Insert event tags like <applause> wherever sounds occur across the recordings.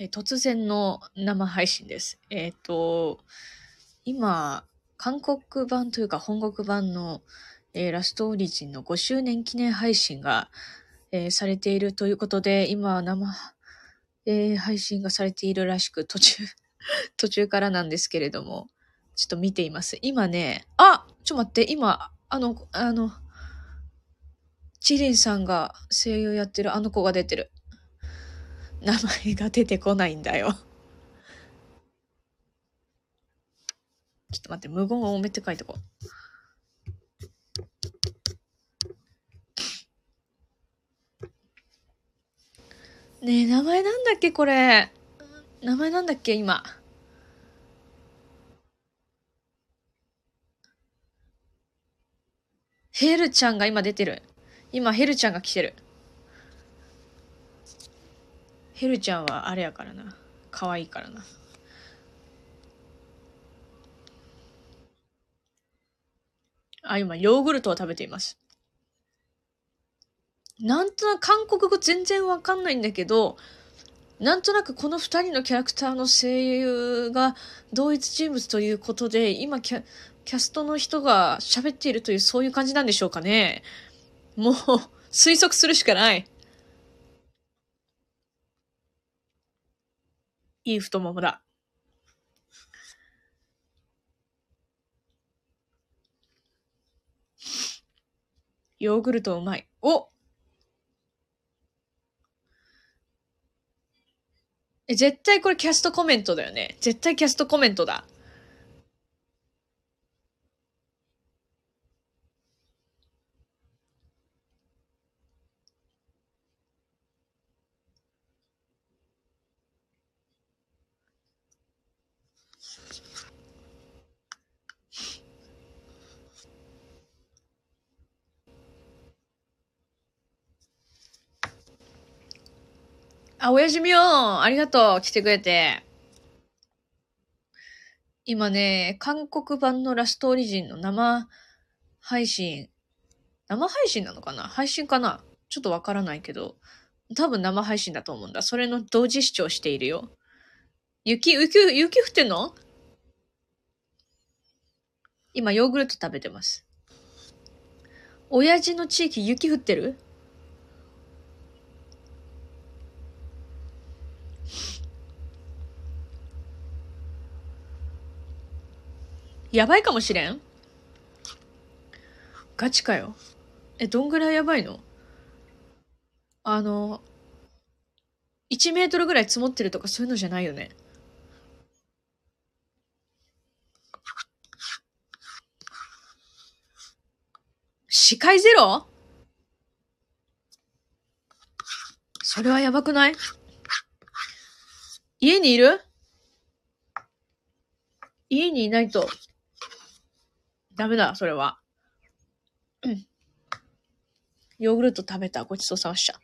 え突然の生配信です。えっ、と、今、韓国版というか本国版の、えーラストオリジンの5周年記念配信が、えされているということで、今生、え配信がされているらしく、途中、<laughs> 途中からなんですけれども、ちょっと見ています。今ね、あちょっと待って、今、あの、あの、チリンさんが声優やってるあの子が出てる。名前が出てこないんだよ。ちょっと待って、無言多めって書いてこう。ねえ、名前なんだっけ、これ？名前なんだっけ、今？ヘルちゃんが今出てる。今、ヘルちゃんが来てる。ヘルちゃんはあれやからな。可愛いからな。あ、今、ヨーグルトを食べています。なんとなく、韓国語全然わかんないんだけど、なんとなくこの二人のキャラクターの声優が同一人物ということで、今キャ、キャストの人が喋っているというそういう感じなんでしょうかね。もう、推測するしかない。いい太ももだ。ヨーグルトうまい。おえ、絶対これキャストコメントだよね。絶対キャストコメントだ。あ、おやじみよんありがとう来てくれて。今ね、韓国版のラストオリジンの生配信、生配信なのかな？配信かな？ちょっとわからないけど、多分生配信だと思うんだ。それの同時視聴しているよ。雪、雪、雪降ってんの？今、ヨーグルト食べてます。親父の地域雪降ってる？やばいかもしれん？ガチかよ。え、どんぐらいやばいの？あの、1メートルぐらい積もってるとかそういうのじゃないよね？視界ゼロ？それはやばくない？家にいる？家にいないと、ダメだ、それは。うん。ヨーグルト食べた。ごちそうさまでした。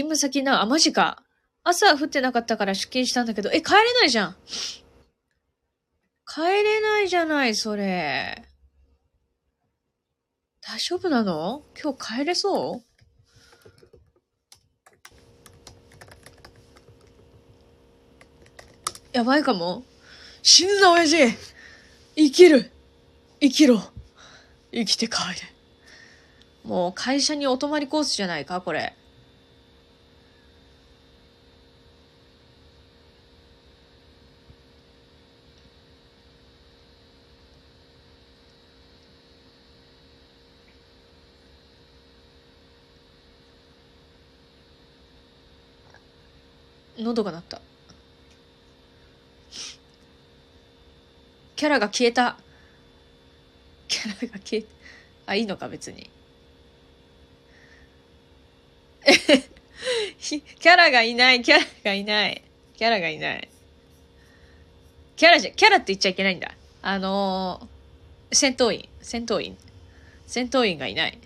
勤務先な、あ、マジか。朝降ってなかったから出勤したんだけど、え、帰れないじゃん。帰れないじゃない、それ。大丈夫なの？今日帰れそう？やばいかも。死ぬな、親父生きる生きろ生きて帰れ。もう会社にお泊まりコースじゃないか、これ。喉が鳴った。キャラが消えた。キャラが消え、あ、いいのか、別に。<laughs> キャラがいない、キャラがいない。キャラがいない。キャラじゃ、キャラって言っちゃいけないんだ。あのー戦闘員、戦闘員。戦闘員がいない。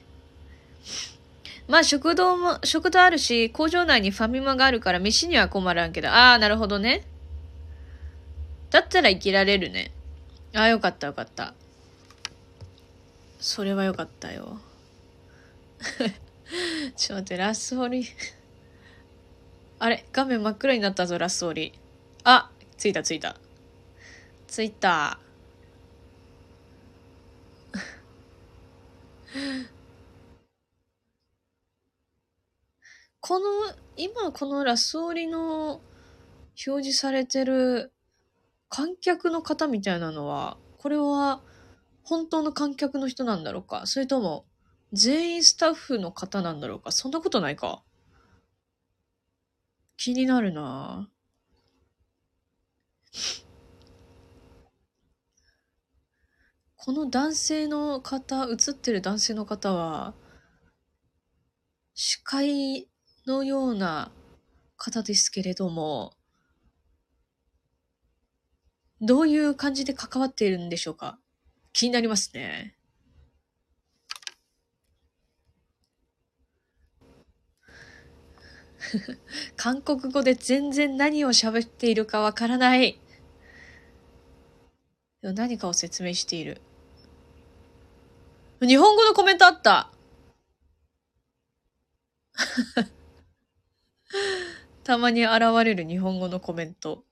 まあ食堂も、食堂あるし、工場内にファミマがあるから飯には困らんけど、ああ、なるほどね。だったら生きられるね。ああ、よかったよかった。それはよかったよ。<laughs> ちょっと待って、ラスオリ。あれ画面真っ暗になったぞ、ラスオリ。あ、ついたついた。ついた。この、今このラスオリの表示されてる観客の方みたいなのは、これは本当の観客の人なんだろうか？それとも全員スタッフの方なんだろうか？そんなことないか？気になるな。この男性の方、映ってる男性の方は、司会のような方ですけれども、どういう感じで関わっているんでしょうか？気になりますね。<laughs> 韓国語で全然何を喋っているかわからない。何かを説明している。日本語のコメントあった。<laughs> たまに現れる日本語のコメント。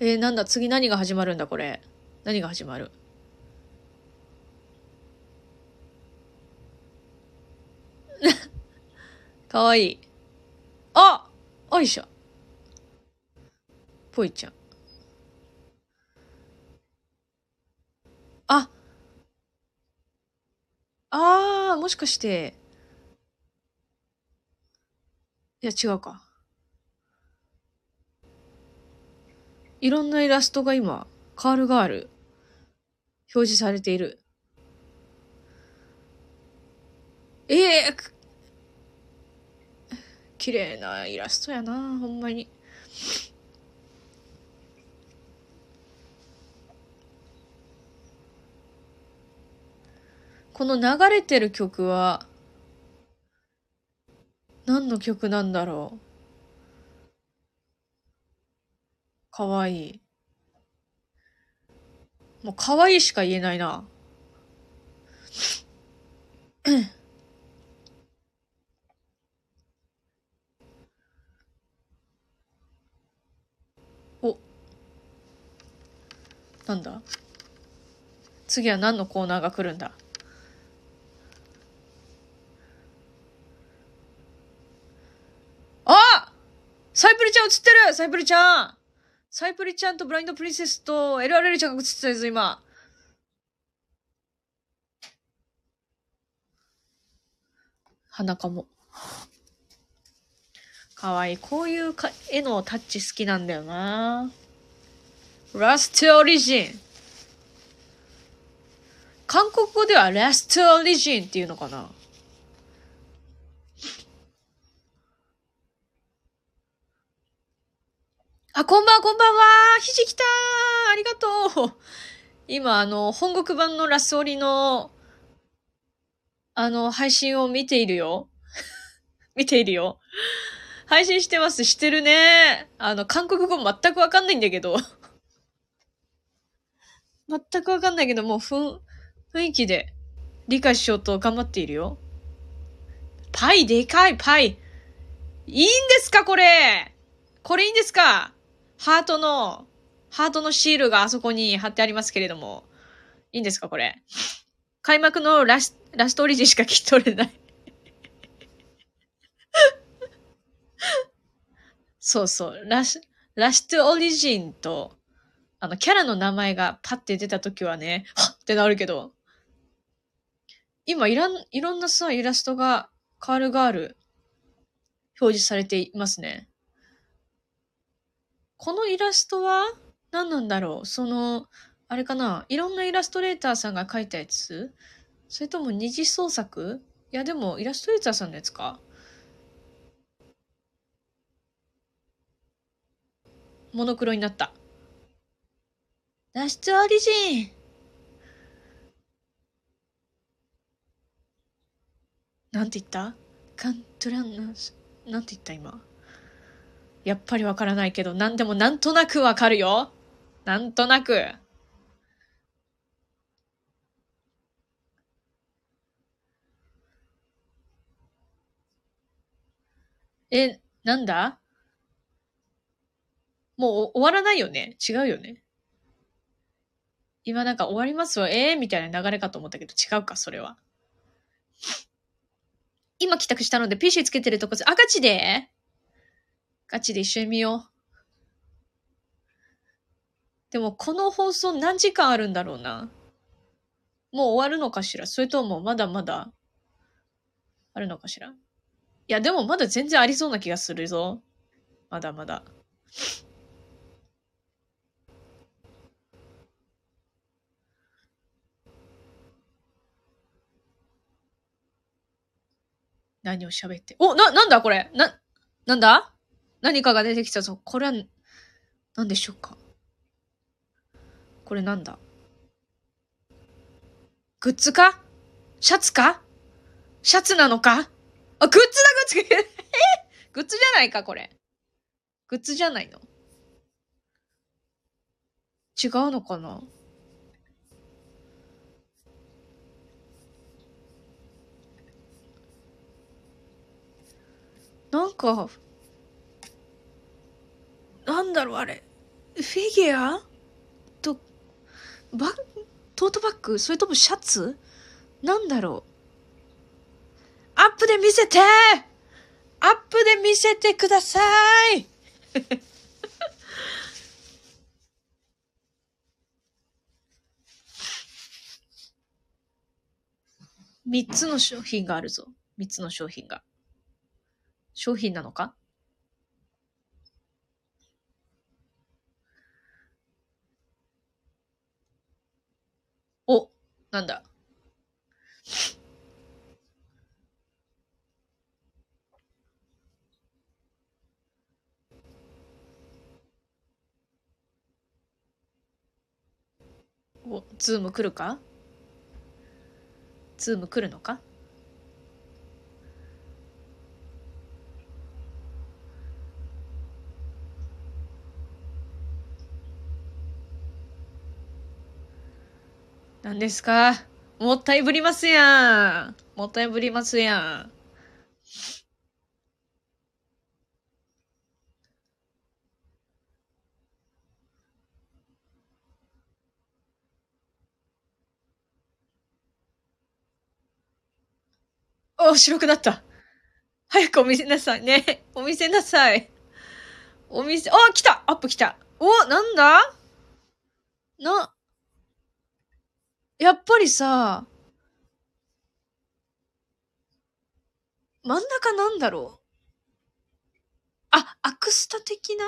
えー、なんだ、次何が始まるんだ、これ？何が始まる？<laughs> かわいい。あおいしょ。ぽいちゃん。ああー、もしかして。いや、違うか。いろんなイラストが今、カールガール、表示されている。ええー、綺麗なイラストやなほんまに。この流れてる曲は、何の曲なんだろう。かわいい。もうかわいいしか言えないな。なんだ？次は何のコーナーが来るんだ？あサイプリちゃん映ってるサイプリちゃんサイプリちゃんとブラインドプリンセスと LRL ちゃんが映ってたぞ、今。鼻かも。かわいい。こういうか絵のタッチ好きなんだよな。ラストオリジン。韓国語ではラストオリジンっていうのかな？あ、こんばん、こんばんは。ひじきたありがとう。今、あの、本国版のラスオリの、あの、配信を見ているよ。<laughs> 見ているよ。配信してます。してるね。あの、韓国語全くわかんないんだけど。全くわかんないけど、もうふん、雰囲気で理解しようと頑張っているよ。パイでかい、パイ。いいんですか、これこれいいんですかハートの、ハートのシールがあそこに貼ってありますけれども。いいんですか、これ。開幕のラスラストオリジンしか聞き取れない。そうそう。ラス、ラストオリジンと、あの、キャラの名前がパッて出た時はね、はっってなるけど、今いらん、いろんなさ、イラストが、カールガール、表示されていますね。このイラストは何なんだろう？その、あれかな？いろんなイラストレーターさんが描いたやつ？それとも二次創作？いやでもイラストレーターさんのやつか。モノクロになった。脱出オリジンなんて言った？カントランナス、なんて言った今？やっぱりわからないけど、なんでもなんとなくわかるよ。なんとなく。え、なんだ？もう終わらないよね？違うよね？今なんか終わりますよ。ええー、みたいな流れかと思ったけど違うか、それは。今帰宅したので PC つけてるとこ、あ、ガチで？ガチで一緒に見よう。でもこの放送何時間あるんだろうな。もう終わるのかしら？それともまだまだあるのかしら？いや、でもまだ全然ありそうな気がするぞ。まだまだ。何を喋って。お、な、なんだこれ。な、なんだ？何かが出てきたぞ。これは、何でしょうか？これなんだ？グッズか？シャツか？シャツなのか？あ、グッズだ、グッズ。え <laughs> グッズじゃないか、これ。グッズじゃないの？違うのかな？なんか、なんだろう、あれ。フィギュア？と、バッ、トートバッグ？それともシャツ？なんだろう。アップで見せてアップで見せてください <laughs> 三つの商品があるぞ。三つの商品が。商品なのか？お、なんだ？お、ズーム来るか？ズーム来るのか？何ですか？もったいぶりますやん。もったいぶりますやん。お、白くなった。早くお見せなさいね。お見せなさい。お見せ、あ、来たアップ来た。お、なんだ？な、やっぱりさ、真ん中なんだろう？あ、アクスタ的な？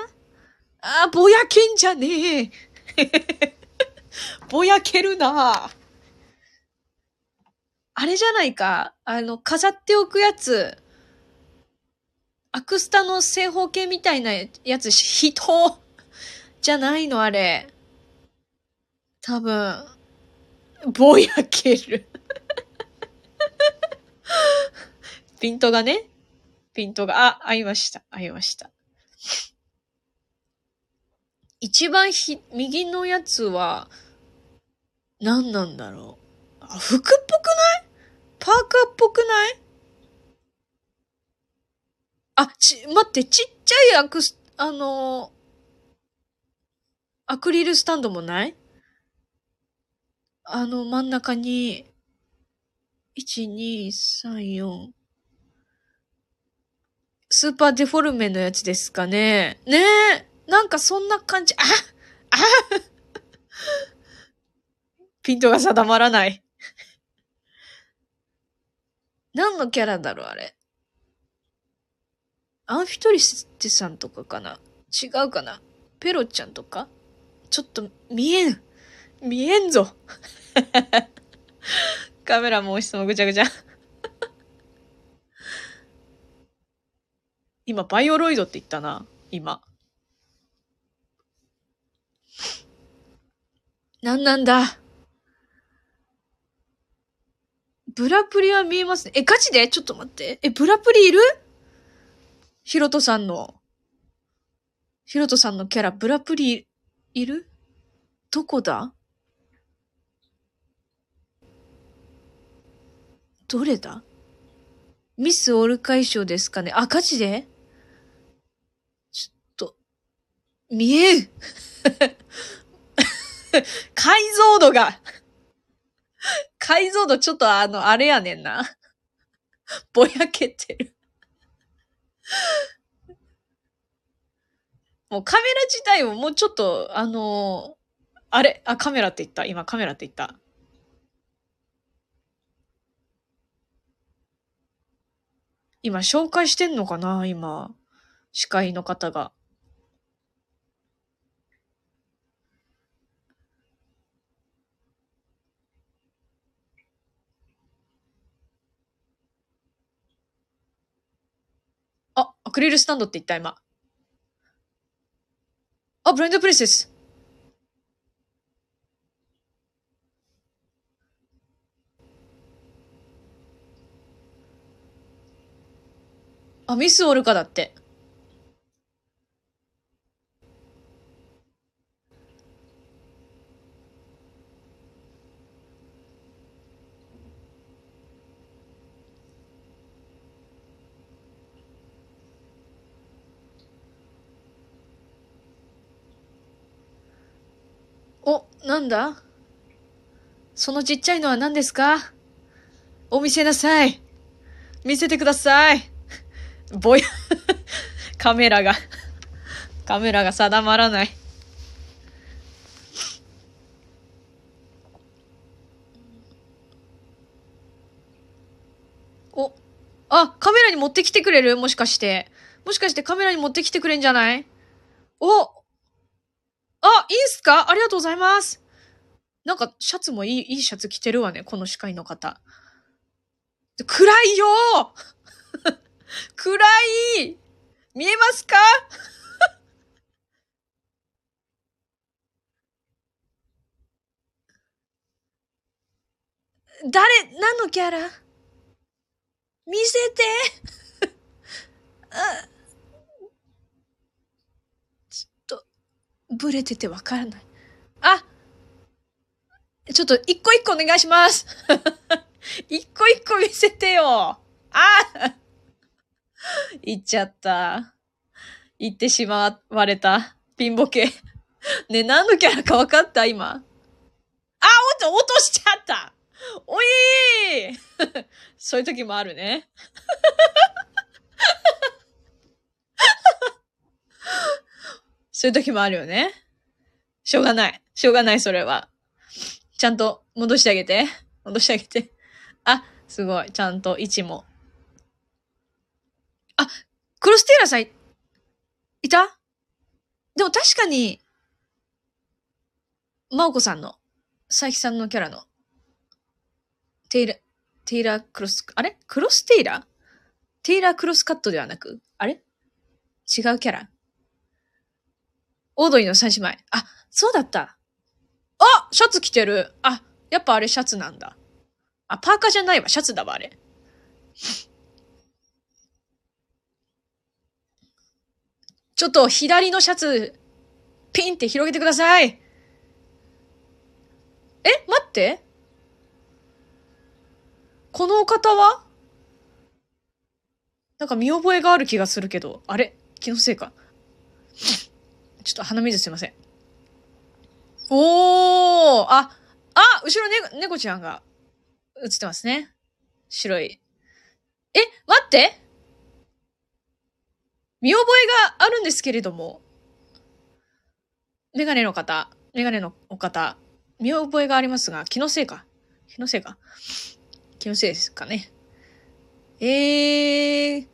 あ、ぼやけんじゃねえ。<laughs> ぼやけるなあれじゃないかあの、飾っておくやつ。アクスタの正方形みたいなやつ、人じゃないのあれ。多分。ぼやけるピントがね。ピントが、あ、合いました。合いました。一番ひ、右のやつは、何なんだろう。あ、服っぽくない？パーカーっぽくない？あ、ち、待って、ちっちゃいアクス、あのー、アクリルスタンドもない？あの真ん中に、1、2、3、4。スーパーデフォルメのやつですかね。ねえ。なんかそんな感じ。ああ <laughs> ピントが定まらない。<laughs> 何のキャラだろう、あれ。アンフィトリステさんとかかな違うかなペロちゃんとか？ちょっと見えん。見えんぞ。<laughs> カメラも音質もぐちゃぐちゃ。<laughs> 今、バイオロイドって言ったな。今。なんなんだ。ブラプリは見えますね。え、ガチで？ちょっと待って。え、ブラプリいる？ヒロトさんの。ヒロトさんのキャラ、ブラプリいる？どこだ？どれだ？ミスオルカイ賞ですかね？あ、ガチで？ちょっと、見えん。<laughs> 解像度が。解像度ちょっとあの、あれやねんな。ぼやけてる。もうカメラ自体をもうちょっと、あのー、あれ？あ、カメラって言った？今カメラって言った。今紹介してんのかな？今。司会の方が。あ、アクリルスタンドって言った今。あ、ブラインドプレスです。あ、ミスオルカだって。お、なんだ？そのちっちゃいのは何ですか？お見せなさい。見せてください。ぼや、カメラが、カメラが定まらない。お、あ、カメラに持ってきてくれる？もしかして。もしかしてカメラに持ってきてくれんじゃない？おあ、いいっすか？ありがとうございます。なんか、シャツもいい、いいシャツ着てるわね、この司会の方。暗いよ <laughs> 暗い。見えますか？<laughs> 誰、何のキャラ？見せて。<laughs> ちょっとブレててわからない。あちょっと一個一個お願いします。一個一個見せてよ。あ <laughs> 言っちゃった。言ってしまわれた。ピンボケ。ね、何のキャラか分かった？今。あ、おっと、落としちゃったおいー <laughs> そういう時もあるね。<laughs> そういう時もあるよね。しょうがない。しょうがない、それは。ちゃんと戻してあげて。戻してあげて。あ、すごい。ちゃんと位置も。あ、クロステイラーさんい、いた？でも確かに、マオコさんの、佐伯さんのキャラの、テイラ、テイラークロス、あれ？クロステイラー？テイラークロスカットではなく、あれ？違うキャラ？オードリーの三姉妹。あ、そうだった。あシャツ着てる。あ、やっぱあれシャツなんだ。あ、パーカーじゃないわ。シャツだわ、あれ。ちょっと左のシャツ、ピンって広げてください。え待ってこのお方は？なんか見覚えがある気がするけど、あれ？気のせいか。ちょっと鼻水すいません。おーあ、あ後ろね、猫ちゃんが映ってますね。白い。え、待って見覚えがあるんですけれども、メガネの方、メガネのお方、見覚えがありますが、気のせいか。気のせいか。気のせいですかね。えー、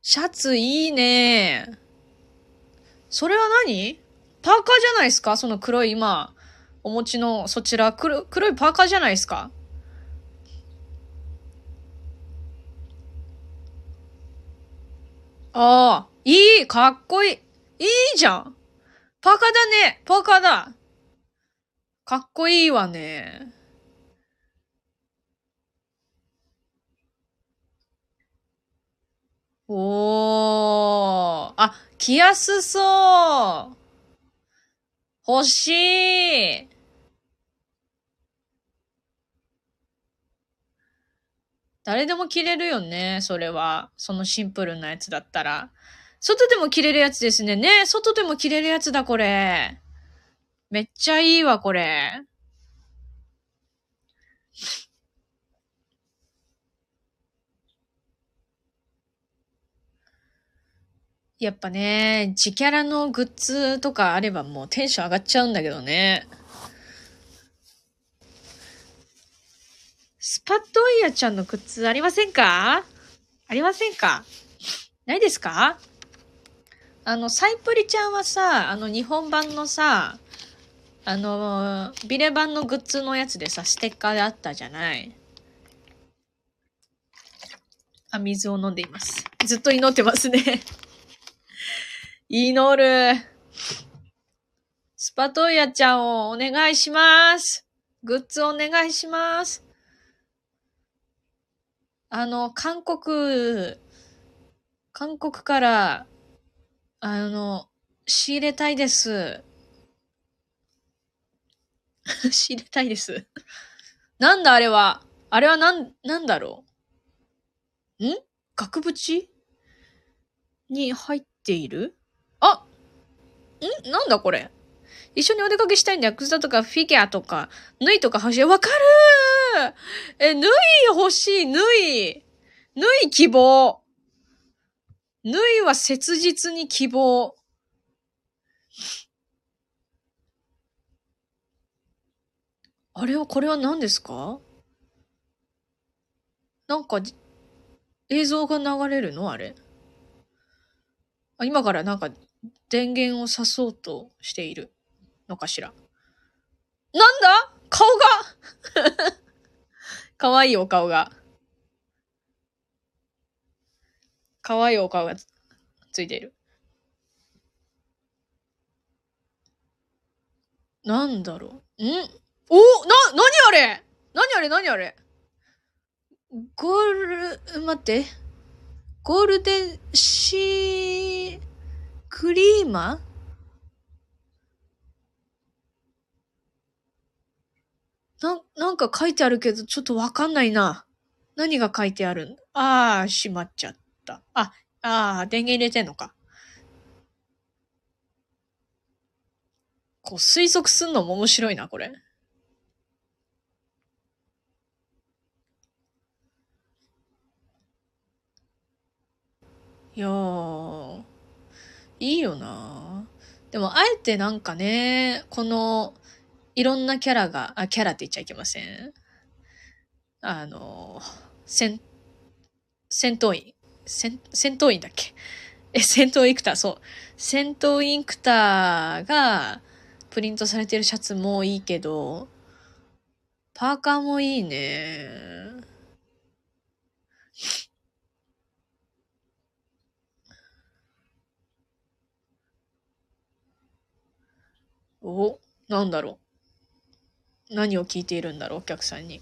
シャツいいね。それは何？パーカーじゃないですか？その黒い今、お持ちのそちら、黒黒いパーカーじゃないですか？ああ、いい、かっこいい。いいじゃん。パカだね。パカだ。かっこいいわね。おー。あ、着やすそう。欲しい。誰でも着れるよね、それは。そのシンプルなやつだったら。外でも着れるやつですね。ね外でも着れるやつだ、これ。めっちゃいいわ、これ。やっぱね、自キャラのグッズとかあればもうテンション上がっちゃうんだけどね。スパットイヤちゃんのグッズありませんか？ありませんか？ないですか？あの、サイプリちゃんはさ、あの、日本版のさ、あの、ビレ版のグッズのやつでさ、ステッカーであったじゃない？あ、水を飲んでいます。ずっと祈ってますね祈る。スパトイヤちゃんをお願いします。グッズお願いします。あの、韓国、韓国から、あの、仕入れたいです。<laughs> 仕入れたいです。なんだあれは？あれはなん、なんだろう？ん？額縁？に入っている？あん？なんだこれ？一緒にお出かけしたいんだよ。靴とかフィギュアとか、縫いとか欲しい。わかるえ、縫い欲しい、縫い。縫い希望。縫いは切実に希望。あれは、これは何ですか？なんか、映像が流れるの？あれ。あ、今からなんか、電源を挿そうとしているのかしら。なんだ？顔が。かわいいお顔が。かわいいお顔がついている。なんだろう？ん？お？な、なにあれ？なにあれ？なにあれ？ゴール、待って。ゴールデンシークリーマな、なんか書いてあるけど、ちょっとわかんないな。何が書いてあるああ、しまっちゃった。あ、ああ、電源入れてんのか。こう推測すんのも面白いな、これ。いやー、いいよなでも、あえてなんかね、この、いろんなキャラが、あ、キャラって言っちゃいけません。あの、戦、戦闘員。戦、戦闘員だっけ？<laughs> え、戦闘インクター、そう。戦闘インクターがプリントされてるシャツもいいけど、パーカーもいいね。お、なんだろう。何を聞いているんだろう、お客さんに。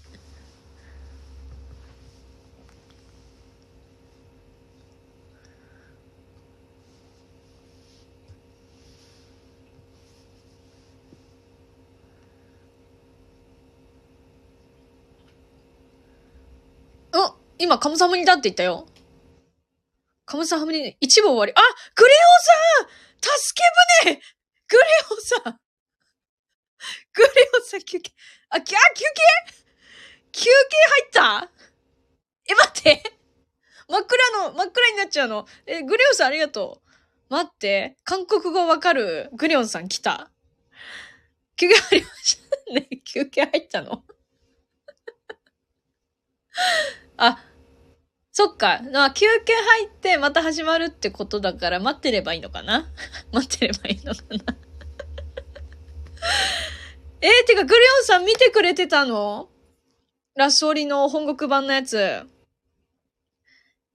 今、カムサハムニだって言ったよ。カムサハムニ、一部終わり。あグレオさん助け舟グレオさんグレオさん休憩。あ、きゃ、休憩？休憩入った？え、待って <laughs> 真っ暗の、真っ暗になっちゃうの。え、グレオさんありがとう。待って。韓国語わかる？グレオンさん来た。休憩入りましたね。<laughs> 休憩入ったの？<laughs> あ、そっか。まあ、休憩入ってまた始まるってことだから待ってればいいのかな？待ってればいいのかな？えー、てか、グレオンさん見てくれてたの？ラスオリの本国版のやつ。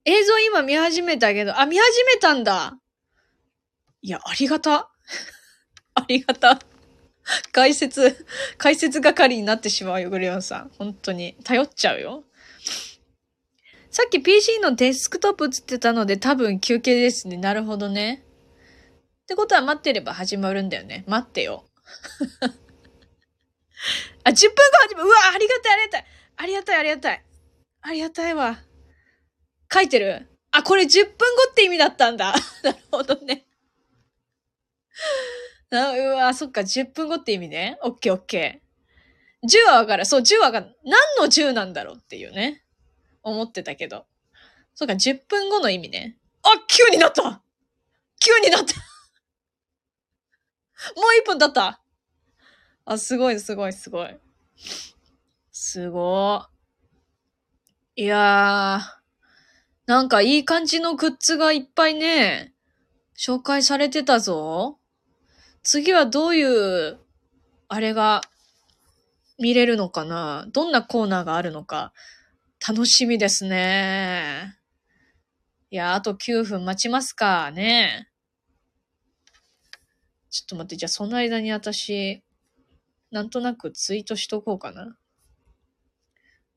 映像今見始めたけど、あ、見始めたんだ。いや、ありがた。<laughs> ありがた。解説、解説係になってしまうよ、グレオンさん。本当に。頼っちゃうよ。さっき PC のデスクトップ映ってたので多分休憩ですね。なるほどね。ってことは待ってれば始まるんだよね。待ってよ。<laughs> あ、10分後始まる。うわ、ありがたい、ありがたい。ありがたい、ありがたい。ありがたいわ。書いてる？あ、これ10分後って意味だったんだ。<laughs> なるほどね。あうわ、そっか、10分後って意味ね。オッケーオッケー。10はわかる。そう、10は。何の10なんだろうっていうね。思ってたけど。そうか、10分後の意味ね。あ、9になった !9 になったもう1分経ったあ、すごい、すごい、すごい。すごい。やー。なんかいい感じのグッズがいっぱいね、紹介されてたぞ。次はどういう、あれが見れるのかなどんなコーナーがあるのか。楽しみですね。いや、あと9分待ちますかね。ちょっと待って、じゃあその間に私、なんとなくツイートしとこうかな。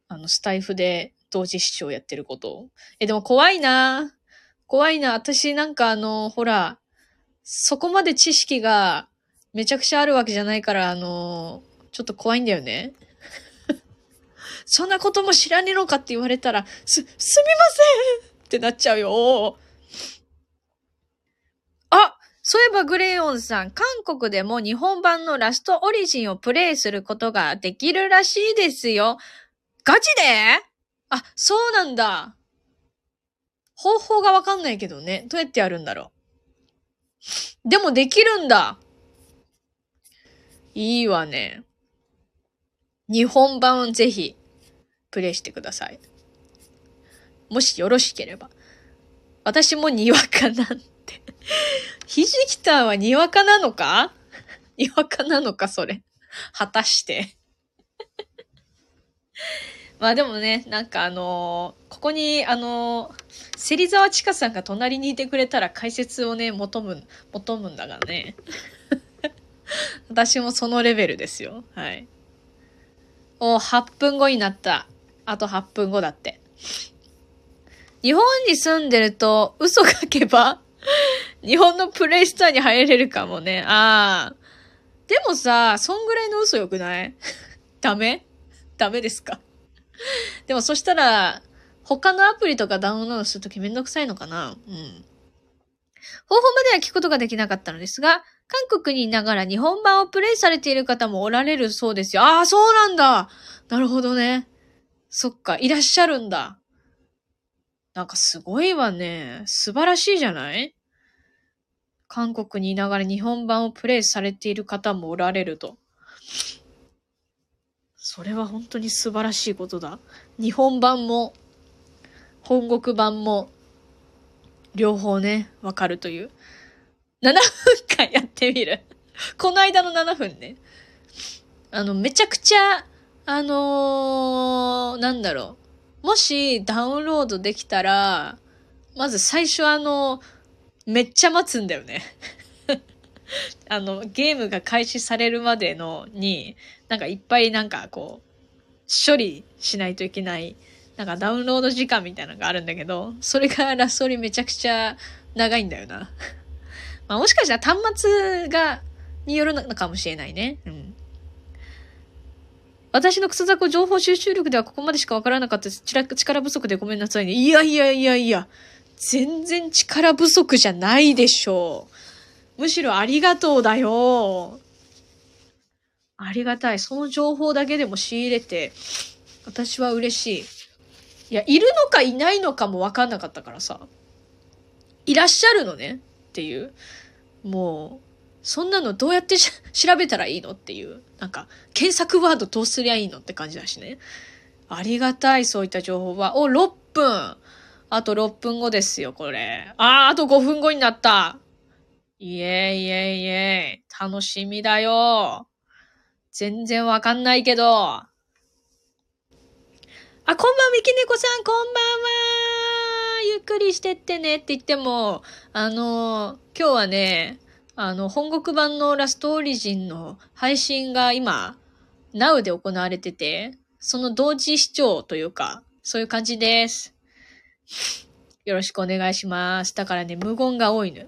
あの、スタイフで同時視聴やってることを。え、でも怖いな怖いな。私なんかあの、ほら、そこまで知識がめちゃくちゃあるわけじゃないから、あの、ちょっと怖いんだよね。<laughs> そんなことも知らねえのかって言われたら、す、すみませんってなっちゃうよ。そういえばグレヨンさん、韓国でも日本版のラストオリジンをプレイすることができるらしいですよ。ガチで？あ、そうなんだ。方法がわかんないけどね。どうやってやるんだろう。でもできるんだ。いいわね。日本版をぜひプレイしてください。もしよろしければ。私もにわかなんて。<laughs> ひじきたんはにわかなのか？にわかなのか、それ。果たして。<laughs> まあでもね、なんかあのー、ここに、あのー、芹沢千佳さんが隣にいてくれたら解説をね、求む、求むんだがね。<laughs> 私もそのレベルですよ。はい。お、8分後になった。あと8分後だって。日本に住んでると嘘書けば日本のプレイストアに入れるかもね。ああ。でもさ、そんぐらいの嘘よくない？<laughs> ダメ？ダメですか？でもそしたら、他のアプリとかダウンロードするときめんどくさいのかな？うん。方法までは聞くことができなかったのですが、韓国にいながら日本版をプレイされている方もおられるそうですよ。ああ、そうなんだなるほどね。そっか、いらっしゃるんだ。なんかすごいわね。素晴らしいじゃない？韓国にいながら日本版をプレイされている方もおられると。それは本当に素晴らしいことだ。日本版も、本国版も、両方ね、わかるという。7分間やってみる。この間の7分ね。あの、めちゃくちゃ、あのー、なんだろう。もしダウンロードできたら、まず最初あの、めっちゃ待つんだよね。<laughs> あの、ゲームが開始されるまでのに、なんかいっぱいなんかこう、処理しないといけない、なんかダウンロード時間みたいなのがあるんだけど、それがラストリめちゃくちゃ長いんだよな。<laughs> まあもしかしたら端末が、によるのかもしれないね。うん。私のクソザコ情報収集力ではここまでしかわからなかったです。力不足でごめんなさいね。いやいやいやいや。全然力不足じゃないでしょう。むしろありがとうだよ。ありがたい。その情報だけでも仕入れて、私は嬉しい。いや、いるのかいないのかもわかんなかったからさ。いらっしゃるのねっていう。もう、そんなのどうやって <laughs> 調べたらいいのっていう。なんか、検索ワードどうすりゃいいのって感じだしね。ありがたい、そういった情報は。お、6分あと6分後ですよ、これ。あー、あと5分後になった。イエイイエイイエイ。楽しみだよ。全然わかんないけど。あ、こんばんは、みきねこさん、こんばんは。ゆっくりしてってねって言っても、あの、今日はね、あの、本国版のラストオリジンの配信が今、Now で行われてて、その同時視聴というか、そういう感じです。よろしくお願いします。だからね、無言が多いのよ。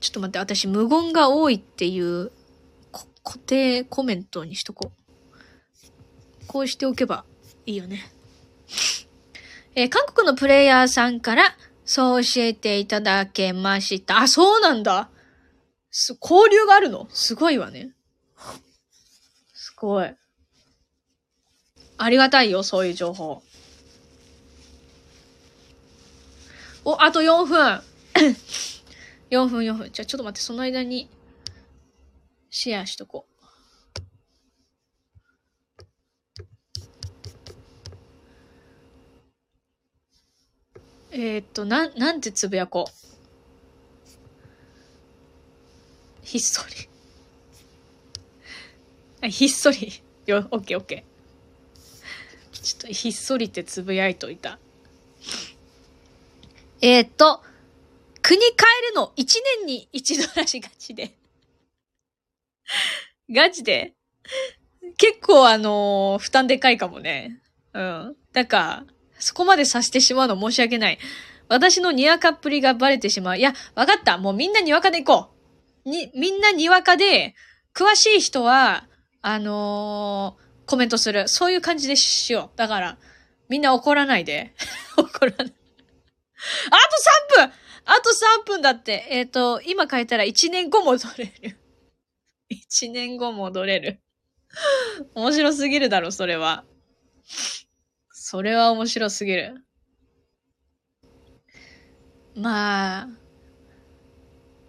ちょっと待って、私無言が多いっていう固定コメントにしとこう。こうしておけばいいよね。えー、韓国のプレイヤーさんからそう教えていただけました。あ、そうなんだ。す、交流があるの？すごいわね。すごい。ありがたいよ、そういう情報。お、あと4分。<coughs> 4分、4分。じゃちょっと待って、その間に、シェアしとこう。えー、っと、なん、なんてつぶやこう。ひっそり。あ、ひっそり。よ、オッケーオッケー。ちょっとひっそりってつぶやいといた。えー、っと、国変えるの1年に一度らしがちで。ガチで？結構あのー、負担でかいかもね。うん。だから、そこまでさしてしまうの申し訳ない。私のにわかっぷりがバレてしまう。いや、わかった。もうみんなにわかで行こう。に、みんなにわかで、詳しい人は、あのー、コメントする。そういう感じでしよう。だから、みんな怒らないで。<laughs> 怒らない。あと3分あと3分だって。えっ、ー、と、今変えたら1年後戻れる。1年後戻れる。面白すぎるだろ、それは。それは面白すぎる。まあ、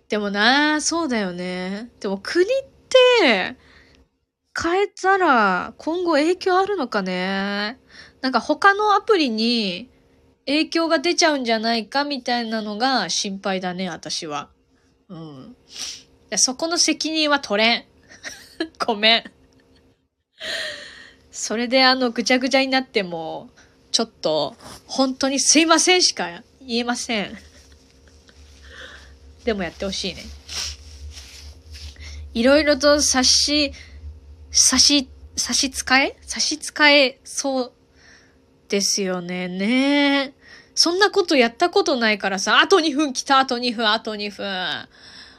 でもな、そうだよね。でも国って、変えたら今後影響あるのかねなんか他のアプリに影響が出ちゃうんじゃないかみたいなのが心配だね、私は。うん。そこの責任は取れん。<laughs> ごめん。それであの、ぐちゃぐちゃになっても、ちょっと、本当にすいませんしか言えません。<laughs> でもやってほしいね。いろいろと差し、差し、差し支え？差し支えそうですよね。ねそんなことやったことないからさ、あと2分来た、あと2分、あと2分。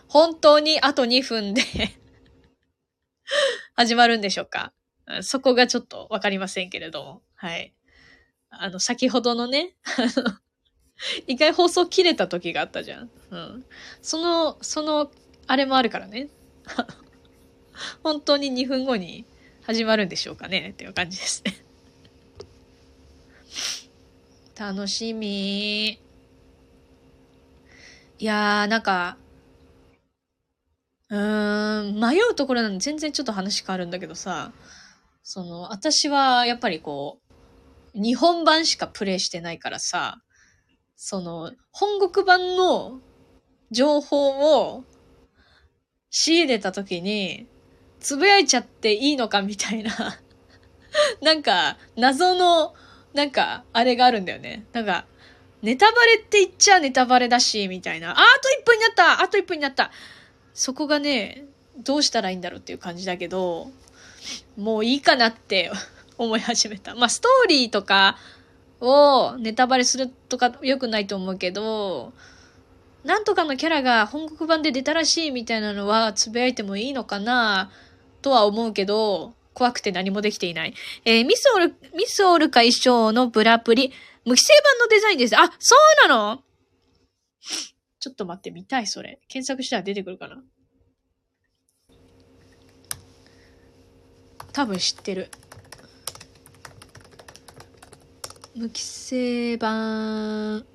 本当にあと2分で <laughs> 始まるんでしょうか？そこがちょっとわかりませんけれども。はい。あの、先ほどのね、あの、一回放送切れた時があったじゃん。うん。その、その、あれもあるからね。<laughs> 本当に2分後に始まるんでしょうかねっていう感じですね。<laughs> 楽しみ。いやー、なんか、うーん、迷うところなんで全然ちょっと話変わるんだけどさ、その、私はやっぱりこう、日本版しかプレイしてないからさ、その、本国版の情報を仕入れた時に、つぶやいちゃっていいのかみたいな <laughs> なんか、謎のなんか、あれがあるんだよね。なんか、ネタバレって言っちゃネタバレだし、みたいな。あ、あと1分になったあと1分になったそこがね、どうしたらいいんだろうっていう感じだけど、もういいかなって <laughs> 思い始めた。まあ、ストーリーとかをネタバレするとか良くないと思うけど、なんとかのキャラが本国版で出たらしいみたいなのはつぶやいてもいいのかなとは思うけど、怖くて何もできていない。えー、ミスオル、ミスオルカ衣装のブラプリ、無規制版のデザインです。あ、そうなの？<laughs> ちょっと待って、見たい、それ。検索したら出てくるかな？多分知ってる。無規制版。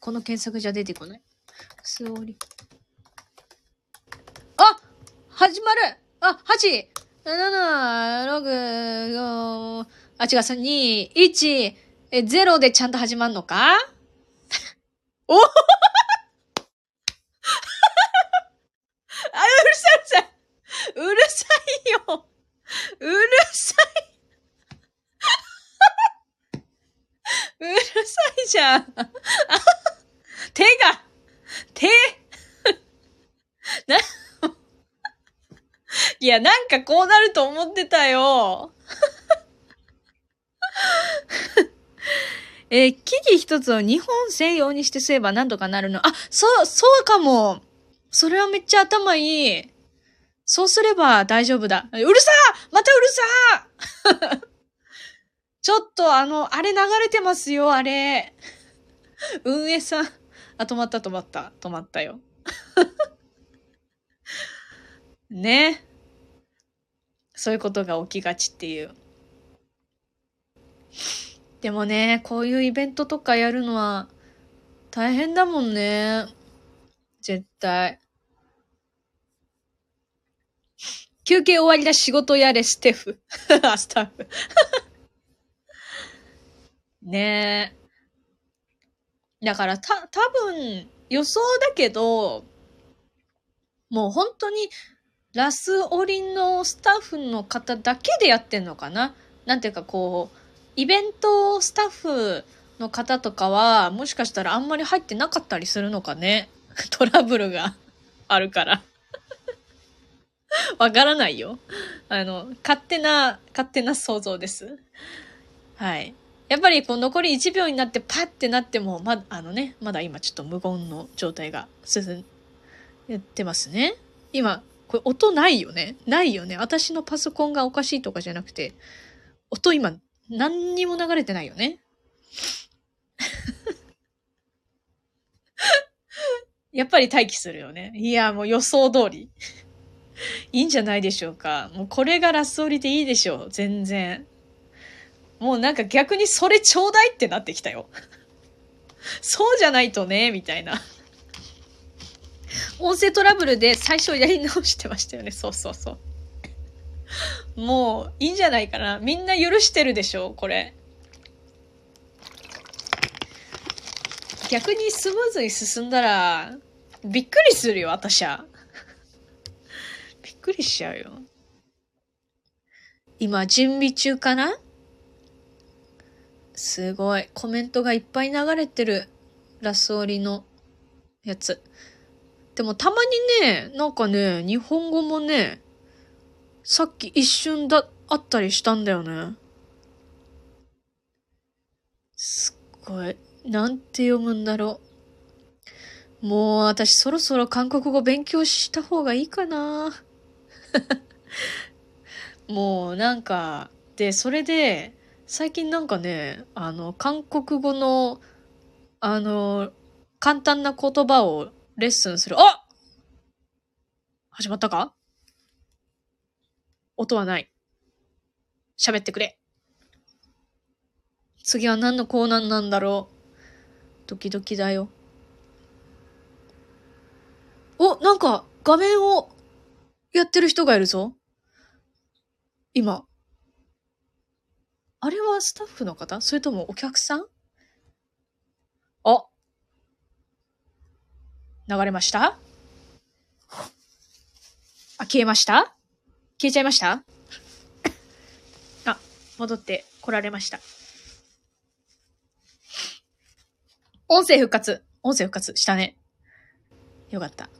この検索じゃ出てこない？スオリ。始まるあ、8、7、6、5、あ、違う、2、1、0でちゃんと始まるのか？お <laughs> <laughs> うるさいようるさいうるさいじゃん <laughs> 手が手な、いや、なんかこうなると思ってたよ。<laughs> えー、木々一つを日本専用にしてすればなんとかなるの？あ、そう、そうかも。それはめっちゃ頭いい。そうすれば大丈夫だ。うるさまたうるさ <laughs> ちょっとあの、あれ流れてますよ、あれ。運営さん。あ、止まった止まった。止まったよ。<laughs> ね。そういうことが起きがちっていう。でもね、こういうイベントとかやるのは大変だもんね。絶対。休憩終わりだ、仕事やれ、ステフ。スタッフ。<laughs> ねえ。だから、た、多分、予想だけど、もう本当に、ラスオリンのスタッフの方だけでやってんのかななんていうかこう、イベントスタッフの方とかは、もしかしたらあんまり入ってなかったりするのかね。<laughs> トラブルがあるから <laughs> わからないよ。あの、勝手な、勝手な想像です。はい。やっぱりこう残り1秒になってパッてなっても、ま、あのね、まだ今ちょっと無言の状態が進んでますね。今、これ音ないよねないよね私のパソコンがおかしいとかじゃなくて、音今何にも流れてないよね。<laughs> やっぱり待機するよね。いや、もう予想通り。いいんじゃないでしょうか。もうこれがラスオリでいいでしょう。全然。もうなんか逆にそれちょうだいってなってきたよ。<laughs> そうじゃないとね、みたいな。音声トラブルで最初やり直してましたよね。そうそうそう。もういいんじゃないかな。みんな許してるでしょ、これ。逆にスムーズに進んだら、びっくりするよ、私は。くりしちゃうよ。今、準備中かな？すごい。コメントがいっぱい流れてる。ラスオリのやつ。でもたまにね、なんかね、日本語もね、さっき一瞬だ、あったりしたんだよね。すっごい。なんて読むんだろう。もう私そろそろ韓国語勉強した方がいいかな。<laughs> もうなんか、で、それで、最近なんかね、あの、韓国語の、あの、簡単な言葉をレッスンする。あ始まったか?音はない。喋ってくれ。次は何のコーナーなんだろう。ドキドキだよ。お、なんか画面をやってる人がいるぞ。今。あれはスタッフの方？それともお客さん？あ。流れました？あ、消えました？消えちゃいました？あ、戻って来られました。音声復活。音声復活したね。よかった。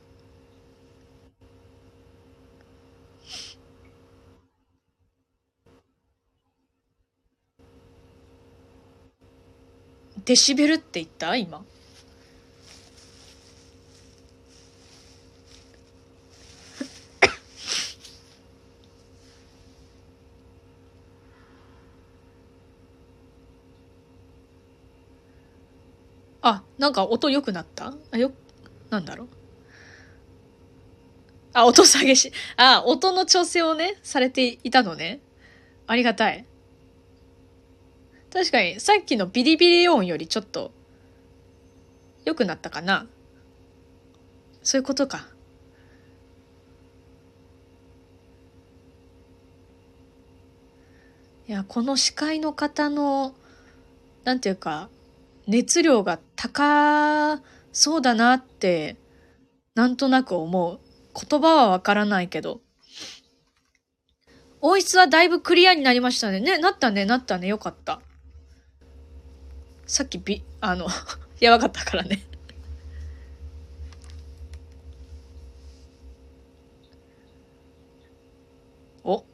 デシベルって言った？今。あ、なんか音良くなった？あ、よ、なんだろう？あ、音下げし、あ、音の調整をね、されていたのね。ありがたい。確かに、さっきのビリビリ音よりちょっと、良くなったかな。そういうことか。いや、この司会の方の、なんていうか、熱量が高そうだなって、なんとなく思う。言葉はわからないけど。音質はだいぶクリアになりましたね。ね、なったね、なったね、よかった。さっきび、あの、<laughs> やばかったからね。お。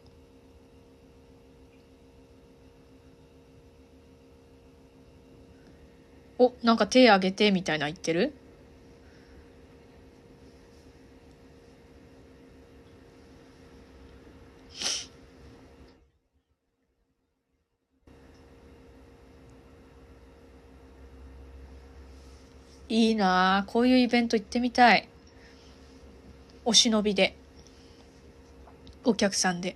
お、なんか手あげてみたいな言ってる？いいなこういうイベント行ってみたい。お忍びで。お客さんで。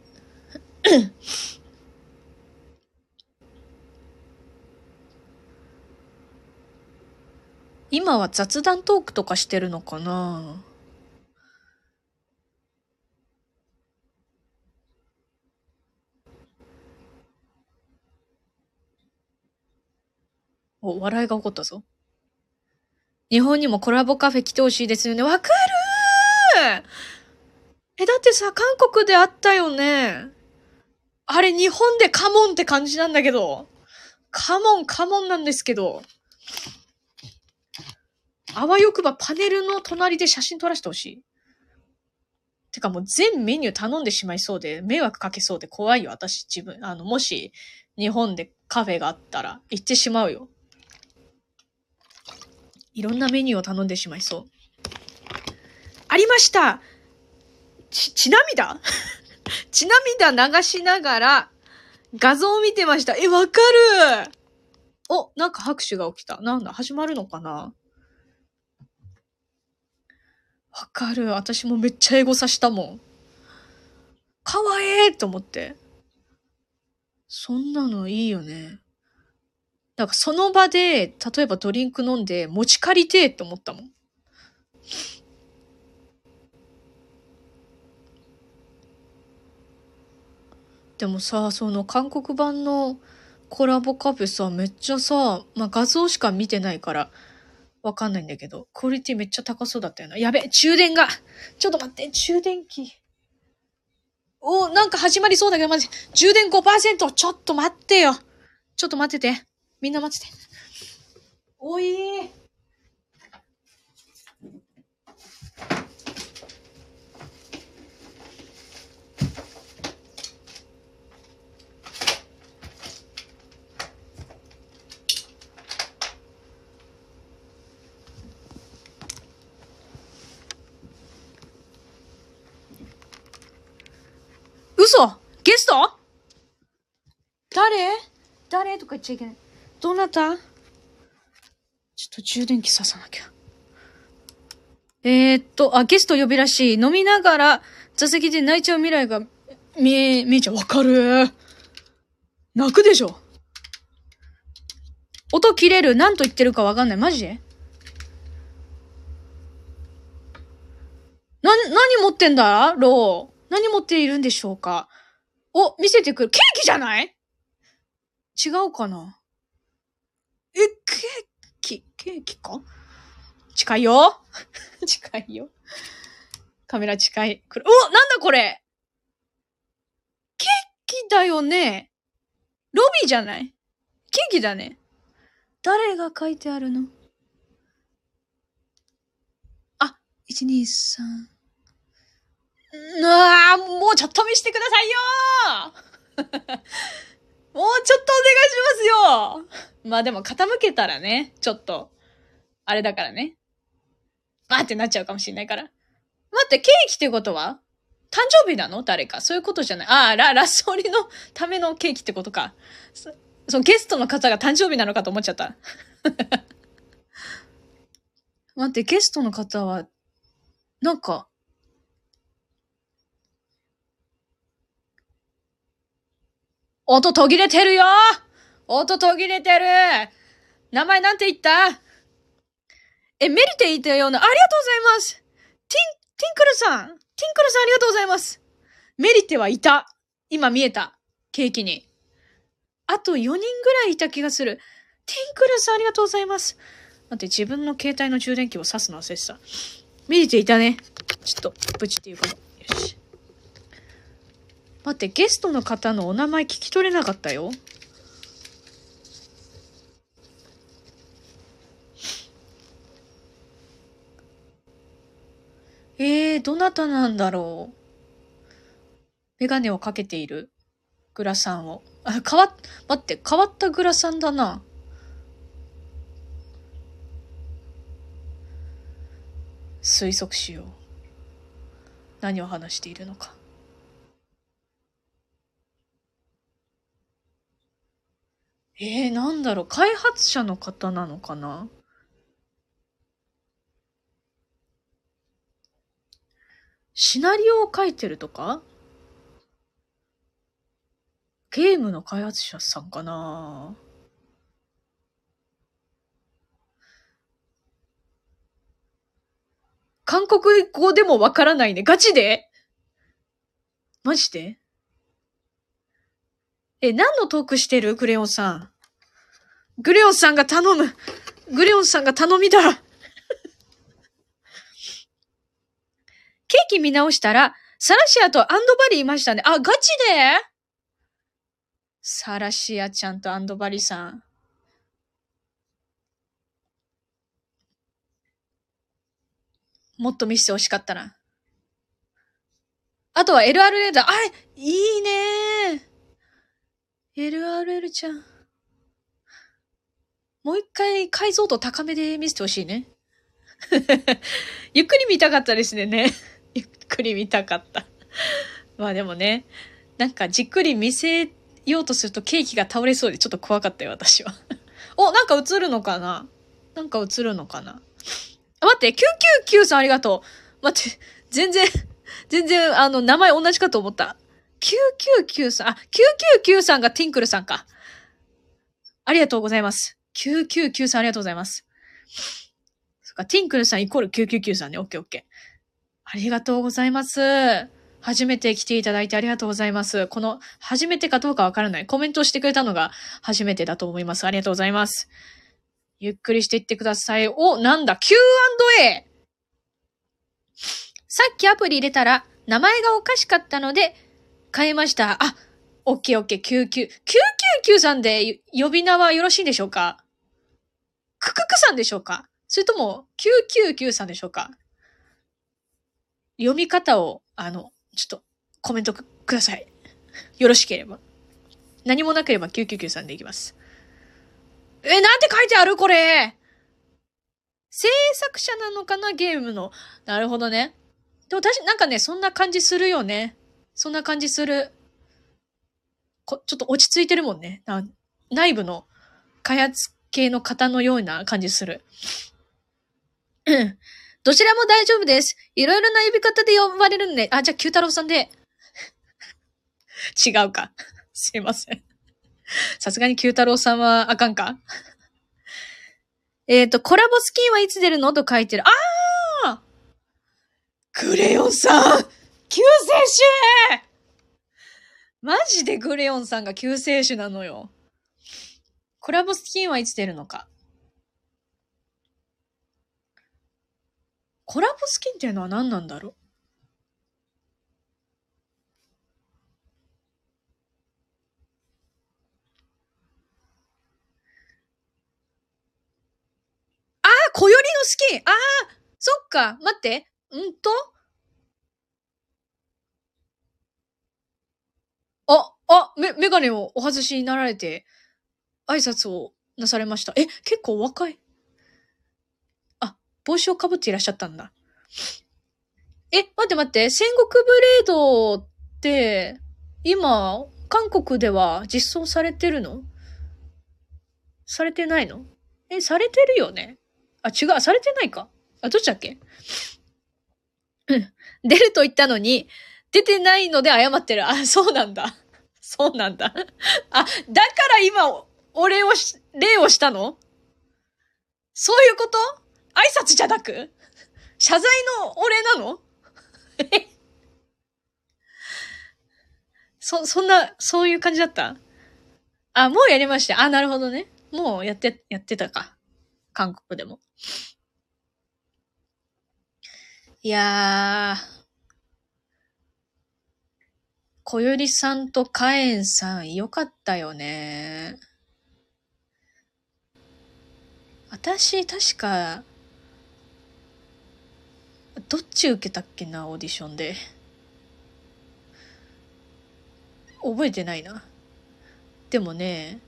<coughs> 今は雑談トークとかしてるのかな？お、笑いが起こったぞ。日本にもコラボカフェ来てほしいですよね。わかるえ、だってさ、韓国であったよね。あれ、日本でカモンって感じなんだけど。カモン、カモンなんですけど。あわよくばパネルの隣で写真撮らせてほしい。てかもう全メニュー頼んでしまいそうで、迷惑かけそうで怖いよ、私自分。あの、もし日本でカフェがあったら行ってしまうよ。いろんなメニューを頼んでしまいそう。ありましたち、血涙血涙流しながら画像を見てました。え、わかるお、なんか拍手が起きた。なんだ、始まるのかな？わかる。私もめっちゃエゴさしたもん。かわいいと思って。そんなのいいよね。なんかその場で、例えばドリンク飲んで持ち借りてえって思ったもん。でもさ、その韓国版のコラボカフェさ、めっちゃさ、まあ、画像しか見てないから、わかんないんだけど、クオリティめっちゃ高そうだったよな。やべ、充電がちょっと待って、充電器。おなんか始まりそうだけど、まじ、充電 5%! ちょっと待ってよちょっと待ってて。みんな待ってて。おいー。嘘？ゲスト？誰？誰とか言っちゃいけない。どなた？ちょっと充電器刺さなきゃ。えー、っと、あ、ゲスト呼びらしい。飲みながら座席で泣いちゃう未来が見え、見えちゃう。わかる泣くでしょ。音切れる。何と言ってるかわかんない。マジ？でな、何持ってんだ？ロー。何持っているんでしょうか？お、見せてくる。ケーキじゃない？違うかな？え、ケーキ、ケーキか？近いよ <laughs> 近いよ。カメラ近い。おなんだこれ？ケーキだよねロビーじゃない？ケーキだね。誰が書いてあるの？あ、123。うわぁ、もうちょっと見してくださいよもうちょっとお願いしますよまあでも傾けたらね、ちょっと、あれだからね。あってなっちゃうかもしれないから。待って、ケーキってことは？誕生日なの？誰か。そういうことじゃない。ああ、ラ、ラスオリのためのケーキってことか。そそのゲストの方が誕生日なのかと思っちゃった。<laughs> 待って、ゲストの方は、なんか、音途切れてるよ音途切れてる名前なんて言った？え、メリテいたような、ありがとうございますティン、ティンクルさんティンクルさんありがとうございますメリテはいた今見えたケーキに。あと4人ぐらいいた気がする。ティンクルさんありがとうございます。待って、自分の携帯の充電器を挿すの忘れてた。メリテいたね。ちょっと、ブチっていうか。よし。待って、ゲストの方のお名前聞き取れなかったよ。えー、どなたなんだろう。メガネをかけているグラサンを。あ、変わっ、待って、変わったグラサンだな。推測しよう。何を話しているのか。えー、なんだろう、開発者の方なのかな？シナリオを書いてるとか？ゲームの開発者さんかな？韓国語でもわからないね。ガチで？マジで？え、何のトークしてる？グレオンさん。グレオンさんが頼む。グレオンさんが頼みだ。ケーキ見直したら、サラシアとアンドバリーいましたね。あ、ガチで？サラシアちゃんとアンドバリーさん。もっと見せてほしかったな。あとは LRL だ。あ、いいね LRL ちゃん。もう一回解像度高めで見せてほしいね。<laughs> ゆっくり見たかったですね。<laughs> ゆっくり見たかった。まあでもね、なんかじっくり見せようとするとケーキが倒れそうでちょっと怖かったよ、私は。<laughs> お、なんか映るのかな？なんか映るのかな？あ、待って、999さんありがとう。待って、全然、全然、あの、名前同じかと思った。999さん、あ、999さんがティンクルさんか。ありがとうございます。999さんありがとうございます。そっか、ティンクルさんイコール999さんね。オッケーオッケー。ありがとうございます。初めて来ていただいてありがとうございます。この、初めてかどうかわからない。コメントしてくれたのが初めてだと思います。ありがとうございます。ゆっくりしていってください。お、なんだ !Q&A! さっきアプリ入れたら、名前がおかしかったので、変えました。あ、オッケーオッケー、99。999さんで呼び名はよろしいんでしょうか？クククさんでしょうか？それとも、999さんでしょうか？読み方を、あの、ちょっと、コメントください。よろしければ。何もなければ999さんでいきます。え、なんて書いてあるこれ？制作者なのかな？ゲームの。なるほどね。でも私、なんかね、そんな感じするよね。そんな感じする。こ、ちょっと落ち着いてるもんね。内部の開発系の方のような感じする。どちらも大丈夫です。いろいろな呼び方で呼ばれるんで。あ、じゃあ、九太郎さんで。<laughs> 違うか。すいません。さすがに九太郎さんはあかんかえっと、コラボスキンはいつ出るの？と書いてる。ああクレヨンさん救世主マジでグレヨンさんが救世主なのよ。コラボスキンはいつ出るのか。コラボスキンっていうのは何なんだろう？ああ、小よりのスキンああ、そっか、待って。うんと？あ、め、メガネをお外しになられて、挨拶をなされました。え、結構若い。あ、帽子をかぶっていらっしゃったんだ。え、待って待って、戦国ブレードって、今、韓国では実装されてるの？されてないの？え、されてるよね？あ、違う、されてないか。あ、どっちだっけ？うん。出ると言ったのに、出てないので謝ってる。あ、そうなんだ。そうなんだ。あ、だから今、お礼をし、礼をしたの？そういうこと？挨拶じゃなく？謝罪のお礼なの？え？そ、そんな、そういう感じだった？あ、もうやりました。あ、なるほどね。もうやって、やってたか。韓国でも。いやー、小ゆりさんとカエンさん、よかったよね。私、確か、どっち受けたっけな、オーディションで。覚えてないな。でもね、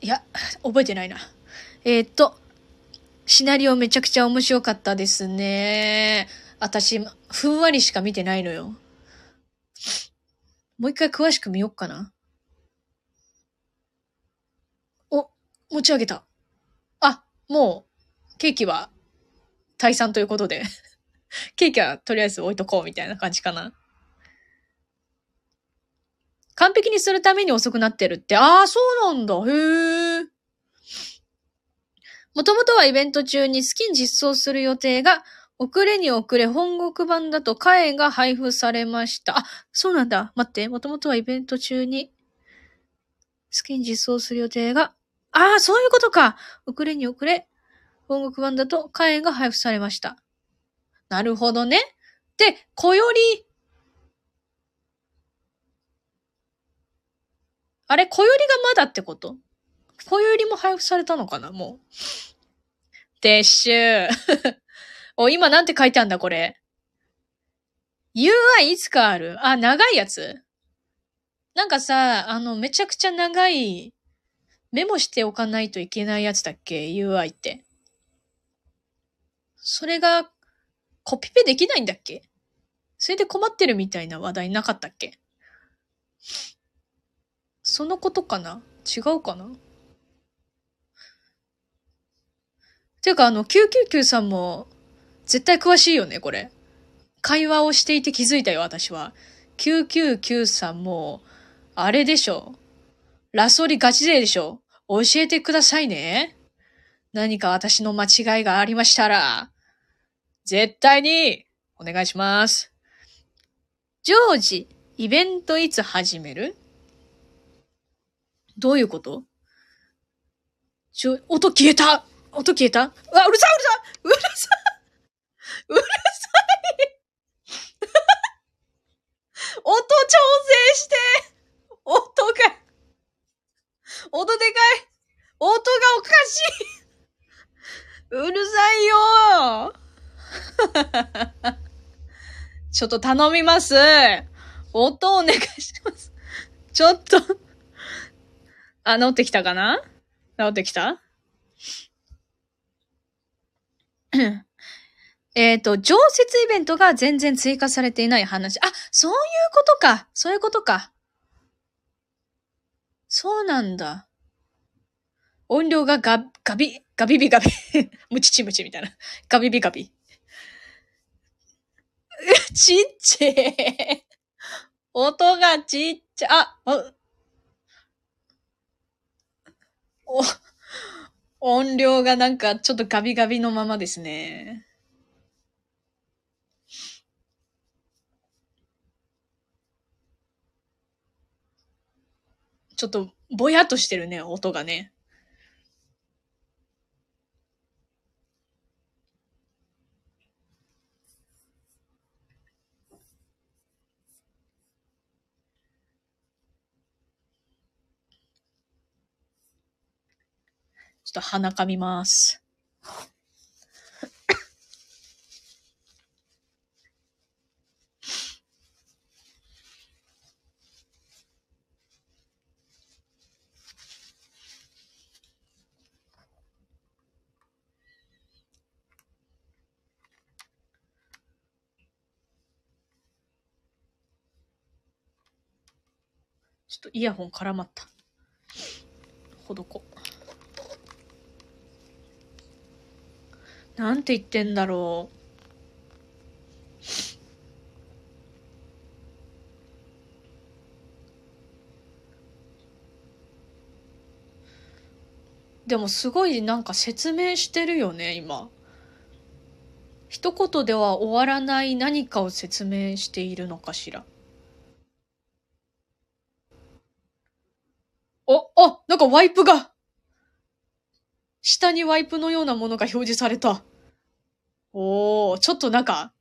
いや、覚えてないな。えー、っと、シナリオめちゃくちゃ面白かったですね。私、ふんわりしか見てないのよ。もう一回詳しく見よっかな。お、持ち上げた。あ、もう、ケーキは退散ということで。<laughs> ケーキはとりあえず置いとこうみたいな感じかな。完璧にするために遅くなってるって。ああ、そうなんだ。へえ。もともとはイベント中にスキン実装する予定が、遅れに遅れ本国版だと火炎が配布されました。あ、そうなんだ。待って。もともとはイベント中にスキン実装する予定が、ああ、そういうことか。遅れに遅れ、本国版だと火炎が配布されました。なるほどね。で、小よりあれ、小よりがまだってこと？小よりも配布されたのかなもう。でっしゅー。お、今なんて書いてあんだ、これ。UI いつかあるあ、長いやつなんかさ、あの、めちゃくちゃ長い、メモしておかないといけないやつだっけ ?UI って。それが、コピペできないんだっけ？それで困ってるみたいな話題なかったっけ？そのことかな？違うかな？ていうか、あの、999さんも、絶対詳しいよね、これ。会話をしていて気づいたよ、私は。999さんも、あれでしょ。ラソリガチ勢でしょ。教えてくださいね。何か私の間違いがありましたら、絶対に、お願いします。ジョージ、イベントいつ始める？どういうこと？ちょ、音消えた音消えた？うわ、うるさいうるさいうるさいうるさい音調整して音が音でかい音がおかしい。うるさいよ。ちょっと頼みます音お願いします。ちょっとあ、治ってきたかな？治ってきた？<coughs> えっと、常設イベントが全然追加されていない話。あ、そういうことか。そういうことか。そうなんだ。音量がガ、ガビ、ガビビガビ。<laughs> ムチチムチみたいな。ガビビガビ。<laughs> ちっちゃい。音がちっちゃ、あ、あお、音量がなんかちょっとガビガビのままですね。ちょっとぼやっとしてるね、音がね。ちょっと鼻かみます。ょっとイヤホン絡まった。ほどこ。なんて言ってんだろう。でもすごいなんか説明してるよね、今。一言では終わらない何かを説明しているのかしら。お、あ、なんかワイプが下にワイプのようなものが表示された。おー、ちょっとなんか、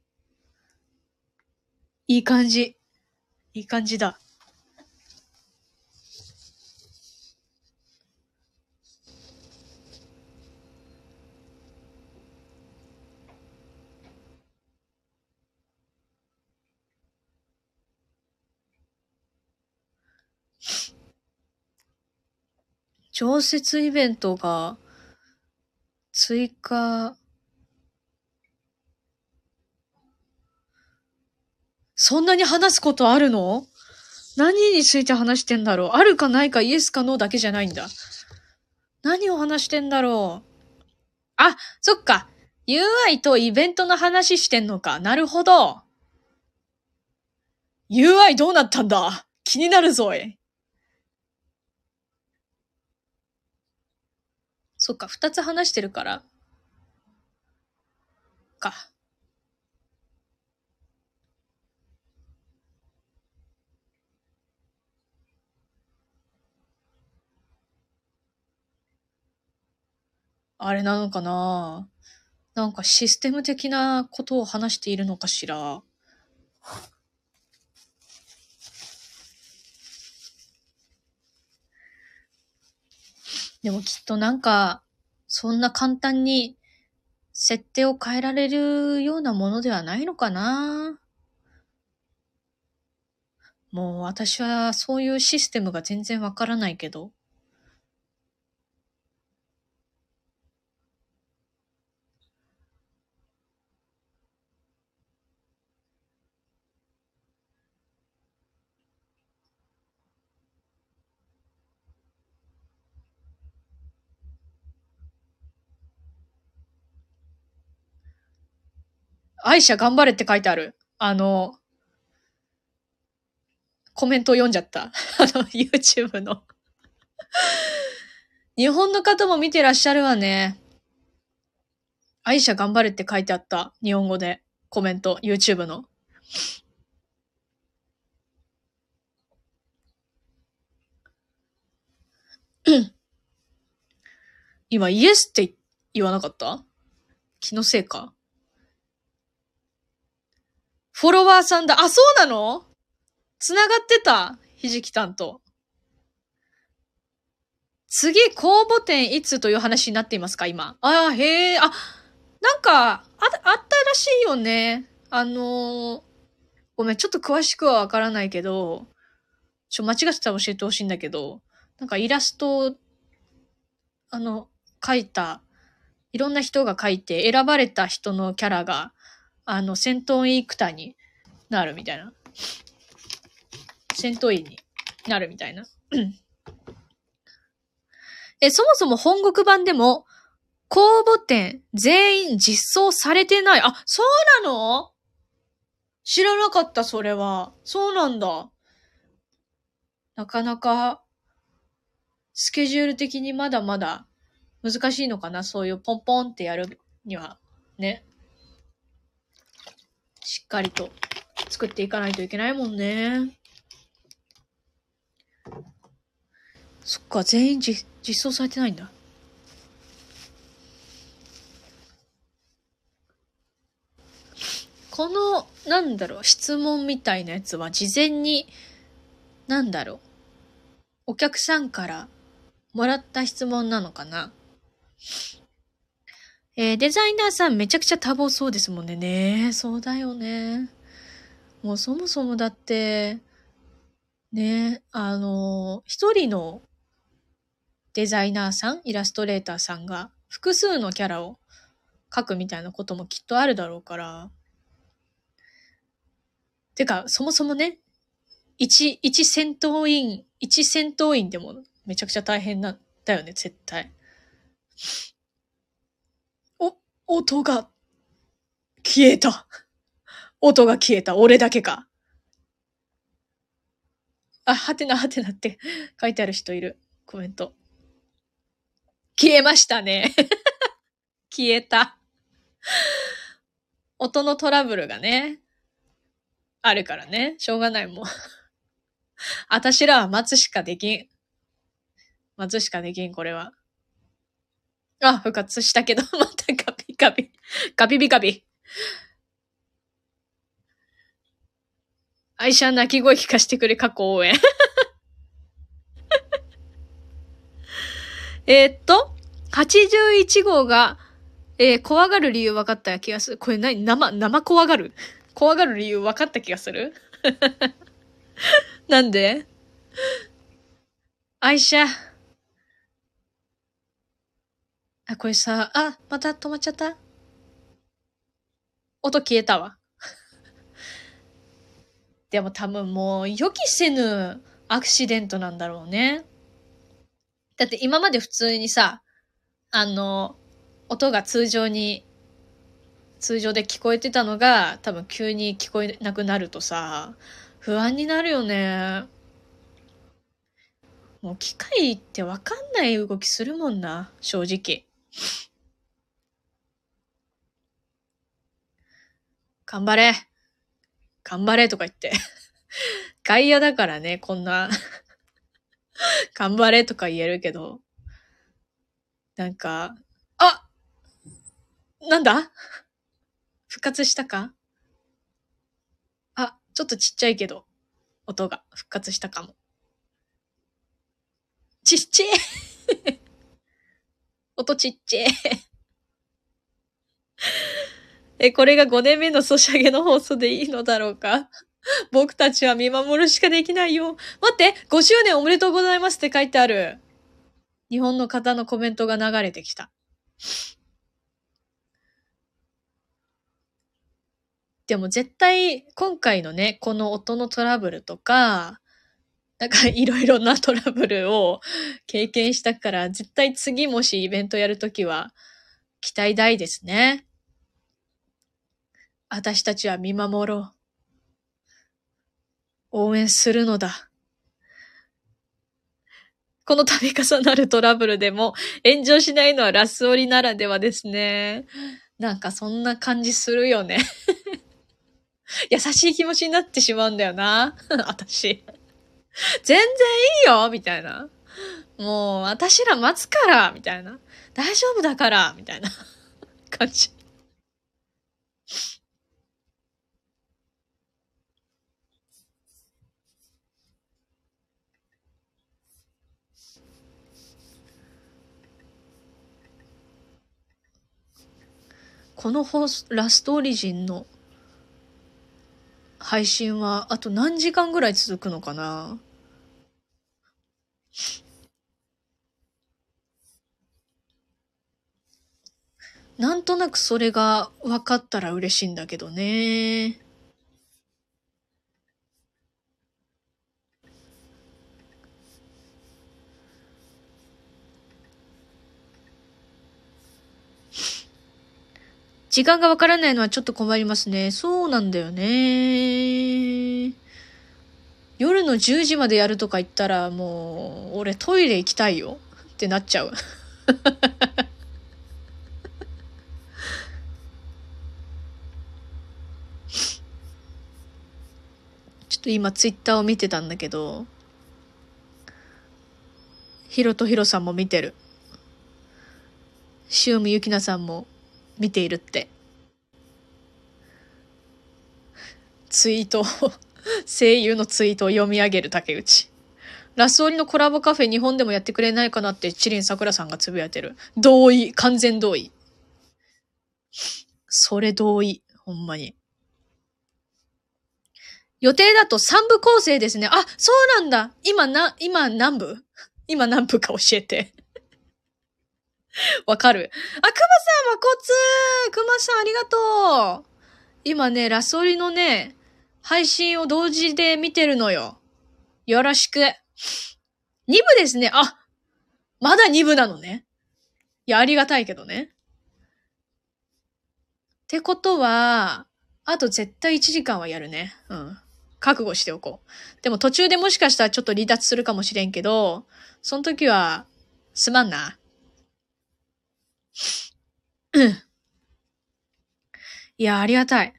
いい感じ。いい感じだ。常設イベントが追加、そんなに話すことあるの？何について話してんだろう？あるかないかイエスかノーだけじゃないんだ。何を話してんだろう？あ、そっか。UI とイベントの話してんのか。なるほど。UI どうなったんだ？気になるぞい。そっか、二つ話してるから。か。あれなのかな？なんかシステム的なことを話しているのかしら。でもきっとなんか、そんな簡単に設定を変えられるようなものではないのかなもう私はそういうシステムが全然わからないけど。愛者頑張れって書いてある。あの、コメントを読んじゃった。<laughs> あの、YouTube の <laughs> 日本の方も見てらっしゃるわね。愛者頑張れって書いてあった。日本語で。コメント。YouTube の。<coughs> 今、イエスって言わなかった？気のせいか？フォロワーさんだ。あ、そうなの？繋がってた？ひじきたんと。次、公募展いつという話になっていますか？今。あ、へえ、あ、なんか、あ、あったらしいよね。あのー、ごめん、ちょっと詳しくはわからないけど、ちょ、間違ってたら教えてほしいんだけど、なんかイラスト、あの、描いた、いろんな人が描いて選ばれた人のキャラが、あの、戦闘員クタになるみたいな。戦闘員になるみたいな。え、そもそも本国版でも、公募展全員実装されてない。あ、そうなの？知らなかった、それは。そうなんだ。なかなか、スケジュール的にまだまだ難しいのかなそういうポンポンってやるには。ね。しっかりと作っていかないといけないもんね。そっか、全員実装されてないんだ。この、なんだろう、質問みたいなやつは事前に、なんだろう、お客さんからもらった質問なのかなえー、デザイナーさんめちゃくちゃ多忙そうですもんね。ねえそうだよね。もうそもそもだって、ね、あの、一人のデザイナーさん、イラストレーターさんが複数のキャラを描くみたいなこともきっとあるだろうから。てか、そもそもね、一、一戦闘員、一戦闘員でもめちゃくちゃ大変なんだよね、絶対。音が消えた。音が消えた。俺だけか。あ、はてなはてなって書いてある人いる。コメント。消えましたね。<laughs> 消えた。音のトラブルがね、あるからね。しょうがないもん。あたしらは待つしかできん。待つしかできん、これは。あ、復活したけど、<laughs> またガビガビ。ガビビガビ。愛車鳴き声聞かしてくれ、過去応援。<laughs> えっと、81号が、えー、怖がる理由分かった気がする。これ何？生、生怖がる？怖がる理由分かった気がする？<laughs> なんで？愛車。あ、これさ、あ、また止まっちゃった音消えたわ。<laughs> でも多分もう予期せぬアクシデントなんだろうね。だって今まで普通にさ、あの、音が通常に、通常で聞こえてたのが多分急に聞こえなくなるとさ、不安になるよね。もう機械ってわかんない動きするもんな、正直。頑張れ。頑張れとか言って。外野だからね、こんな頑張れとか言えるけど。なんか、あなんだ？復活したか？あ、ちょっとちっちゃいけど、音が復活したかも。ちっちゃい音ちっちゃい <laughs> え、これが5年目のソシャゲの放送でいいのだろうか？僕たちは見守るしかできないよ。待って !5 周年おめでとうございますって書いてある。日本の方のコメントが流れてきた。でも絶対今回のね、この音のトラブルとか、なんかいろいろなトラブルを経験したから、絶対次もしイベントやるときは期待大ですね。私たちは見守ろう。応援するのだ。この度重なるトラブルでも炎上しないのはラスオリならではですね。なんかそんな感じするよね <laughs> 優しい気持ちになってしまうんだよな。<laughs> 私。<laughs> 全然いいよみたいな。もう、私ら待つからみたいな。大丈夫だからみたいな <laughs> 感じ。この放送、ラストオリジンの配信はあと何時間ぐらい続くのかな？なんとなくそれが分かったら嬉しいんだけどね。時間がわからないのはちょっと困りますね。そうなんだよね。夜の10時までやるとか言ったらもう、俺トイレ行きたいよってなっちゃう。<laughs> ちょっと今ツイッターを見てたんだけど、ヒロとヒロさんも見てる。塩見ゆきなさんも見ているって。ツイートを <laughs> 声優のツイートを読み上げる竹内。ラスオリのコラボカフェ日本でもやってくれないかなってチリン桜さんがつぶやいてる。同意。完全同意。それ同意。ほんまに。予定だと3部構成ですね。あ、そうなんだ。今な、今何部？<laughs> 今何部か教えて。<laughs> わかる。あ、くまさん、まこつくまさん、ありがとう今ね、ラソリのね、配信を同時で見てるのよ。よろしく。2部ですね。あ、まだ2部なのね。いや、ありがたいけどね。ってことは、あと絶対1時間はやるね。うん。覚悟しておこう。でも途中でもしかしたらちょっと離脱するかもしれんけど、その時は、すまんな。いや、ありがたい。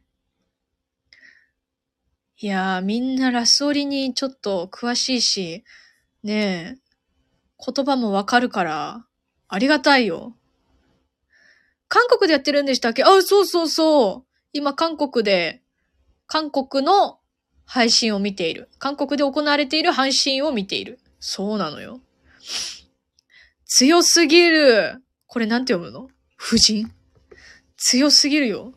いやみんなラスオリにちょっと詳しいし、ねえ、言葉もわかるから、ありがたいよ。韓国でやってるんでしたっけ？あ、そうそうそう。今、韓国で、韓国の配信を見ている。韓国で行われている配信を見ている。そうなのよ。強すぎる。これなんて読むの？夫人？強すぎるよ。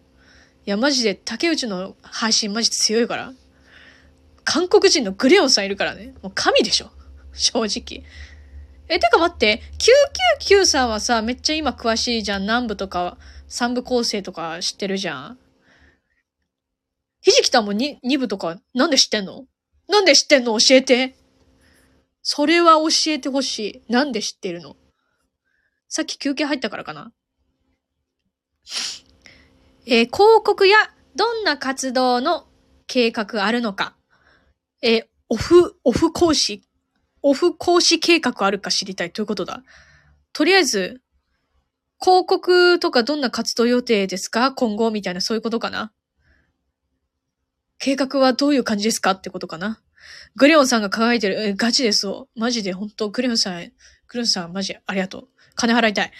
いや、マジで竹内の配信マジ強いから。韓国人のグレオンさんいるからね。もう神でしょ。正直。え、てか待って、999さんはさ、めっちゃ今詳しいじゃん。南部とか、三部構成とか知ってるじゃん。ひじきたんも 2, 2部とか、なんで知ってんの？なんで知ってんの？教えて。それは教えてほしい。なんで知ってるの？さっき休憩入ったからかな？えー、広告やどんな活動の計画あるのか。えー、オフ、オフ講師、オフ講師計画あるか知りたいということだ。とりあえず、広告とかどんな活動予定ですか？今後みたいなそういうことかな。計画はどういう感じですかってことかな。グレオンさんが輝いてる。え、ガチですよ。マジで本当グレオンさん、グレオンさんマジありがとう。金払いたい。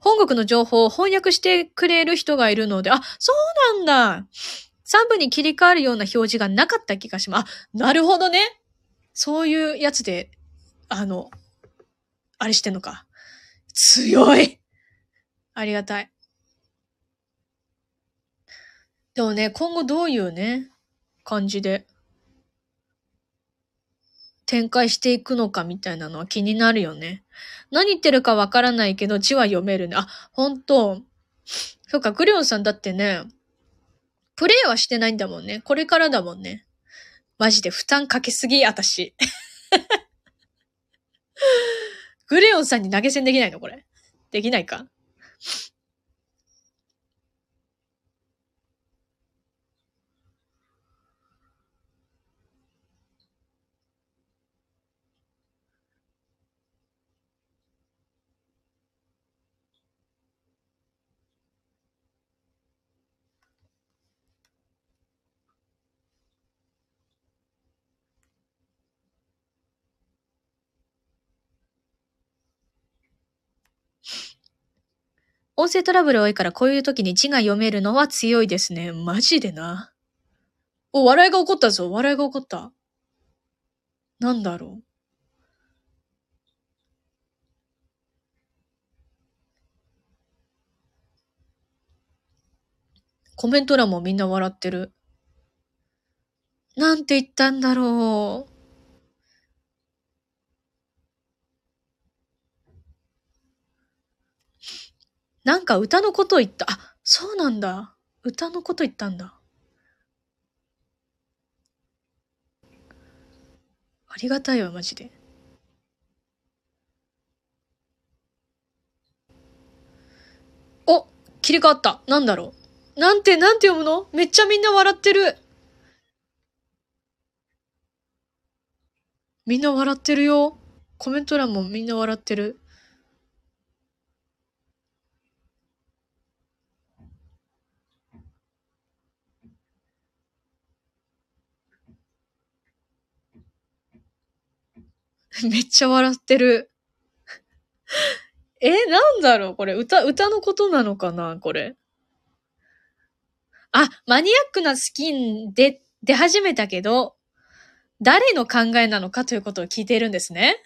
本国の情報を翻訳してくれる人がいるので、あ、そうなんだ。3部に切り替わるような表示がなかった気がします。あ、なるほどね。そういうやつで、あの、あれしてんのか。強いありがたい。でもね、今後どういうね、感じで展開していくのかみたいなのは気になるよね。何言ってるかわからないけど字は読めるね。あ、本当そっか、グリオンさんだってね、プレイはしてないんだもんね。これからだもんね。マジで負担かけすぎ、私。<laughs> グレオンさんに投げ銭できないのこれ。できないか音声トラブル多いからこういう時に字が読めるのは強いですね。マジでな。お、笑いが起こったぞ。笑いが起こった。なんだろう。コメント欄もみんな笑ってる。なんて言ったんだろう。なんか歌のこと言った。あ、そうなんだ。歌のこと言ったんだ。ありがたいわ、マジで。お切り替わった。なんだろう。なんて、なんて読むの？めっちゃみんな笑ってる。みんな笑ってるよ。コメント欄もみんな笑ってる。<laughs> めっちゃ笑ってる。<laughs> え、なんだろう？これ、歌、歌のことなのかな？これ。あ、マニアックなスキンで、出始めたけど、誰の考えなのかということを聞いているんですね。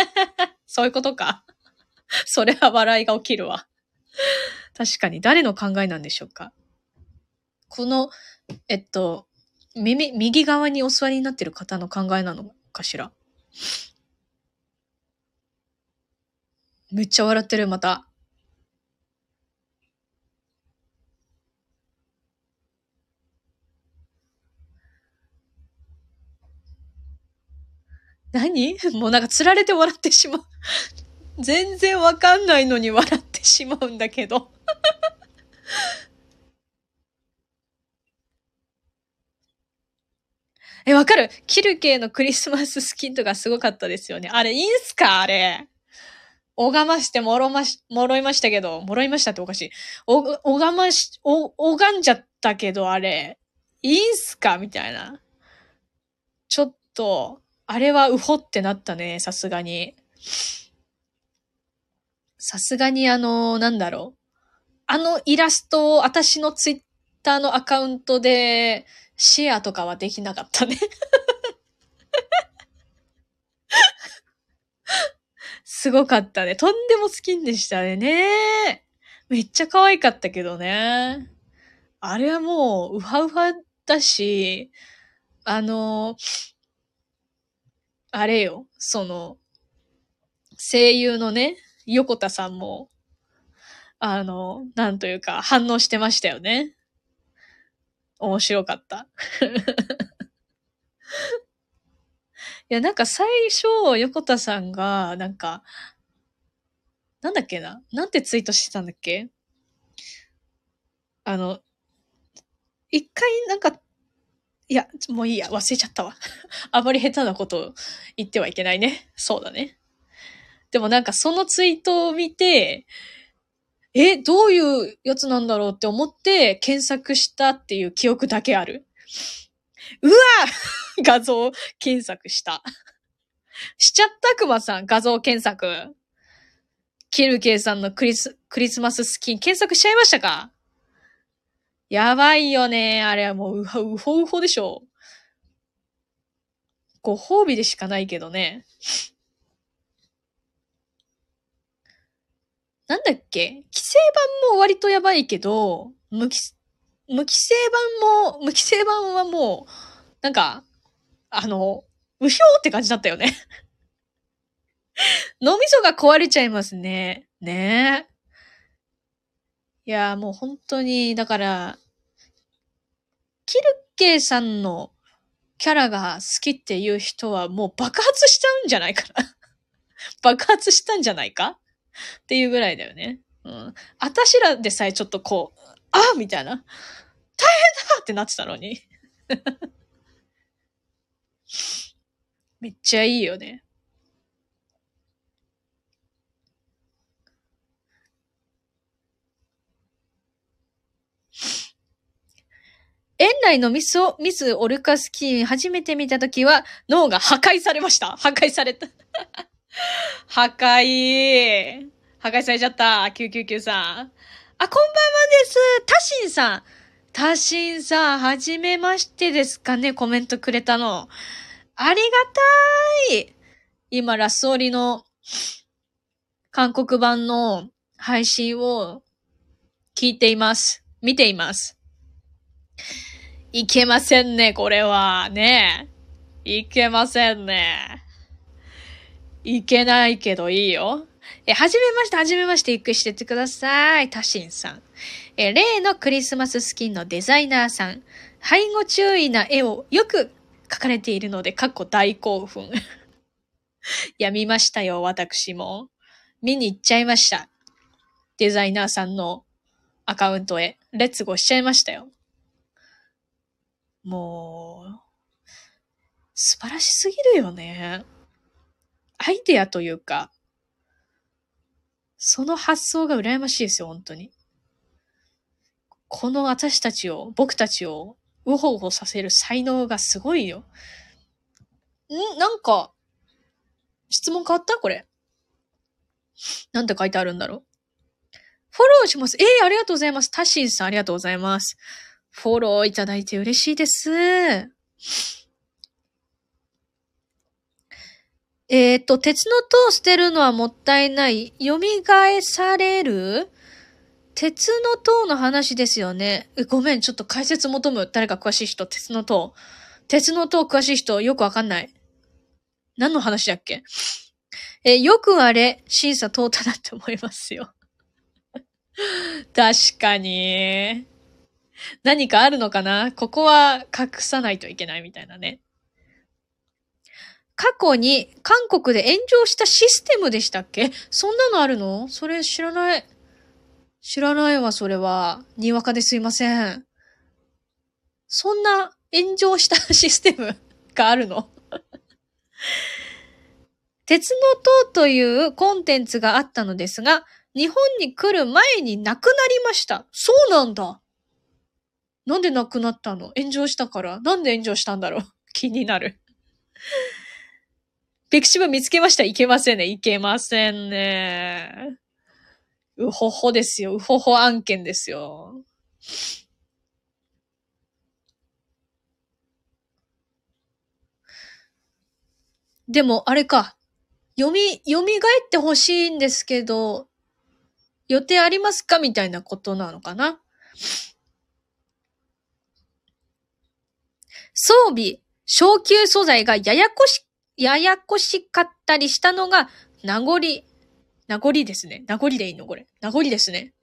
<laughs> そういうことか。それは笑いが起きるわ。確かに、誰の考えなんでしょうか？この、えっと、耳、右側にお座りになってる方の考えなのかしら？めっちゃ笑ってる、また。何？<laughs> もうなんか釣られて笑ってしまう。全然わかんないのに笑ってしまうんだけど。え、わかる？キルケのクリスマススキンとかすごかったですよね。あれ、いいんすか？あれ。拝ましてもろまし、もろいましたけど、もろいましたっておかしい。お、拝まし、お、拝んじゃったけど、あれ、いいんすかみたいな。ちょっと、あれはうほってなったね、さすがに。さすがにあの、なんだろう。あのイラストを私のツイッターのアカウントでシェアとかはできなかったねすごかったね。とんでも好きんでしたね。めっちゃ可愛かったけどね。あれはもう、ウハウハだし、あの、あれよ、その、声優のね、横田さんも、あの、なんというか反応してましたよね。面白かった。いや、なんか最初、横田さんが、なんか、なんだっけな？なんてツイートしてたんだっけ？あの、一回なんか、いや、もういいや、忘れちゃったわ。<laughs> あまり下手なことを言ってはいけないね。そうだね。でもなんかそのツイートを見て、え、どういうやつなんだろうって思って検索したっていう記憶だけある。うわ画像検索した。しちゃった？くまさん、画像検索。キルケイさんのクリス、クリスマススキン検索しちゃいましたか？やばいよね。あれはもう、うほうほうほでしょ。ご褒美でしかないけどね。なんだっけ？規制版も割とやばいけど、無規、無規制版も、無規制版はもう、なんか、あの、うひょーって感じだったよね <laughs> 脳みそが壊れちゃいますね。ねえ。いや、もう本当に、だから、キルケイさんのキャラが好きっていう人はもう爆発しちゃうんじゃないかな <laughs> 爆発したんじゃないかっていうぐらいだよね。うん。あたしらでさえちょっとこう、あみたいな。大変だってなってたのに。<laughs> めっちゃいいよね。園内のミスを、ミスオルカスキー初めて見たときは脳が破壊されました。破壊された。<laughs> 破壊。破壊されちゃった。999さん。あ、こんばんはです。タシンさん。タシンさん、はじめましてですかね、コメントくれたの。ありがたい今、ラスオリの韓国版の配信を聞いています。見ています。いけませんね、これは。ねいけませんね。いけないけどいいよ。え、はじめまして、はじめまして、ゆっくりしてってください。タシンさん。え、例のクリスマススキンのデザイナーさん。背後注意な絵をよく描かれているので、かっこ大興奮。<laughs> や、見ましたよ、私も。見に行っちゃいました。デザイナーさんのアカウントへ、レッツゴーしちゃいましたよ。もう、素晴らしすぎるよね。アイデアというか、その発想が羨ましいですよ、本当に。この私たちを、僕たちを、うほうほさせる才能がすごいよ。ん？なんか、質問変わった？これ。なんて書いてあるんだろうフォローします。ええー、ありがとうございます。タシンさん、ありがとうございます。フォローいただいて嬉しいです。えっ、ー、と、鉄の塔を捨てるのはもったいない。蘇される？鉄の塔の話ですよね。ごめん、ちょっと解説求む。誰か詳しい人、鉄の塔。鉄の塔詳しい人、よくわかんない。何の話だっけ？えよくあれ、審査通ったなって思いますよ。<laughs> 確かに。何かあるのかな？ここは隠さないといけないみたいなね。過去に韓国で炎上したシステムでしたっけ？そんなのあるの？それ知らない。知らないわ、それは。にわかですいません。そんな炎上したシステム <laughs> があるの？鉄の塔というコンテンツがあったのですが、日本に来る前になくなりました。そうなんだ。なんでなくなったの？炎上したからなんで炎上したんだろう？<laughs> 気になる。ピクシブ見つけましたいけませんね。いけませんね。うほほですよ。うほほ案件ですよ。でも、あれか。読み、蘇ってほしいんですけど、予定ありますかみたいなことなのかな装備、昇級素材がややこし、ややこしかったりしたのが名残、名残ですね。名残でいいのこれ。名残ですね。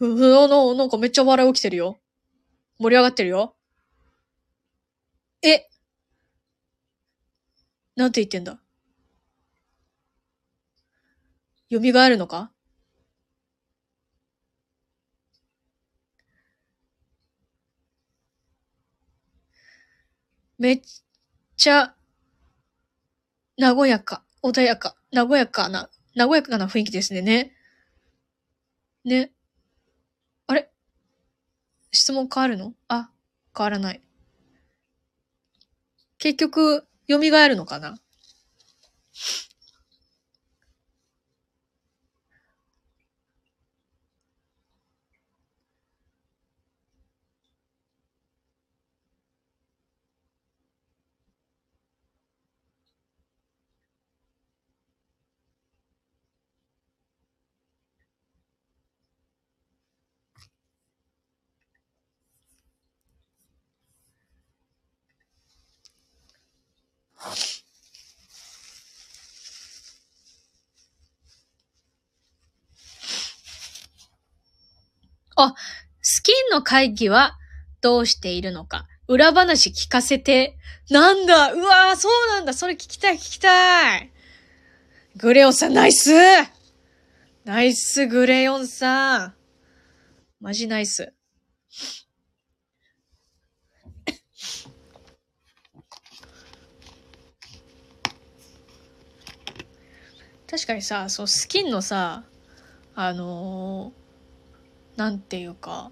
うわ、な、なんかめっちゃ笑い起きてるよ。盛り上がってるよ。え？なんて言ってんだ？蘇るのか？めっちゃ、和やか、穏やか、和やかな、和やかな雰囲気ですね。ね。ね。あれ？質問変わるの？あ、変わらない。結局、蘇るのかな？あ、スキンの会議はどうしているのか？裏話聞かせて。なんだ？うわーそうなんだそれ聞きたい聞きたいグレオンさんナイスナイスグレヨンさんマジナイス。確かにさ、そう、スキンのさ、あのー、なんていうか、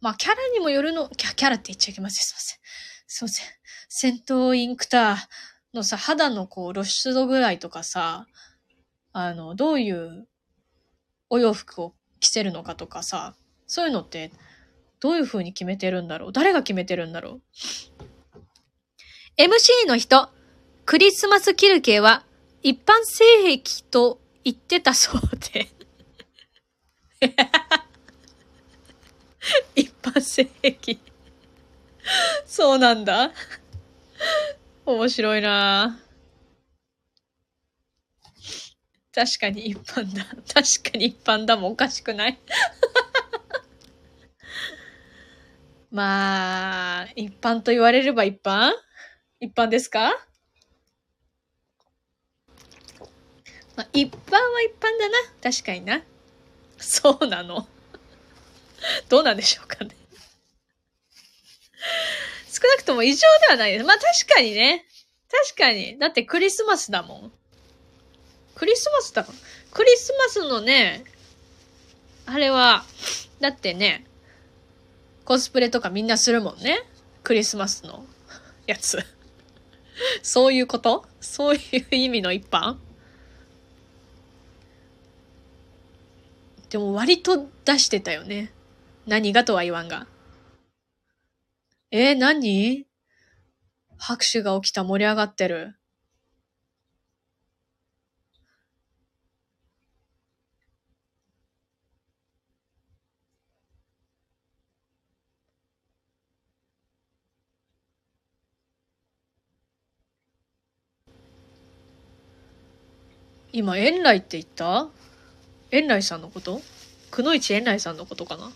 まあ、キャラにもよるの、キャキャラって言っちゃいけません。すいません。すいません。戦闘インクターのさ、肌のこう露出度ぐらいとかさ、あの、どういうお洋服を着せるのかとかさ、そういうのってどういう風に決めてるんだろう？誰が決めてるんだろう ?MC の人、クリスマスキル系は一般性癖と言ってたそうで。<laughs> 一般性癖。そうなんだ。面白いな。確かに一般だ。確かに一般だもおかしくない。<laughs> まあ、一般と言われれば一般？一般ですか？まあ、一般は一般だな。確かにな。そうなの。どうなんでしょうかね。少なくとも異常ではないです。まあ確かにね。確かに。だってクリスマスだもん。クリスマスだもん。クリスマスのね、あれは、だってね、コスプレとかみんなするもんね。クリスマスのやつ。そういうこと？そういう意味の一般？でも割と出してたよね。何がとは言わんが。えー、何？拍手が起きた盛り上がってる。今、遠来って言った？遠来さんのこと？くのいち遠来さんのことかな？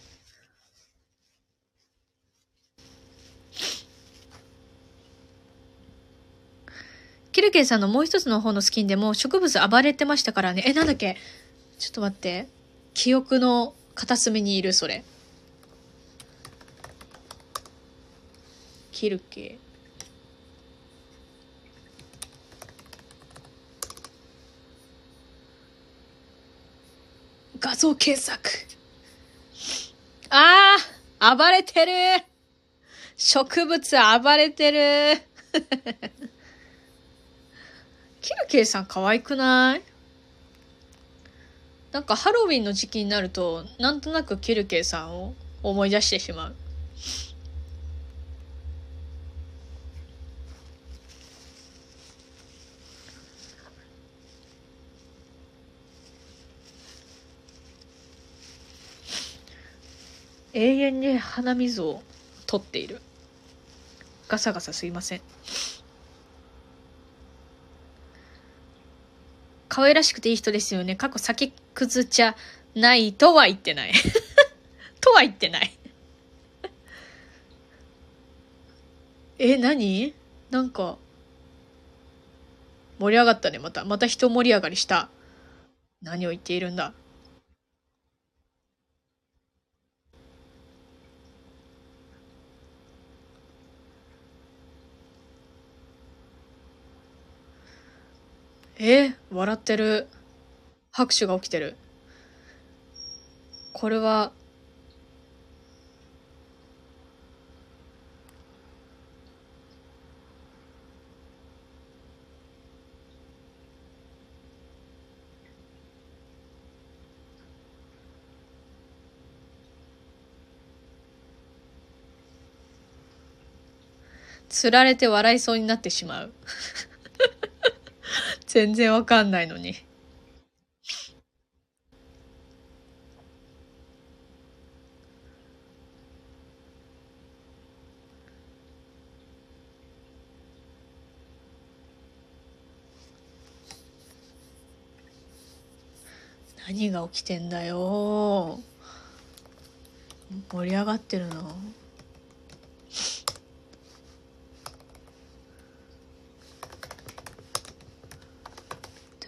キルケンさんのもう一つの方のスキンでも植物暴れてましたからね。え、なんだっけ？ちょっと待って。記憶の片隅にいる、それ。キルケ。画像検索。ああ暴れてる植物暴れてる <laughs> キルケイさん可愛くない？なんかハロウィンの時期になると、なんとなくキルケイさんを思い出してしまう。永遠に鼻水を取っている。ガサガサすいません。可愛らしくていい人ですよね。過去酒くずちゃないとは言ってない。<laughs> とは言ってない。<laughs> え、何？なんか、盛り上がったね、また。また人盛り上がりした。何を言っているんだ？え笑ってる。拍手が起きてる。これは、つられて笑いそうになってしまう。全然わかんないのに。何が起きてんだよ盛り上がってるの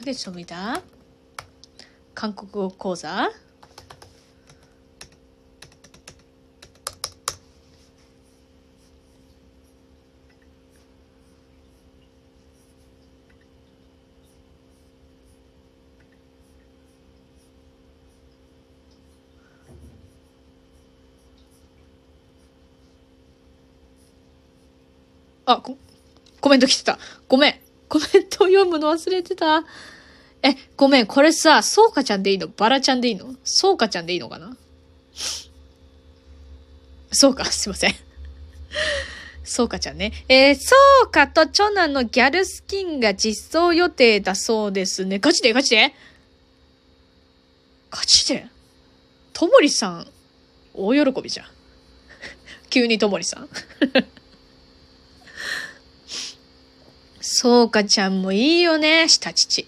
でしょみた？韓国語講座？あ、コメント来てた。ごめん。コメントを読むの忘れてた。え、ごめん、これさ、そうかちゃんでいいの？バラちゃんでいいの？そうかちゃんでいいのかな？そうか、すいません。そうかちゃんね。えー、そうかと長男のギャルスキンが実装予定だそうですね。ガチで？ガチで？ガチで？ともりさん、大喜びじゃん。<laughs> 急にともりさん。そうかちゃんもいいよね、下乳。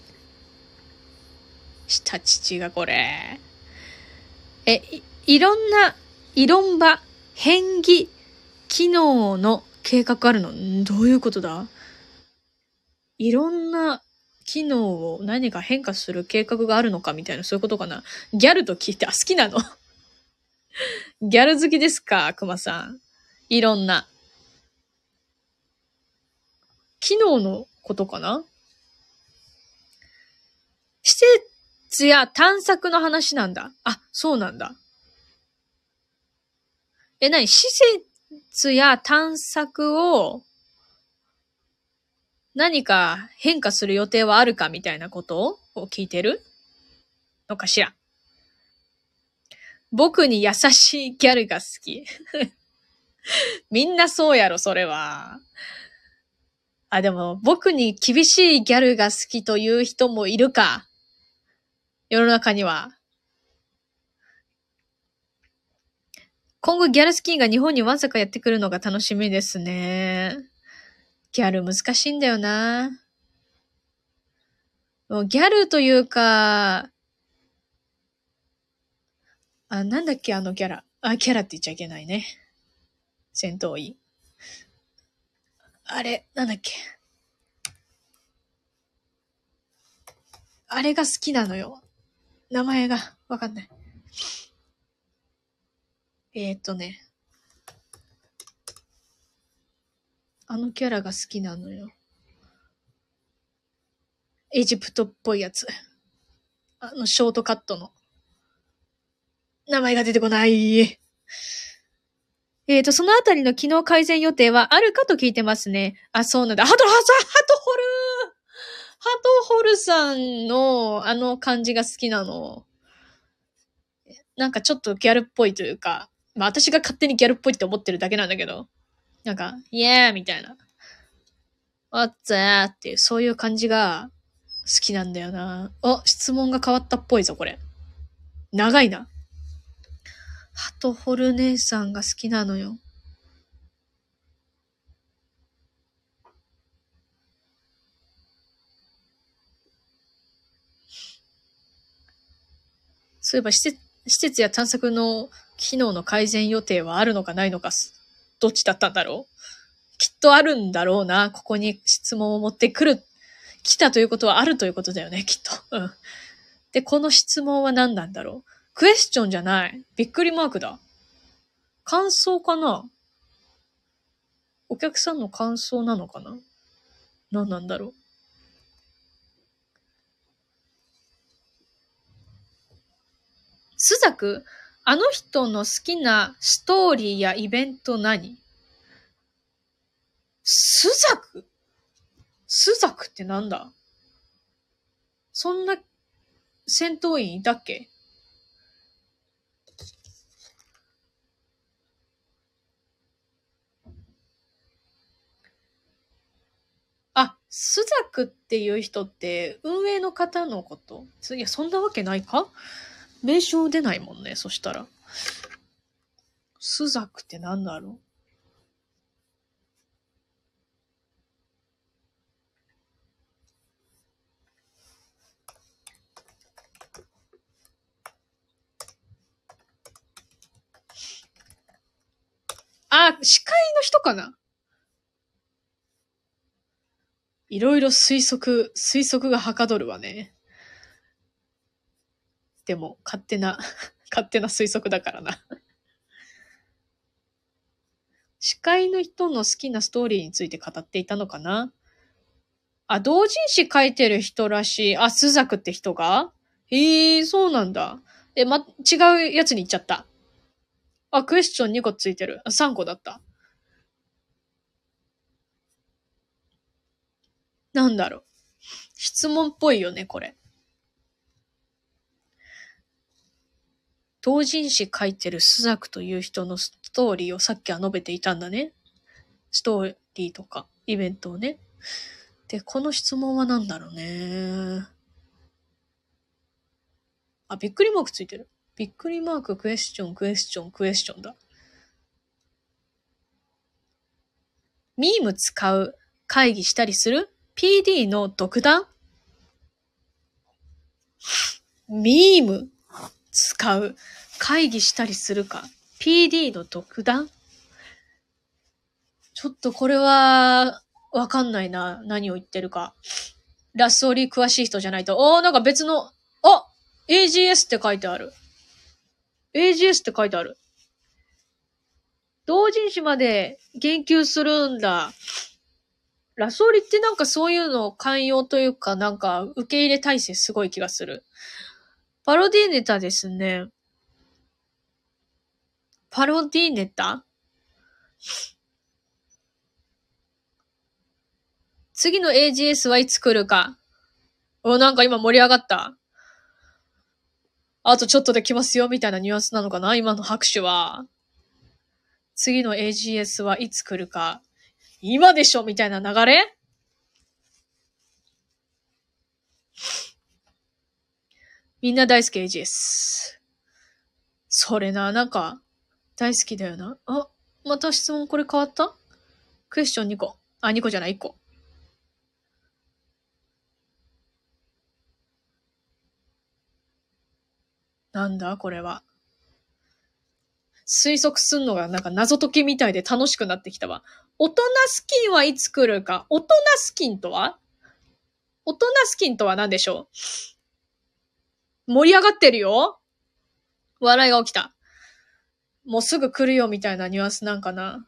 した父がこれ。え、いろんな、いろんば、変義、機能の計画あるの？どういうことだ？いろんな機能を何か変化する計画があるのかみたいな、そういうことかな？ギャルと聞いて、あ、好きなの？<laughs> ギャル好きですか熊さん？いろんな。機能のことかな？施設や探索の話なんだ。あ、そうなんだ。え、なに施設や探索を何か変化する予定はあるかみたいなことを聞いてる？のかしら？僕に優しいギャルが好き。<laughs> みんなそうやろ、それは。あ、でも、僕に厳しいギャルが好きという人もいるか。世の中には。今後ギャルスキンが日本にわざかやってくるのが楽しみですね。ギャル難しいんだよな。もうギャルというか、あ、なんだっけあのキャラ。あ、キャラって言っちゃいけないね。戦闘員。あれ、なんだっけ。あれが好きなのよ。名前がわかんない。えー、っとね。あのキャラが好きなのよ。エジプトっぽいやつ。あの、ショートカットの。名前が出てこない。えっ、ー、と、そのあたりの機能改善予定はあるかと聞いてますね。あ、そうなんだ。ハト、ハト、ハトホルハトホルさんのあの感じが好きなの。なんかちょっとギャルっぽいというか、まあ私が勝手にギャルっぽいって思ってるだけなんだけど、なんか、イエーみたいな。What's that? っていう、そういう感じが好きなんだよな。あ、質問が変わったっぽいぞ、これ。長いな。ハトホル姉さんが好きなのよ。そういえば施設、施設や探索の機能の改善予定はあるのかないのか、どっちだったんだろう？きっとあるんだろうな。ここに質問を持ってくる。来たということはあるということだよね、きっと。うん。で、この質問は何なんだろう？クエスチョンじゃない。びっくりマークだ。感想かな？お客さんの感想なのかな？何なんだろう？スザクあの人の好きなストーリーやイベント何？スザク？スザクってなんだ？そんな戦闘員いたっけあ、スザクっていう人って運営の方のこと？いや、そんなわけないか？名称出ないもんね、そしたら。スザクってなんだろう？あ、司会の人かな？いろいろ推測、推測がはかどるわね。でも、勝手な、<laughs> 勝手な推測だからな。司会の人の好きなストーリーについて語っていたのかな？あ、同人誌書いてる人らしい。あ、スザクって人が？へえ、そうなんだ。え、ま、違うやつに行っちゃった。あ、クエスチョン2個ついてる。あ、3個だった。なんだろう。質問っぽいよね、これ。同人誌書いてるスザクという人のストーリーをさっきは述べていたんだね。ストーリーとか、イベントをね。で、この質問は何だろうね。あ、びっくりマークついてる。びっくりマーク、クエスチョン、クエスチョン、クエスチョンだ。ミーム使う会議したりする？?PD の独断？ミーム？使う？会議したりするか ?PD の独断？ちょっとこれは、わかんないな。何を言ってるか。ラスオリー詳しい人じゃないと。おー、なんか別の、あ !AGS って書いてある。AGS って書いてある。同人誌まで言及するんだ。ラソーリってなんかそういうのを寛容というかなんか受け入れ体制すごい気がする。パロディネタですね。パロディネタ？次の AGS はいつ来るか。お、なんか今盛り上がった。あとちょっとで来ますよ、みたいなニュアンスなのかな今の拍手は。次の AGS はいつ来るか。今でしょみたいな流れ？みんな大好き AGS。それな、なんか、大好きだよな。あ、また質問これ変わった？クエスチョン2個。あ、2個じゃない、1個。なんだこれは。推測すんのがなんか謎解きみたいで楽しくなってきたわ。大人スキンはいつ来るか？大人スキンとは？大人スキンとは何でしょう？盛り上がってるよ笑いが起きた。もうすぐ来るよみたいなニュアンスなんかな？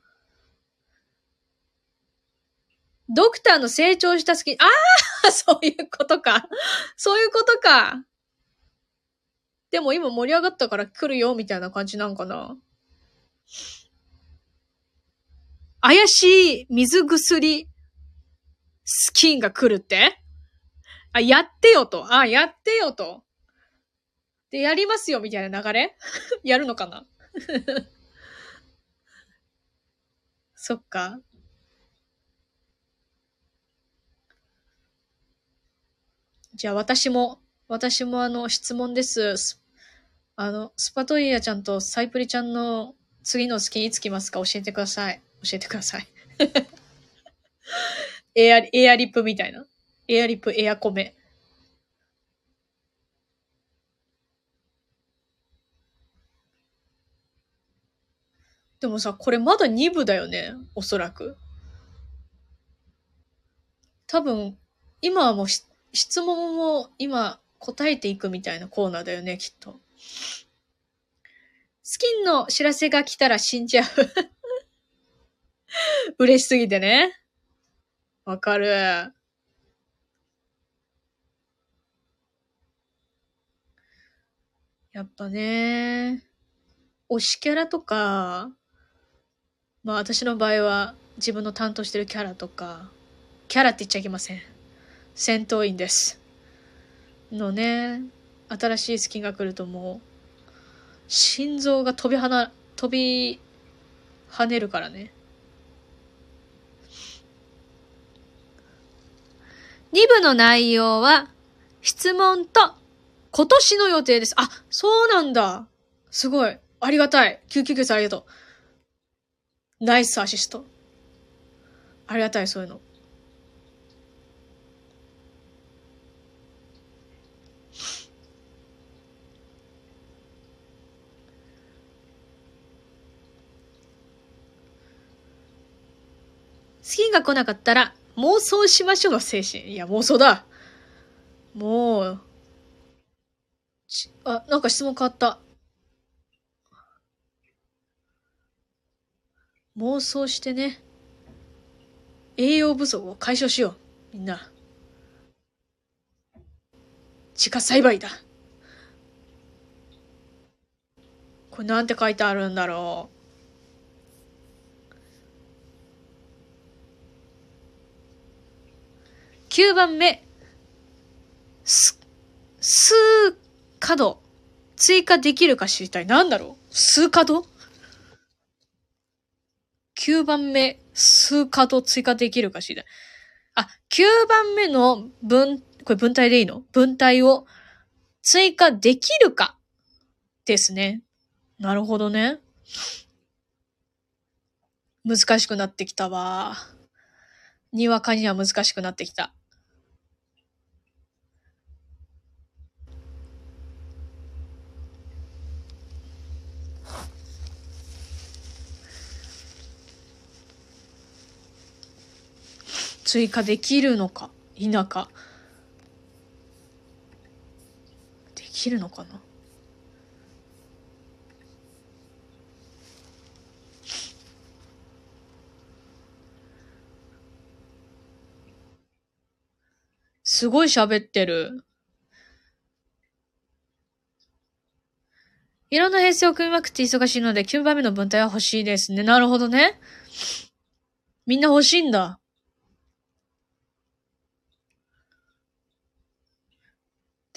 ドクターの成長したスキン、ああ <laughs> そういうことか。そういうことか。でも今盛り上がったから来るよ、みたいな感じなんかな？怪しい水薬スキンが来るって？あ、やってよと。あ、やってよと。で、やりますよ、みたいな流れ？<laughs> やるのかな？<laughs> そっか。じゃあ私も私もあの、質問です。あの、スパトリアちゃんとサイプリちゃんの次の月いつ来ますか？教えてください。教えてください。<laughs> エア、エアリップみたいな？エアリップ、エアコメ。でもさ、これまだ2部だよね？おそらく。多分、今はもう質問も今答えていくみたいなコーナーだよね、きっと。スキンの知らせが来たら死んじゃう <laughs> 嬉しすぎてね。わかる。やっぱね、推しキャラとか、まあ私の場合は自分の担当してるキャラとか、キャラって言っちゃいけません。戦闘員です。のね、新しいスキンが来るともう、心臓が飛びはな、飛び跳ねるからね。2部の内容は、質問と今年の予定です。あ、そうなんだ。すごい。ありがたい。999さんありがとう。ナイスアシスト。ありがたい、そういうの。スキンが来なかったら妄想しましょうの精神。いや、妄想だ。もう、あ、なんか質問変わった。妄想してね、栄養不足を解消しよう。みんな。自家栽培だ。これなんて書いてあるんだろう。9番目、す、数角、追加できるか知りたい。なんだろう数角 ?9 番目、数角追加できるか知りたい。あ、9番目の文、これ文体でいいの？文体を追加できるかですね。なるほどね。難しくなってきたわ。にわかには難しくなってきた。追加できるのか？否かできるのかな？すごい喋ってる。いろんな編成を組みまくって忙しいので9番目の文体は欲しいですね。なるほどね。みんな欲しいんだ。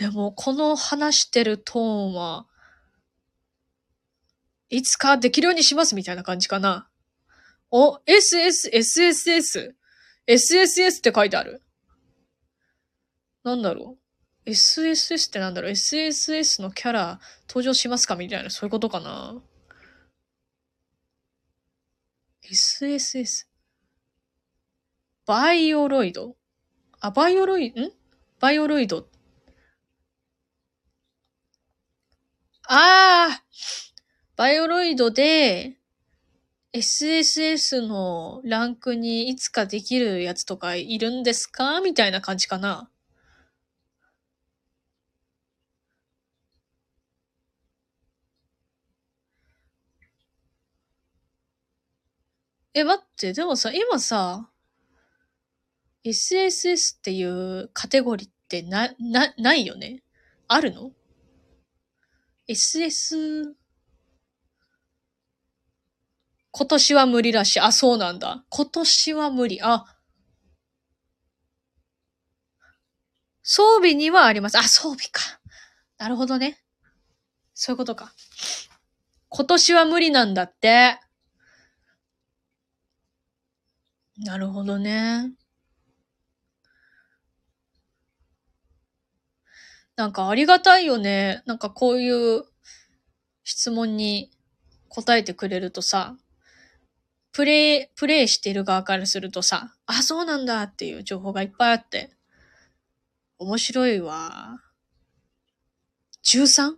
でも、この話してるトーンは、いつかできるようにしますみたいな感じかな。お、SS、SSS。SSS って書いてある。なんだろう ?SSS ってなんだろう ?SSS のキャラ登場しますかみたいな、そういうことかな。SSS。バイオロイドあ、バイオロイド、んバイオロイドああバイオロイドで、SSS のランクにいつかできるやつとかいるんですか？みたいな感じかな。え、待って、でもさ、今さ、SSS っていうカテゴリーってな、な、ないよね？あるの？SS、今年は無理らしい。あ、そうなんだ。今年は無理。あ、装備にはあります。あ、装備か。なるほどね。そういうことか。今年は無理なんだって。なるほどね。なんかありがたいよね。なんかこういう質問に答えてくれるとさ、プレイ、プレイしてる側からするとさ、あ、そうなんだっていう情報がいっぱいあって、面白いわ。13?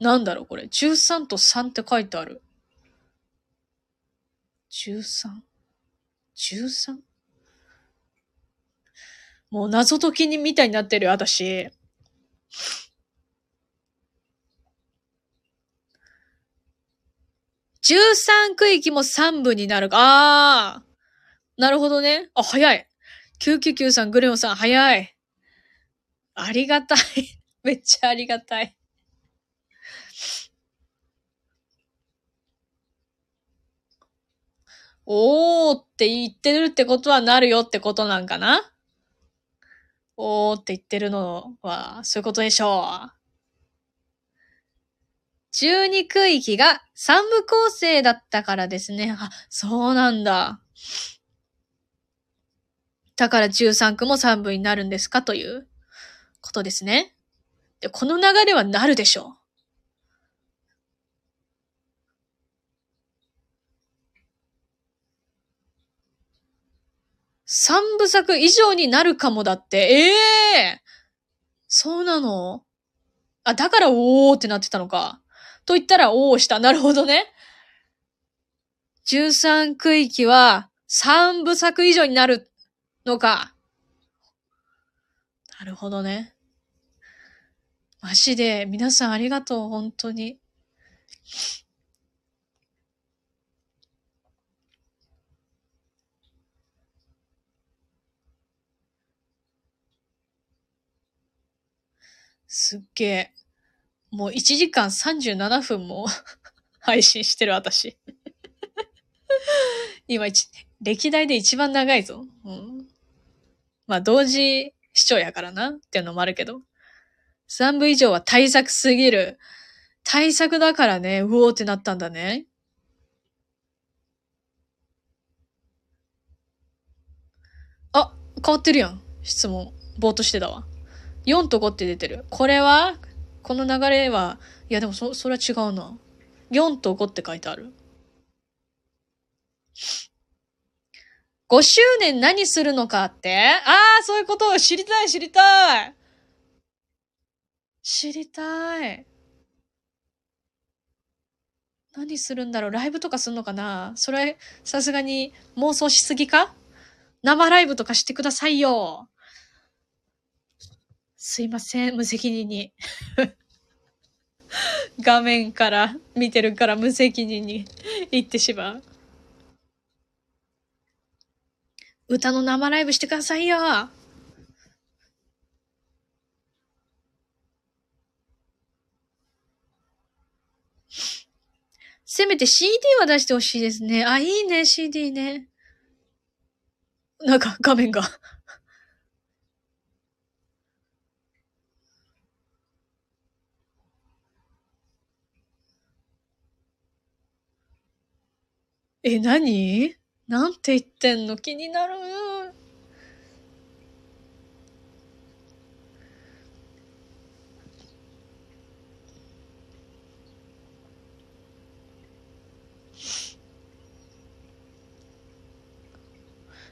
なんだろうこれ。13と3って書いてある。13?13? もう謎解きにみたいになってるよ、私。13区域も3部になるか。あー。なるほどね。あ、早い。999さん、グレオンさん、早い。ありがたい。<laughs> めっちゃありがたい。おーって言ってるってことはなるよってことなんかな？おーって言ってるのは、そういうことでしょう。12区域が3部構成だったからですね。あ、そうなんだ。だから13区も3部になるんですかということですね。で、この流れはなるでしょう。三部作以上になるかもだって。ええー、そうなの？あ、だからおーってなってたのか。と言ったらおーした。なるほどね。13区域は三部作以上になるのか。なるほどね。マジで、皆さんありがとう、本当に。すっげえ。もう1時間37分も <laughs> 配信してる私 <laughs> 今歴代で一番長いぞ。うん。まあ同時視聴やからなっていうのもあるけど。3部以上は対策すぎる。対策だからね、うおーってなったんだね。あ、変わってるやん。質問。ぼーっとしてたわ。4と5って出てる。これはこの流れは、いやでもそ、それは違うな。4と5って書いてある。5周年何するのかって？ああ、そういうことを知りたい、知りたい。知りたい。何するんだろう？ライブとかすんのかな？それ、さすがに妄想しすぎか？生ライブとかしてくださいよ。すいません、無責任に。<laughs> 画面から見てるから無責任に言ってしまう。歌の生ライブしてくださいよ。せめて CD は出してほしいですね。あ、いいね、CD ね。なんか画面がえ、何？なんて言ってんの？気になる。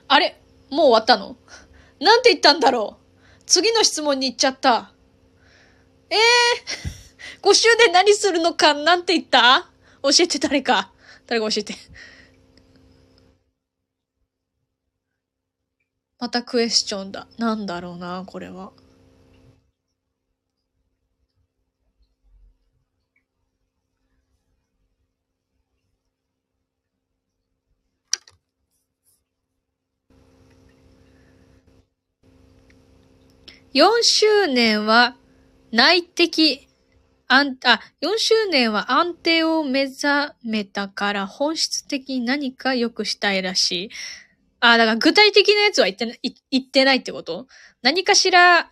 あれ？もう終わったの？なんて言ったんだろう？次の質問に行っちゃった。ええー、5周年何するのか？なんて言った？教えて誰か。誰か教えて。またクエスチョンだ。なんだろうな、これは。4周年は内的、安、あ、4周年は安定を目覚めたから本質的に何か良くしたいらしい。ああ、だから具体的なやつは言ってない、言ってないってこと？何かしら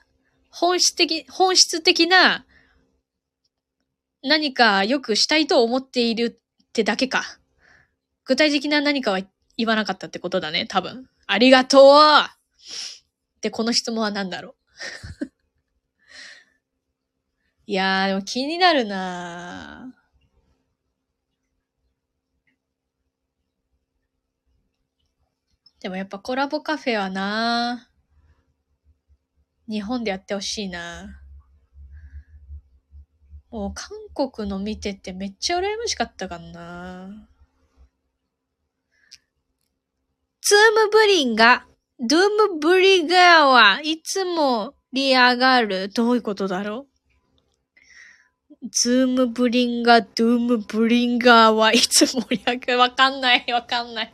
本質的、本質的な何か良くしたいと思っているってだけか。具体的な何かは言わなかったってことだね、多分。ありがとうで、この質問は何だろう？<laughs> いやー、でも気になるなー。でもやっぱコラボカフェはな日本でやってほしいなもう韓国の見ててめっちゃ羨ましかったかなドゥームブリンガ、ドゥームブリンガーはいつも盛り上がる。どういうことだろう？ドゥームブリンガー、ドゥームブリンガーはいつ盛り上がる？わかんない、わかんない。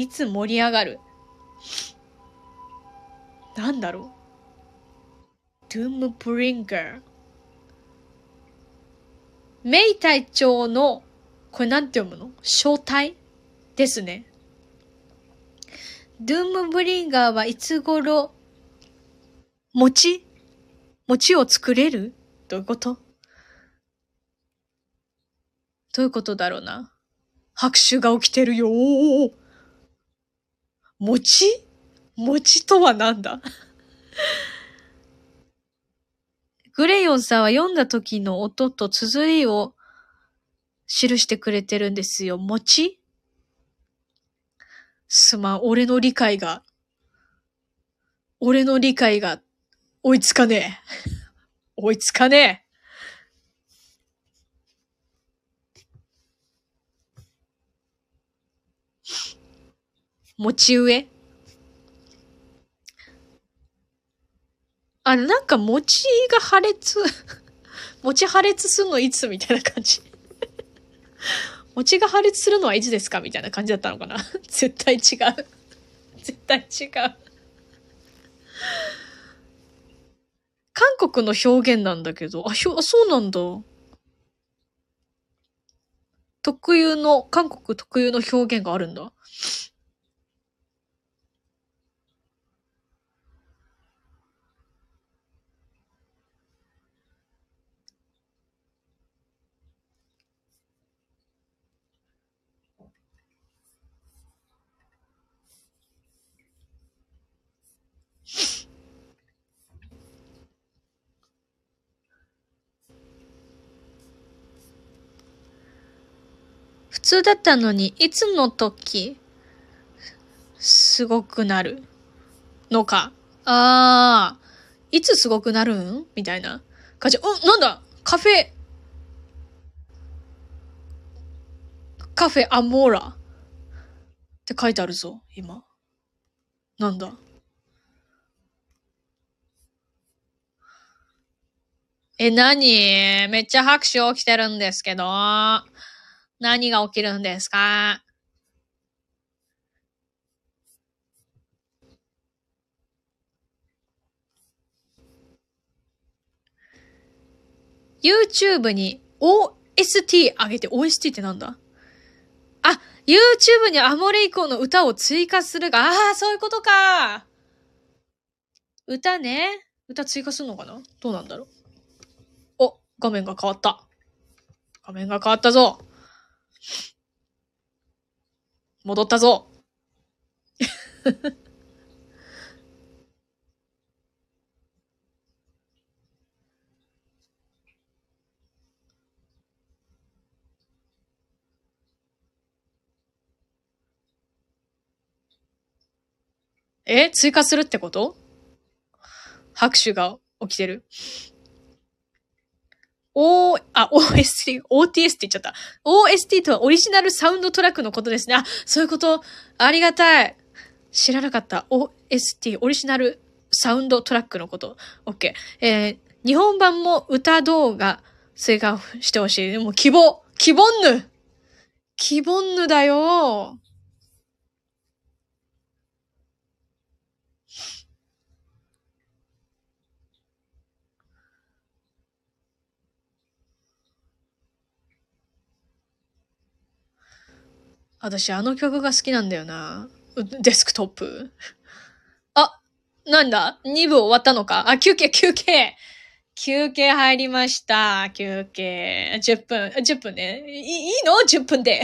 いつ盛り上がる？なんだろう？ドゥームブリンガー。メイ隊長の、これなんて読むの？正体ですね。ドゥームブリンガーはいつ頃、餅？餅を作れる？どういうこと？どういうことだろうな。拍手が起きてるよ餅？餅とは何だ？グレヨンさんは読んだ時の音と綴りを記してくれてるんですよ。餅？すまん、俺の理解が、俺の理解が追いつかねえ。<laughs> 追いつかねえ。持ち上？あ、なんか餅が破裂 <laughs> 餅破裂するのいつみたいな感じ <laughs> 餅が破裂するのはいつですかみたいな感じだったのかな <laughs> 絶対違う。絶対違う。韓国の表現なんだけど、あ、ひょ、あ、そうなんだ。特有の、韓国特有の表現があるんだ。普通だったのに、いつの時、すごくなるのか。ああ、いつすごくなるん？みたいな感じ。お、なんだ？カフェ、カフェアモーラって書いてあるぞ、今。なんだ？え、なにめっちゃ拍手起きてるんですけど。何が起きるんですか？YouTube に OST 上げて OST ってなんだ？あ、YouTube にアモレイコの歌を追加するが、ああ、そういうことか。歌ね。歌追加するのかな？どうなんだろう。お、画面が変わった。画面が変わったぞ。戻ったぞ。<laughs> え？追加するってこと？拍手が起きてる。O、あ、OST、OTS って言っちゃった。OST とはオリジナルサウンドトラックのことですね。あ、そういうこと。ありがたい。知らなかった。OST、オリジナルサウンドトラックのこと。OK。えー、日本版も歌動画追加してほしい。でも希望希望ぬ希望ぬだよ私、あの曲が好きなんだよな。デスクトップ。あ、なんだ ?2 部終わったのか？あ、休憩、休憩休憩入りました。休憩。10分、10分ね。いいいの ?10 分で。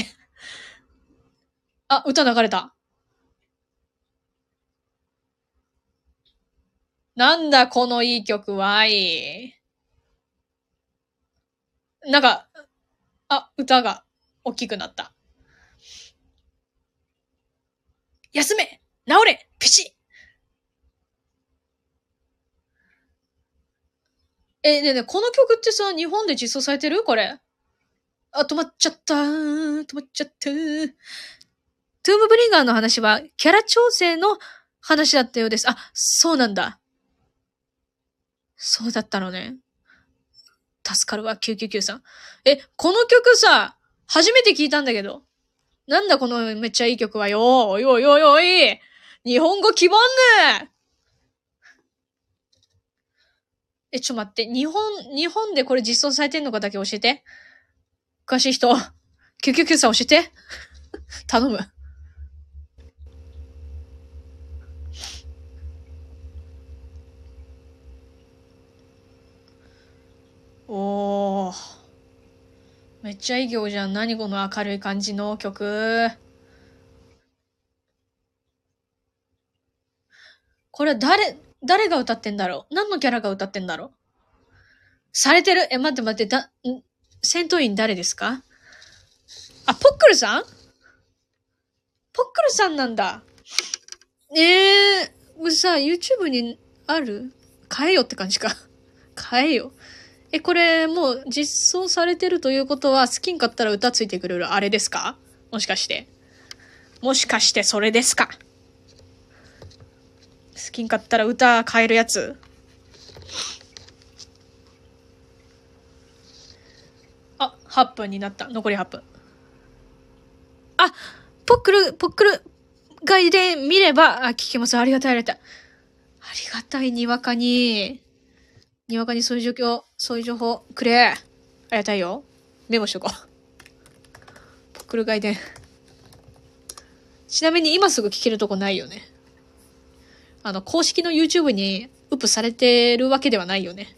あ、歌流れた。なんだ？このいい曲はいい。なんか、あ、歌が大きくなった。休め治れピシえ、ねえねえ、この曲ってさ、日本で実装されてる？これ。あ、止まっちゃった。止まっちゃった。ドゥームブリンガーの話は、キャラ調整の話だったようです。あ、そうなんだ。そうだったのね。助かるわ、999さん。え、この曲さ、初めて聞いたんだけど。なんだこのめっちゃいい曲はよおいおいおいおい日本語希望ねえ、ちょ待って。日本、日本でこれ実装されてんのかだけ教えて。詳しい人。999さん教えて。頼む。おー。めっちゃいい曲じゃん。何この明るい感じの曲。これ誰、誰が歌ってんだろう？何のキャラが歌ってんだろう？されてる？え、待って待って、だ、ん戦闘員誰ですか？あ、ポックルさん？ポックルさんなんだ。ええー、さ、YouTube にある？買えよって感じか。買えよ。え、これもう実装されてるということは、好きに買ったら歌ついてくれるあれですか？もしかして。もしかしてそれですか？好きに買ったら歌変えるやつあ、8分になった。残り8分。あ、ポックル、ポックル外で見れば、あ、聞けます。ありがたい、ありがたい。ありがたい、にわかに。にわかにそういう状況、そういう情報くれ。ありがたいよ。メモしとこう。ポックル外伝。ちなみに今すぐ聞けるとこないよね。あの、公式の YouTube にウップされてるわけではないよね。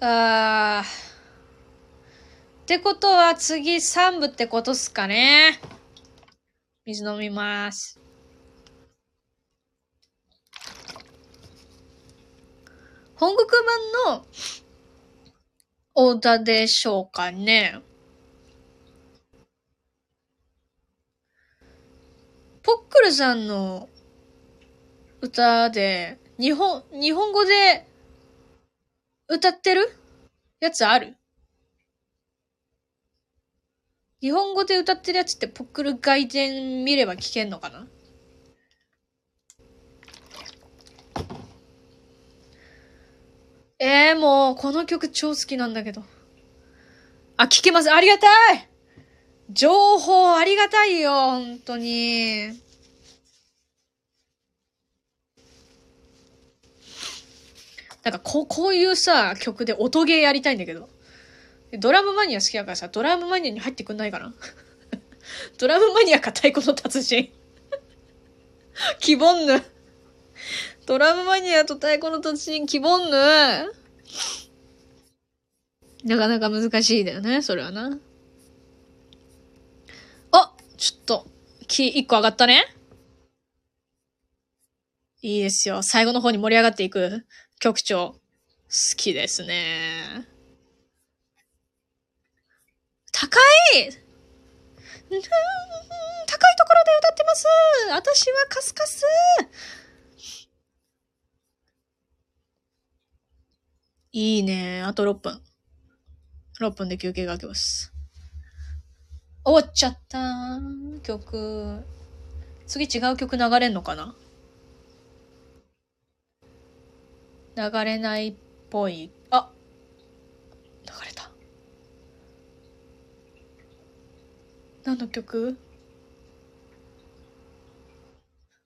あー。ってことは次3部ってことっすかね。水飲みます。本国版のオーダーでしょうかね。ポックルさんの歌で、日本、日本語で歌ってるやつある？日本語で歌ってるやつってポックル外伝見れば聞けんのかな？ええー、もう、この曲超好きなんだけど。あ、聞けます。ありがたい情報ありがたいよ、本当に。なんか、こう、こういうさ、曲で音ゲーやりたいんだけど。ドラムマニア好きだからさ、ドラムマニアに入ってくんないかな？<laughs> ドラムマニアか太鼓の達人キボンヌ。ドラムマニアと太鼓の達人キボンヌ。なかなか難しいだよね、それはな。あちょっと、キー1個上がったね。いいですよ。最後の方に盛り上がっていく曲調。好きですね。高い高いところで歌ってます私はカスカスいいね。あと6分。6分で休憩が開けます。終わっちゃった曲。次違う曲流れんのかな？流れないっぽい。あ流れた。何の曲？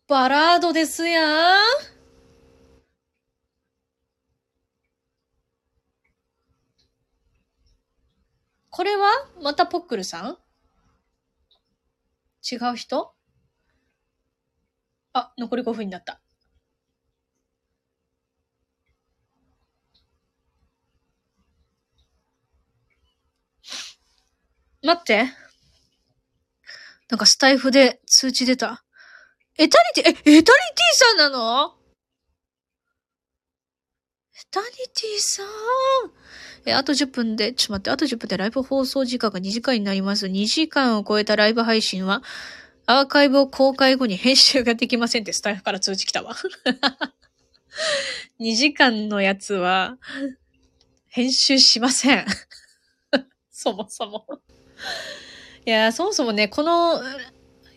バラードですやん。これはまたポックルさん？違う人？あ、残り5分になった。待って。なんかスタイフで通知出た。エタニティ、え、エタニティさんなの？エタニティさん？え、あと10分で、ちょっと待って、あと10分でライブ放送時間が2時間になります。2時間を超えたライブ配信は、アーカイブを公開後に編集ができませんってスタイフから通知来たわ。<laughs> 2時間のやつは、編集しません。<laughs> そもそも。いや、そもそもね、この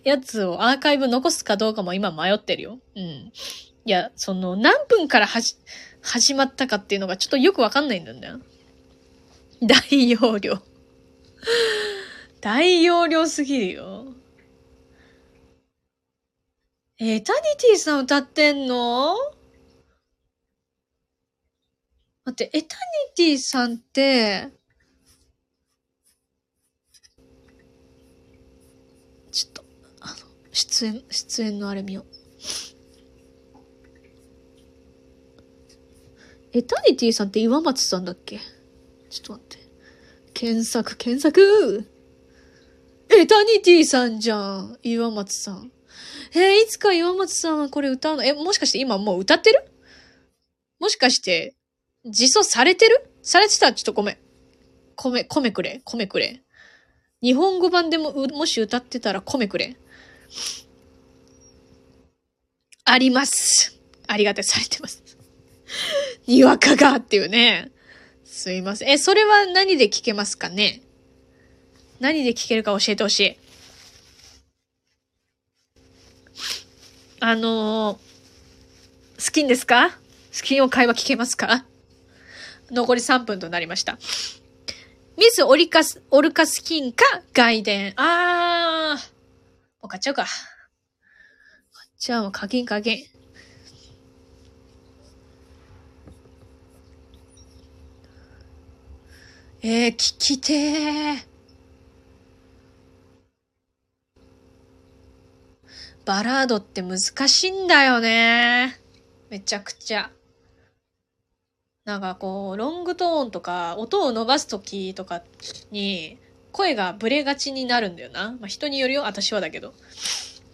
やつをアーカイブ残すかどうかも今迷ってるよ。うん。いや、その、何分から、始まったかっていうのがちょっとよくわかんないんだよ。大容量。大容量すぎるよ。エタニティさん歌ってんの？待って、エタニティさんって、ちょっと、あの、出演、出演のあれ見よう。エタニティさんって岩松さんだっけ？ちょっと待って。検索、検索エタニティさんじゃん。岩松さん。えー、いつか岩松さんはこれ歌うの？え、もしかして今もう歌ってる？もしかして、実装されてる？されてた？らちょっとごめん。米、米くれ。米くれ。日本語版でも、もし歌ってたら米くれ。あります。ありがた、されてます。にわかがっていうね。すいません。え、それは何で聞けますかね？何で聞けるか教えてほしい。あのー、スキンですか？スキンを会話聞けますか？残り3分となりました。ミスオリカス、オルカスキンか外伝。あー。もう買っちゃうか。買っちゃうも課金課金。えー、聞きてー。バラードって難しいんだよね。めちゃくちゃ。なんかこう、ロングトーンとか、音を伸ばすときとかに、声がブレがちになるんだよな。まあ、人によるよ、私はだけど。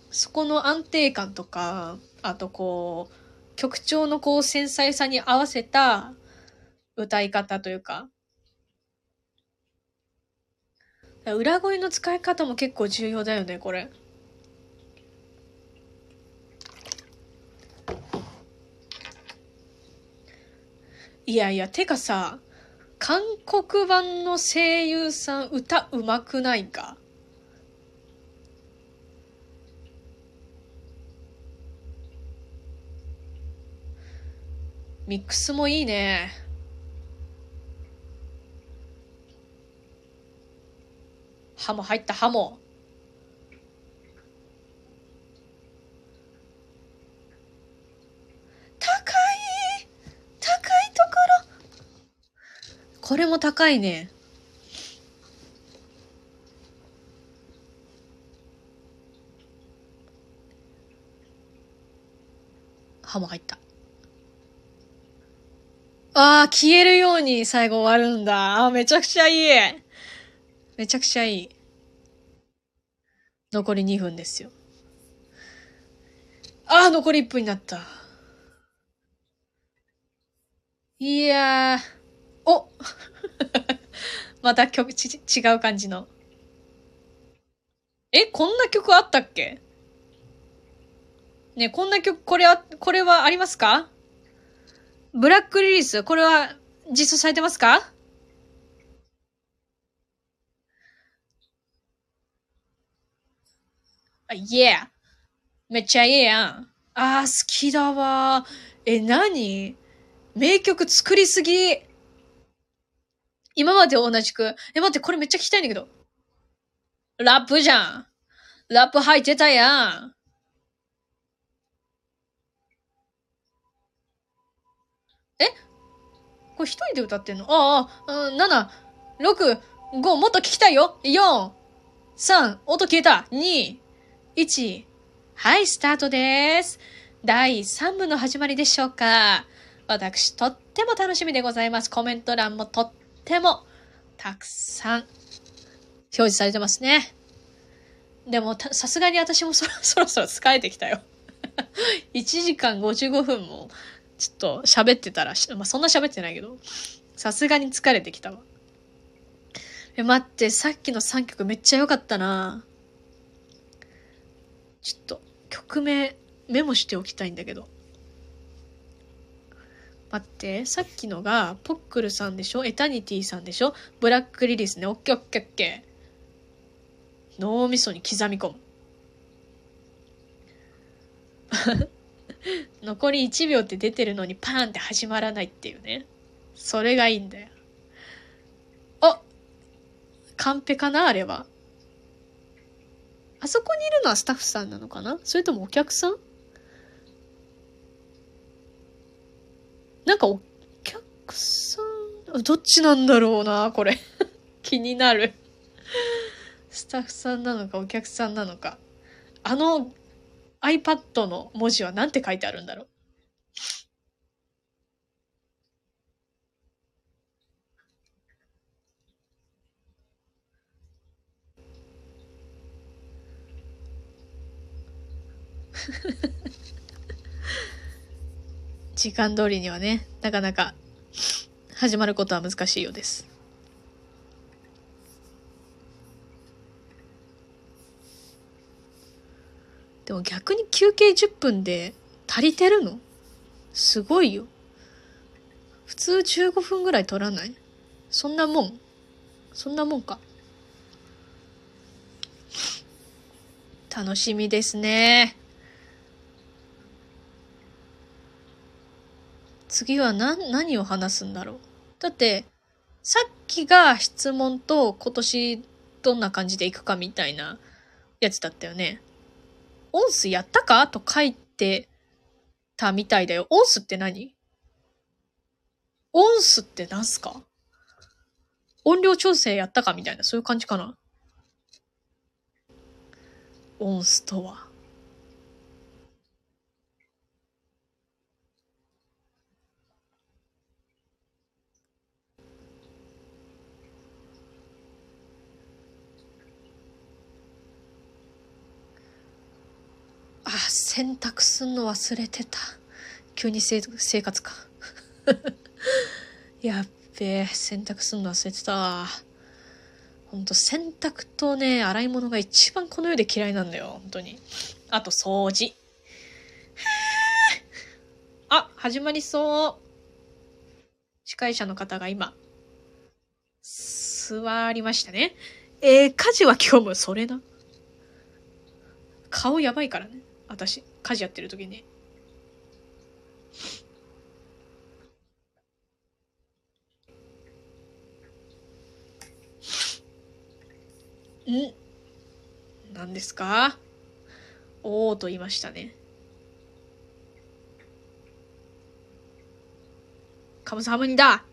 そこの安定感とか、あとこう、曲調のこう繊細さに合わせた歌い方というか、裏声の使い方も結構重要だよね、これ。いやいや、てかさ、韓国版の声優さん歌うまくないか？ミックスもいいね。ハモ入ったハモ。これも高いね。歯も入った。ああ、消えるように最後終わるんだ。あめちゃくちゃいい。めちゃくちゃいい。残り2分ですよ。ああ、残り1分になった。いやー。お。<laughs> また曲ち、違う感じの。え、こんな曲あったっけ？ねこんな曲、これは、これはありますか？ブラックリリース、これは実装されてますか？あ、イエーめっちゃいいやん。あー、好きだわえ、何？名曲作りすぎ。今まで同じく。え、待って、これめっちゃ聞きたいんだけど。ラップじゃん。ラップ入ってたやん。え？これ一人で歌ってんの？ああ、7、6、5、もっと聞きたいよ !4、3、音消えた !2、1、はい、スタートです。第3部の始まりでしょうか私、とっても楽しみでございます。コメント欄もとってもたくさん表示されてますね。でも、さすがに私もそろ <laughs> そろそろ疲れてきたよ。<laughs> 1時間55分もちょっと喋ってたら、まあ、そんな喋ってないけど、さすがに疲れてきたわ。え、待って、さっきの3曲めっちゃ良かったなちょっと、曲名メモしておきたいんだけど。待って、さっきのが、ポックルさんでしょ？エタニティさんでしょ？ブラックリリスね。オッケーオッケーオッケー。脳みそに刻み込む。<laughs> 残り1秒って出てるのにパーンって始まらないっていうね。それがいいんだよ。あカンペかな？あれは。あそこにいるのはスタッフさんなのかな？それともお客さん？なんかお客さん、どっちなんだろうな、これ。<laughs> 気になる。スタッフさんなのかお客さんなのか。あの iPad の文字は何て書いてあるんだろう。<laughs> 時間通りにはね、なかなか始まることは難しいようです。でも逆に休憩10分で足りてるの？すごいよ。普通15分ぐらい取らない？そんなもんそんなもんか。楽しみですね。次は何、何を話すんだろう？だって、さっきが質問と今年どんな感じでいくかみたいなやつだったよね。オンスやったか？と書いてたみたいだよ。オンスって何？オンスって何すか？音量調整やったかみたいな、そういう感じかな。オンスとは。あ、洗濯すんの忘れてた。急に生活か。<laughs> やっべえ、洗濯すんの忘れてた。ほんと洗濯とね、洗い物が一番この世で嫌いなんだよ、本当に。あと掃除。あ、始まりそう。司会者の方が今、座りましたね。えー、家事は今日もそれな。顔やばいからね。私、家事やってる時に。ん？何ですか？おおと言いましたね。カムサハムニだ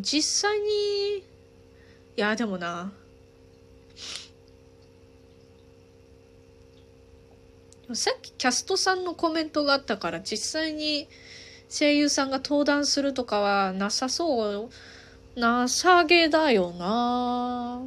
実際に、いや、でもな。さっきキャストさんのコメントがあったから実際に声優さんが登壇するとかはなさそう、なさげだよな。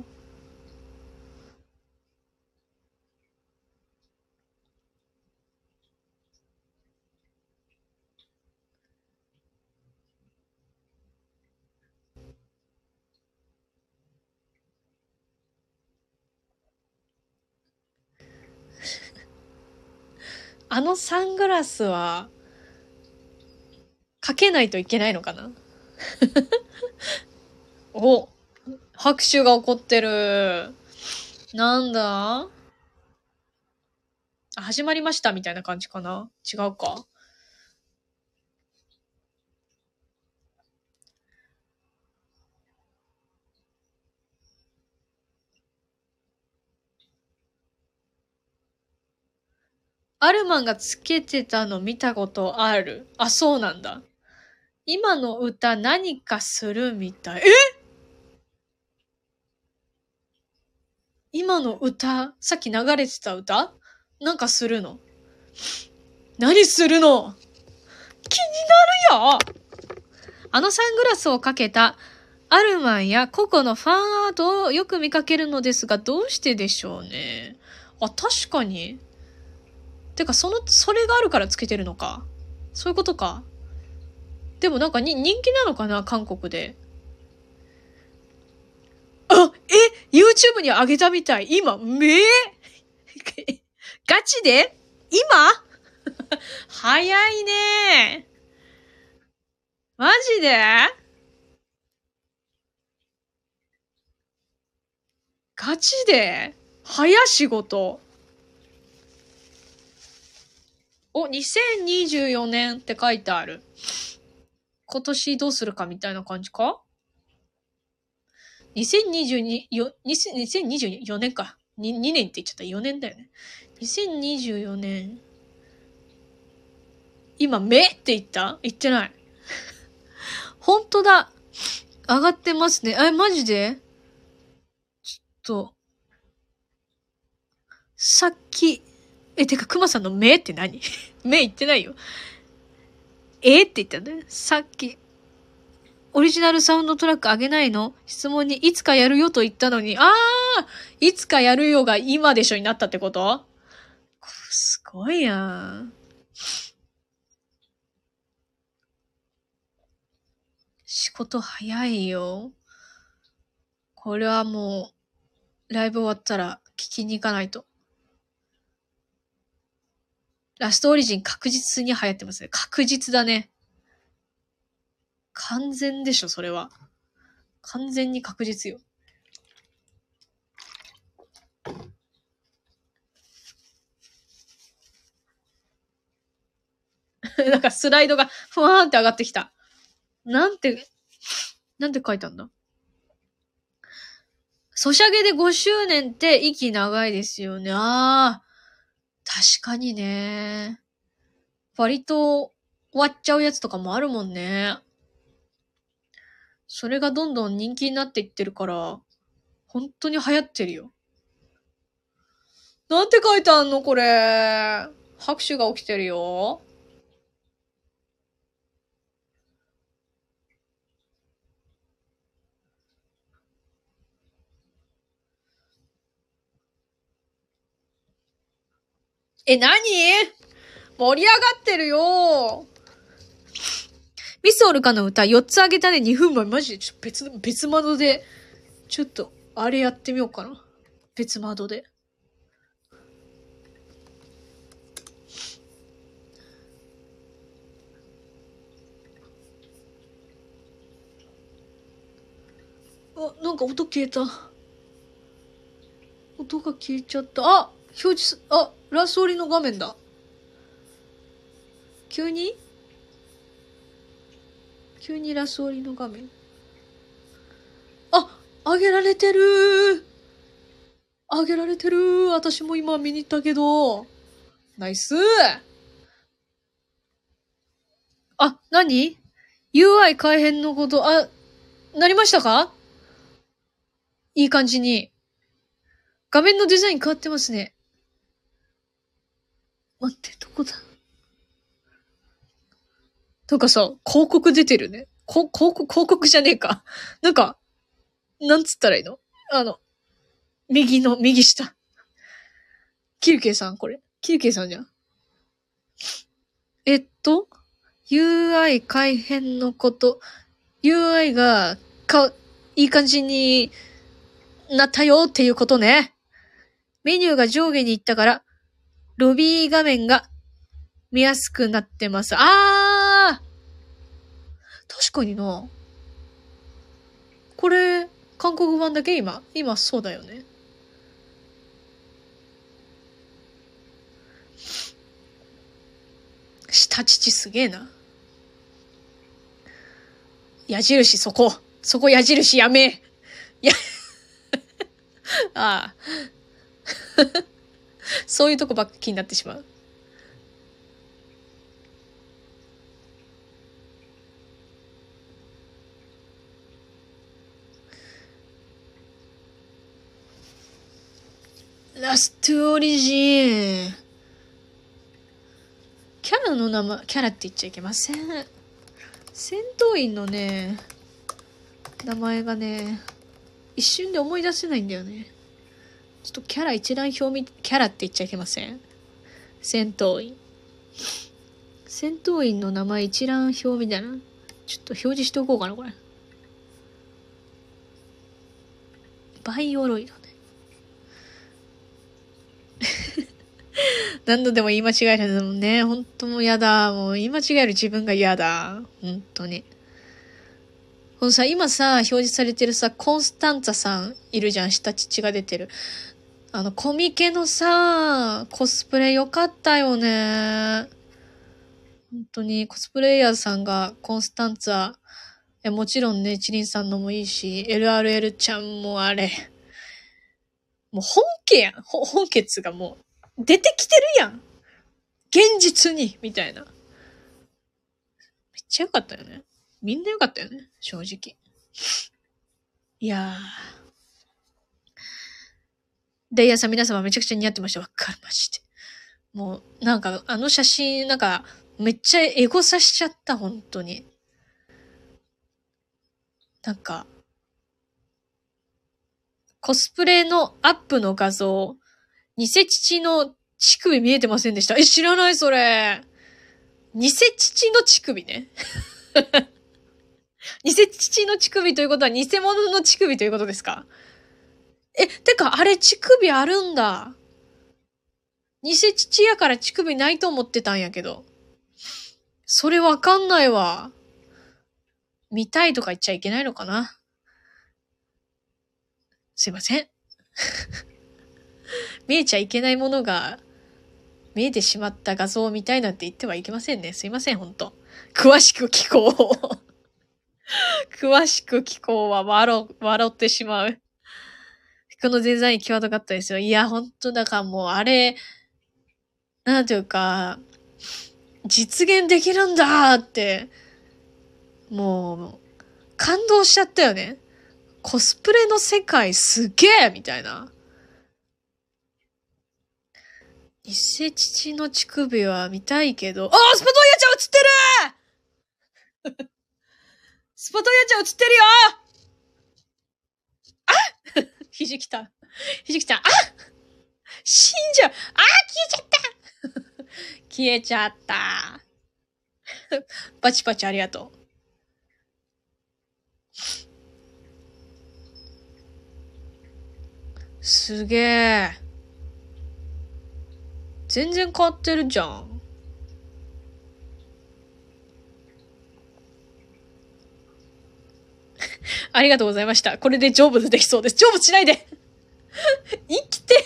あのサングラスは、かけないといけないのかな？<laughs> お、拍手が起こってる。なんだ？始まりましたみたいな感じかな？違うか。アルマンがつけてたの見たことある？あ、そうなんだ。今の歌何かするみたい。え？今の歌、さっき流れてた歌？なんかするの？何するの？気になるよあのサングラスをかけたアルマンやココのファンアートをよく見かけるのですが、どうしてでしょうね。あ、確かに。てか、その、それがあるからつけてるのか。そういうことか。でもなんかに人気なのかな韓国で。あ、え ?YouTube に上げたみたい。今、めえ <laughs> ガチで？今？<laughs> 早いねマジで？ガチで？早仕事。お、2024年って書いてある。今年どうするかみたいな感じか ?2022、よ、2024年か。2, 2年って言っちゃった。4年だよね。2024年。今、目って言った？言ってない。<laughs> 本当だ。上がってますね。え、マジで？ちょっと。さっき、え、てか、熊さんの目って何？<laughs> 目言ってないよ。えって言ったんだよ。さっき。オリジナルサウンドトラックあげないの？質問にいつかやるよと言ったのに、あーいつかやるよが今でしょになったってこと？すごいやん。仕事早いよ。これはもう、ライブ終わったら聞きに行かないと。ラストオリジン確実に流行ってますね。確実だね。完全でしょ、それは。完全に確実よ。<laughs> なんかスライドがふわーんって上がってきた。なんて、なんて書いたんだ？ソシャゲで5周年って息長いですよね。ああ。確かにね。割と終わっちゃうやつとかもあるもんね。それがどんどん人気になっていってるから、本当に流行ってるよ。なんて書いてあんのこれ。拍手が起きてるよ。え、何？盛り上がってるよミスオルカの歌4つあげたね、2分前。マジで、ちょっと別、別窓で、ちょっと、あれやってみようかな。別窓で。あ、なんか音消えた。音が消えちゃった。あ表示す、あ、ラスオリの画面だ。急に？急にラスオリの画面。あ、上げられてる上げられてる私も今見に行ったけど。ナイスあ、何 ?UI 改変のこと、あ、なりましたか？いい感じに。画面のデザイン変わってますね。待って、どこだ？とかさ、広告出てるね。こ、広告、広告じゃねえか。なんか、なんつったらいいの？あの、右の、右下。キルケイさんこれ。キルケイさんじゃん。えっと、UI 改変のこと。UI が、か、いい感じになったよっていうことね。メニューが上下に行ったから、ロビー画面が見やすくなってます。あー確かにな。これ、韓国版だけ？今今そうだよね。下乳すげえな。矢印そこ。そこ矢印やめ。や、<laughs> ああ。<laughs> そういうとこばっか気になってしまう。ラストオリジン。キャラの名前、キャラって言っちゃいけません。戦闘員のね、名前がね、一瞬で思い出せないんだよね。ちょっとキャラ一覧表見、キャラって言っちゃいけません？戦闘員。戦闘員の名前一覧表みたいな。ちょっと表示しておこうかな、これ。バイオロイドね。<laughs> 何度でも言い間違えるのもね、本当もう嫌だ。もう言い間違える自分が嫌だ。本当に。このさ、今さ、表示されてるさ、コンスタンツァさんいるじゃん。下乳が出てる。あの、コミケのさ、コスプレよかったよね。本当に、コスプレイヤーさんがコンスタンツァ、えもちろんね、チリンさんのもいいし、LRL ちゃんもあれ。もう本家やん。本家っつがもう、出てきてるやん。現実に、みたいな。めっちゃよかったよね。みんな良かったよね、正直。いやー。デイヤさん皆様めちゃくちゃ似合ってました。わかりまして。もう、なんか、あの写真、なんか、めっちゃエゴさしちゃった、本当に。なんか、コスプレのアップの画像、偽父の乳首見えてませんでした。え、知らないそれ。偽父の乳首ね。<laughs> 偽父の乳首ということは偽物の乳首ということですか？え、てか、あれ乳首あるんだ。偽父やから乳首ないと思ってたんやけど。それわかんないわ。見たいとか言っちゃいけないのかなすいません。<laughs> 見えちゃいけないものが見えてしまった画像を見たいなんて言ってはいけませんね。すいません、ほんと。詳しく聞こう。<laughs> 詳しく聞こうは笑、笑ってしまう。このデザイン際どかったですよ。いや、ほんとだからもうあれ、なんていうか、実現できるんだって、もう、感動しちゃったよね。コスプレの世界すげえみたいな。偽父の乳首は見たいけど、あスパトイヤちゃん映ってる <laughs> スパトイヤちゃん映ってるよひじきた。ひじきちゃん、あ死んじゃうあ消えちゃった消えちゃった。<laughs> <laughs> パチパチありがとう。すげえ。全然変わってるじゃん。ありがとうございました。これで成仏できそうです。成仏しないで <laughs> 生きて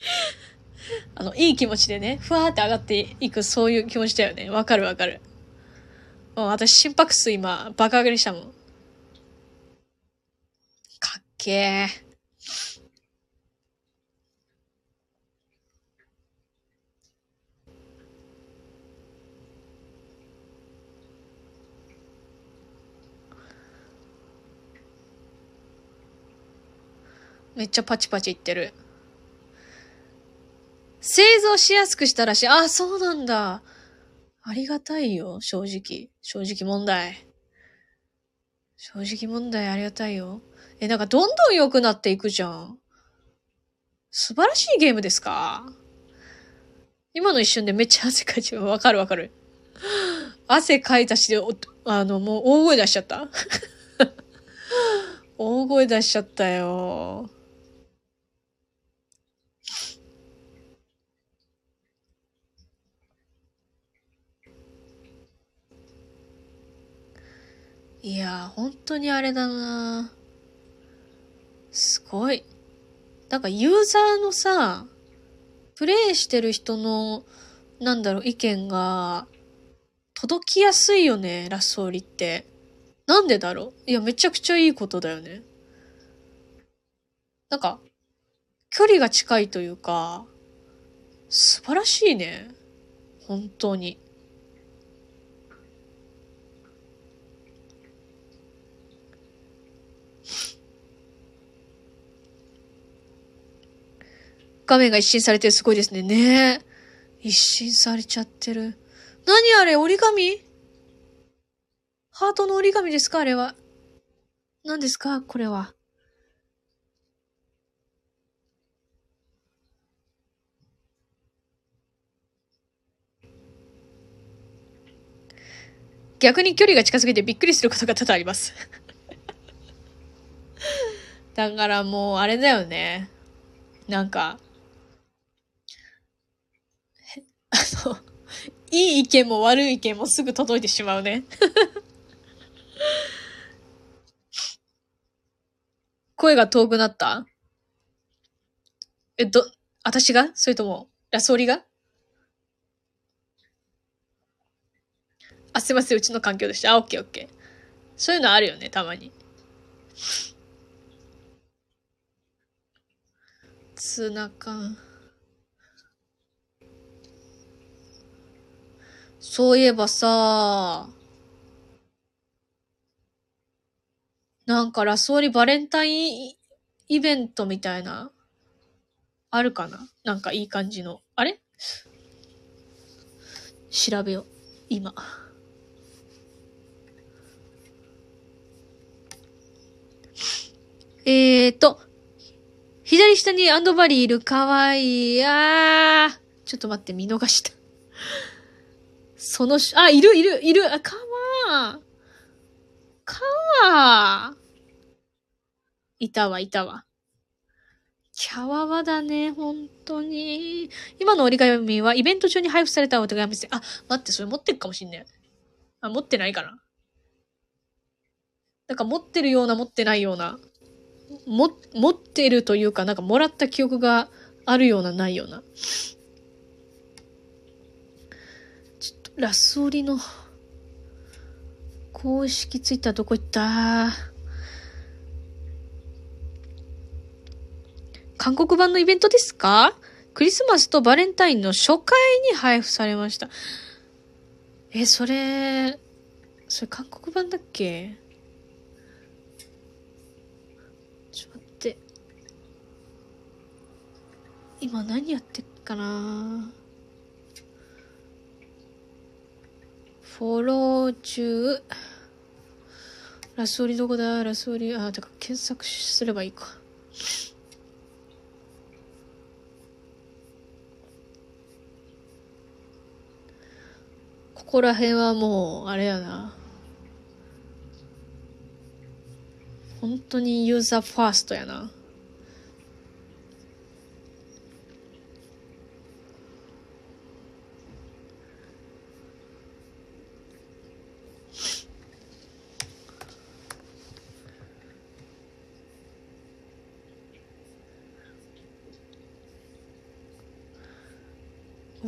<laughs> あの、いい気持ちでね、ふわーって上がっていく、そういう気持ちだよね。わかるわかる。もう私心拍数今、爆上がりしたもん。かっけー。めっちゃパチパチいってる。製造しやすくしたらしい。あ、そうなんだ。ありがたいよ、正直。正直問題。正直問題ありがたいよ。え、なんかどんどん良くなっていくじゃん。素晴らしいゲームですか？今の一瞬でめっちゃ汗かいちゃう。わかるわかる。汗かいたしで、あの、もう大声出しちゃった大声出しちゃったよ。いや本当にあれだなすごい。なんかユーザーのさ、プレイしてる人の、なんだろう、意見が、届きやすいよね、ラスオリって。なんでだろう？いや、めちゃくちゃいいことだよね。なんか、距離が近いというか、素晴らしいね。本当に。画面が一新されてすごいですね。ね一新されちゃってる。何あれ？折り紙？ハートの折り紙ですか？あれは。何ですか？これは。逆に距離が近すぎてびっくりすることが多々あります。<laughs> だからもう、あれだよね。なんか、あの、<laughs> いい意見も悪い意見もすぐ届いてしまうね。<laughs> 声が遠くなった？え、ど、私が？それとも、ラソリが？あ、すいません、うちの環境でした。あ、オッケーオッケー。そういうのあるよね、たまに。ツナ缶。そういえばさ、なんかラスオリバレンタインイベントみたいな、あるかな？なんかいい感じの。あれ？調べよう。今。えーと、左下にアンドバリーいる。かわいい。あー。ちょっと待って、見逃した。そのし、あ、いる、いる、いる。あ、かわー。かわー。いたわ、いたわ。キャワワだね、本当に。今の折り紙はイベント中に配布されたお手紙です。あ、待って、それ持ってるかもしんなねあ、持ってないかな。なんか持ってるような、持ってないような。も、持ってるというか、なんかもらった記憶があるような、ないような。ラスオリの、公式ツイッターどこ行った？韓国版のイベントですか？クリスマスとバレンタインの初回に配布されました。え、それ、それ韓国版だっけ？ちょっと待って。今何やってっかな？フォロー中。ラスオリどこだ？ラスオリ、あ、てか検索すればいいか。ここら辺はもう、あれやな。本当にユーザーファーストやな。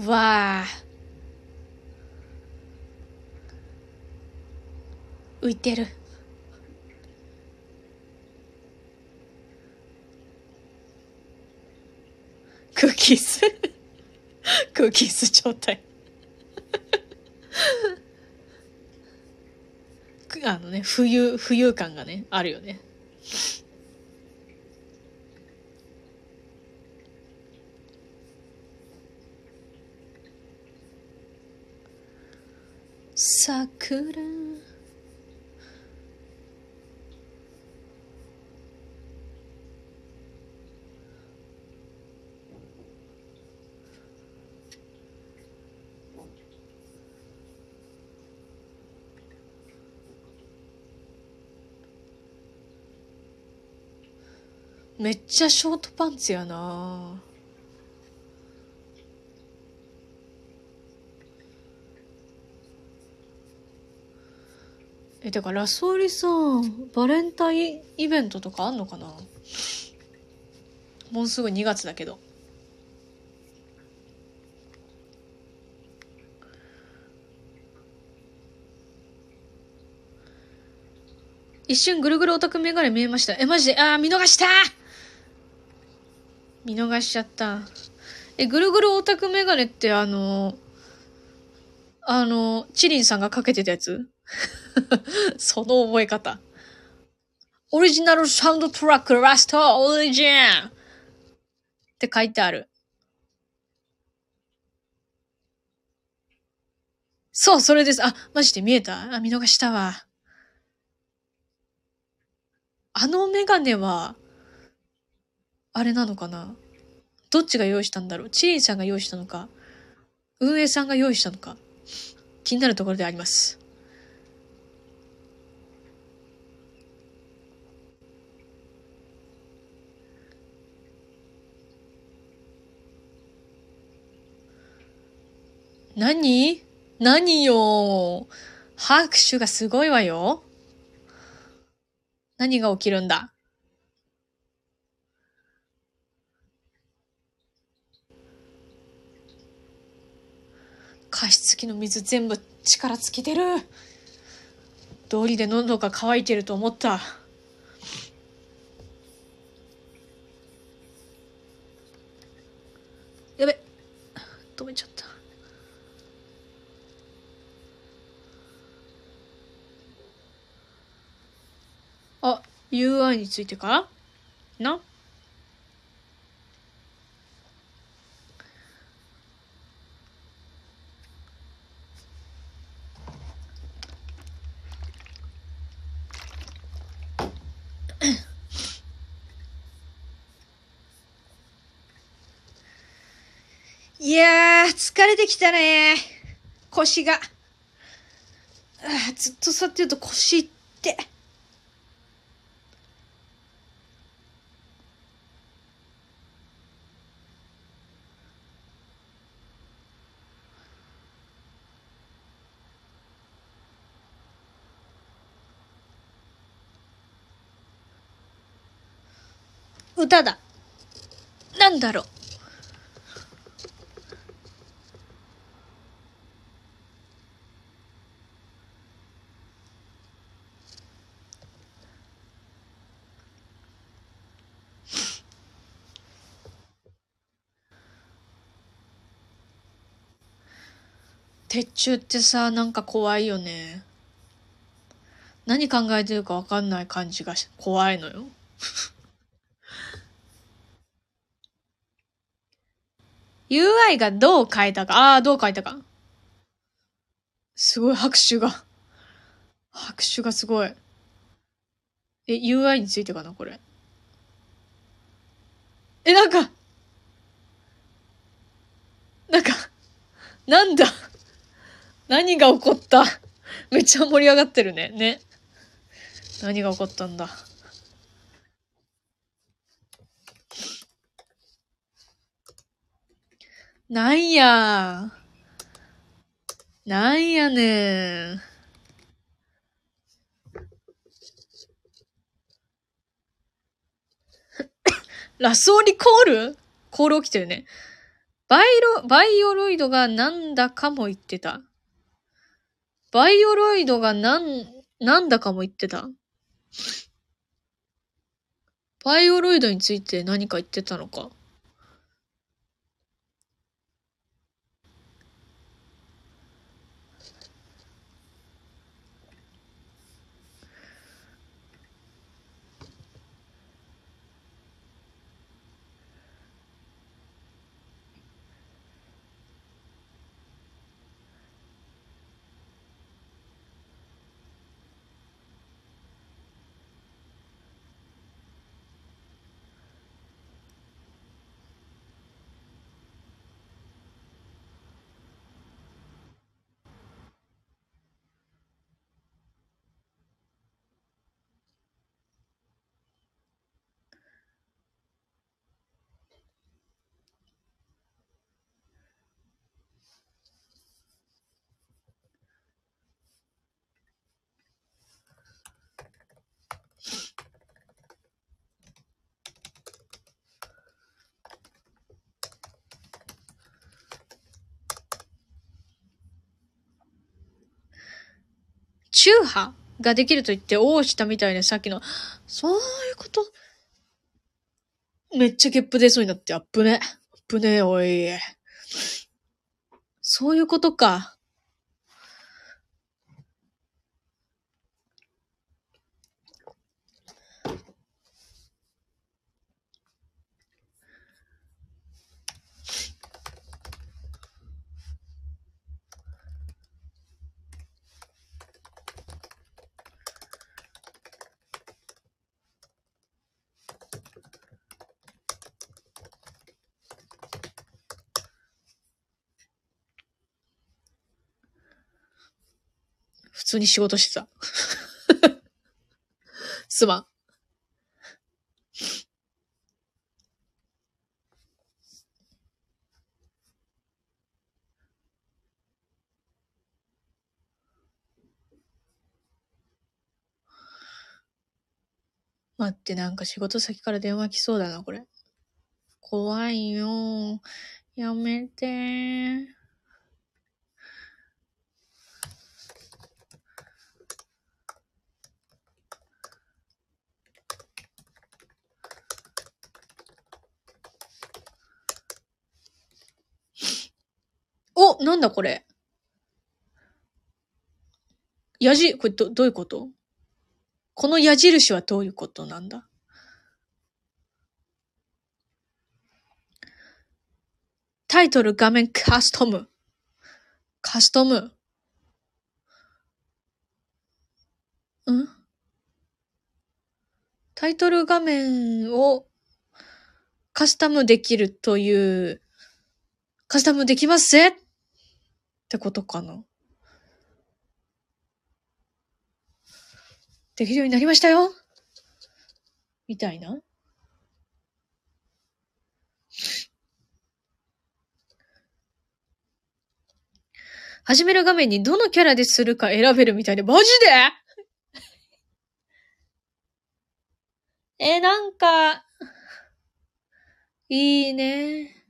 わあ。浮いてる。クッキースクッキース状態。あのね冬浮遊感がねあるよね。桜。めっちゃショートパンツやな。え、てか、ラスオリさん、バレンタインイベントとかあんのかな？もうすぐ2月だけど。一瞬ぐるぐるオタクメガネ見えました。え、マジで？あー、見逃した見逃しちゃった。え、ぐるぐるオタクメガネってあの、あの、チリンさんがかけてたやつ？<laughs> その覚え方。オリジナルサウンドトラックラストオリジンって書いてある。そう、それです。あ、マジで見えた？あ、見逃したわ。あのメガネは、あれなのかな？どっちが用意したんだろう？チリンさんが用意したのか？運営さんが用意したのか？気になるところであります。何？何よ？拍手がすごいわよ。何が起きるんだ？加湿器の水全部力尽きてる。道理で喉が渇いてると思った。やべ。止めちゃった。あ、UI についてか？な？<coughs> いやー、疲れてきたね腰が。あずっと座ってると腰って。歌だ。なんだろう。鉄柱ってさ、なんか怖いよね。何考えてるかわかんない感じが怖いのよ。UI がどう変えたか。ああ、どう変えたか。すごい拍手が。拍手がすごい。え、UI についてかな、これ。え、なんか、なんか、なんだ何が起こっためっちゃ盛り上がってるね。ね。何が起こったんだなんや。なんやねん。ラスオリコール？コール起きてるね。バイロ、バイオロイドがなんだかも言ってた。バイオロイドがなん、なんだかも言ってた。バイオロイドについて何か言ってたのか。宗派ができると言って王したみたいなさっきの、そういうこと？めっちゃゲップ出そうになってあっぶね。あっぶねおい。そういうことか。通に仕事してた。<laughs> すまん。待って、なんか仕事先から電話来そうだな、これ。怖いよ。やめてなんだこれ。矢印、これど、どういうこと？この矢印はどういうことなんだ？タイトル画面カスタム。カスタム。ん？タイトル画面をカスタムできるという、カスタムできますぜってことかな？できるようになりましたよ？みたいな？始める画面にどのキャラでするか選べるみたいで、マジで？え、なんか、いいね。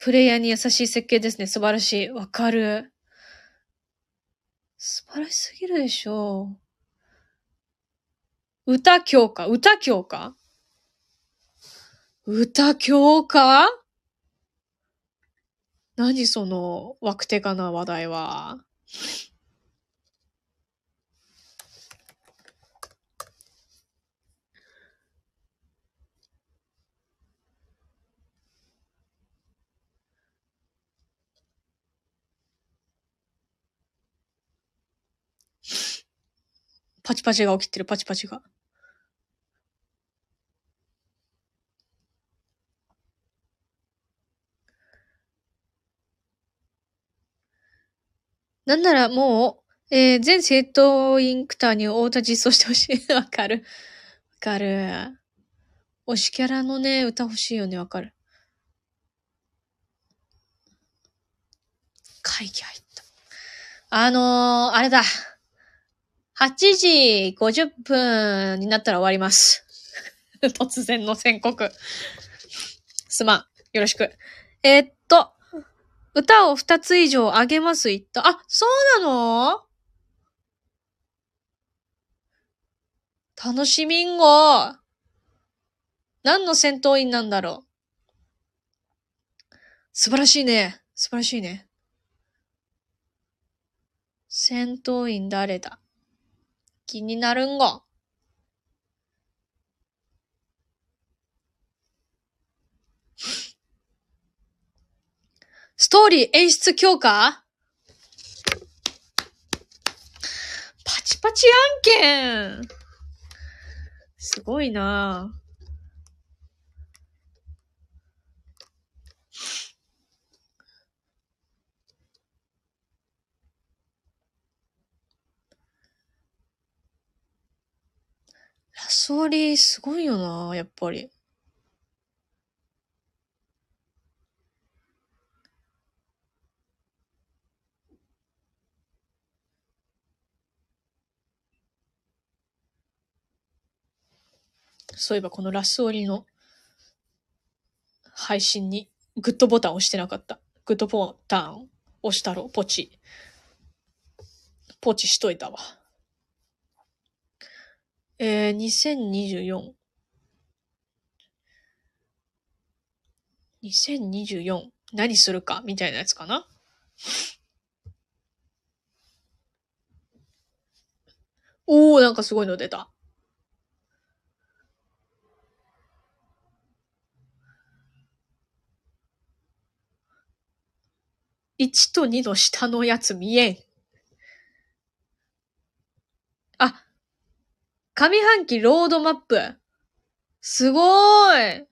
プレイヤーに優しい設計ですね。素晴らしい。わかる。素晴らしすぎるでしょう。歌強化歌強化？歌強化？何その、枠手かな話題は。パチパチが起きてる、パチパチが。なんならもう、えー、全生徒員クターに太田実装してほしい。<laughs> わかる。わかる。推しキャラのね、歌欲しいよね、わかる。会議入った。あのー、あれだ。8時50分になったら終わります。<laughs> 突然の宣告。すまん。よろしく。えーっと、歌を2つ以上あげます言った。あ、そうなの？楽しみんご。何の戦闘員なんだろう。素晴らしいね。素晴らしいね。戦闘員誰だ？気になるんが。ストーリー演出強化？パチパチ案件すごいなぁ。ラソリすごいよなやっぱり。そういえばこのラスオリの配信にグッドボタン押してなかった。グッドボタン押したろ、ポチ。ポチしといたわ。えー、2024。2024何するか？みたいなやつかな？おー、なんかすごいの出た。1と2の下のやつ見えん。あ、上半期ロードマップ。すごーい。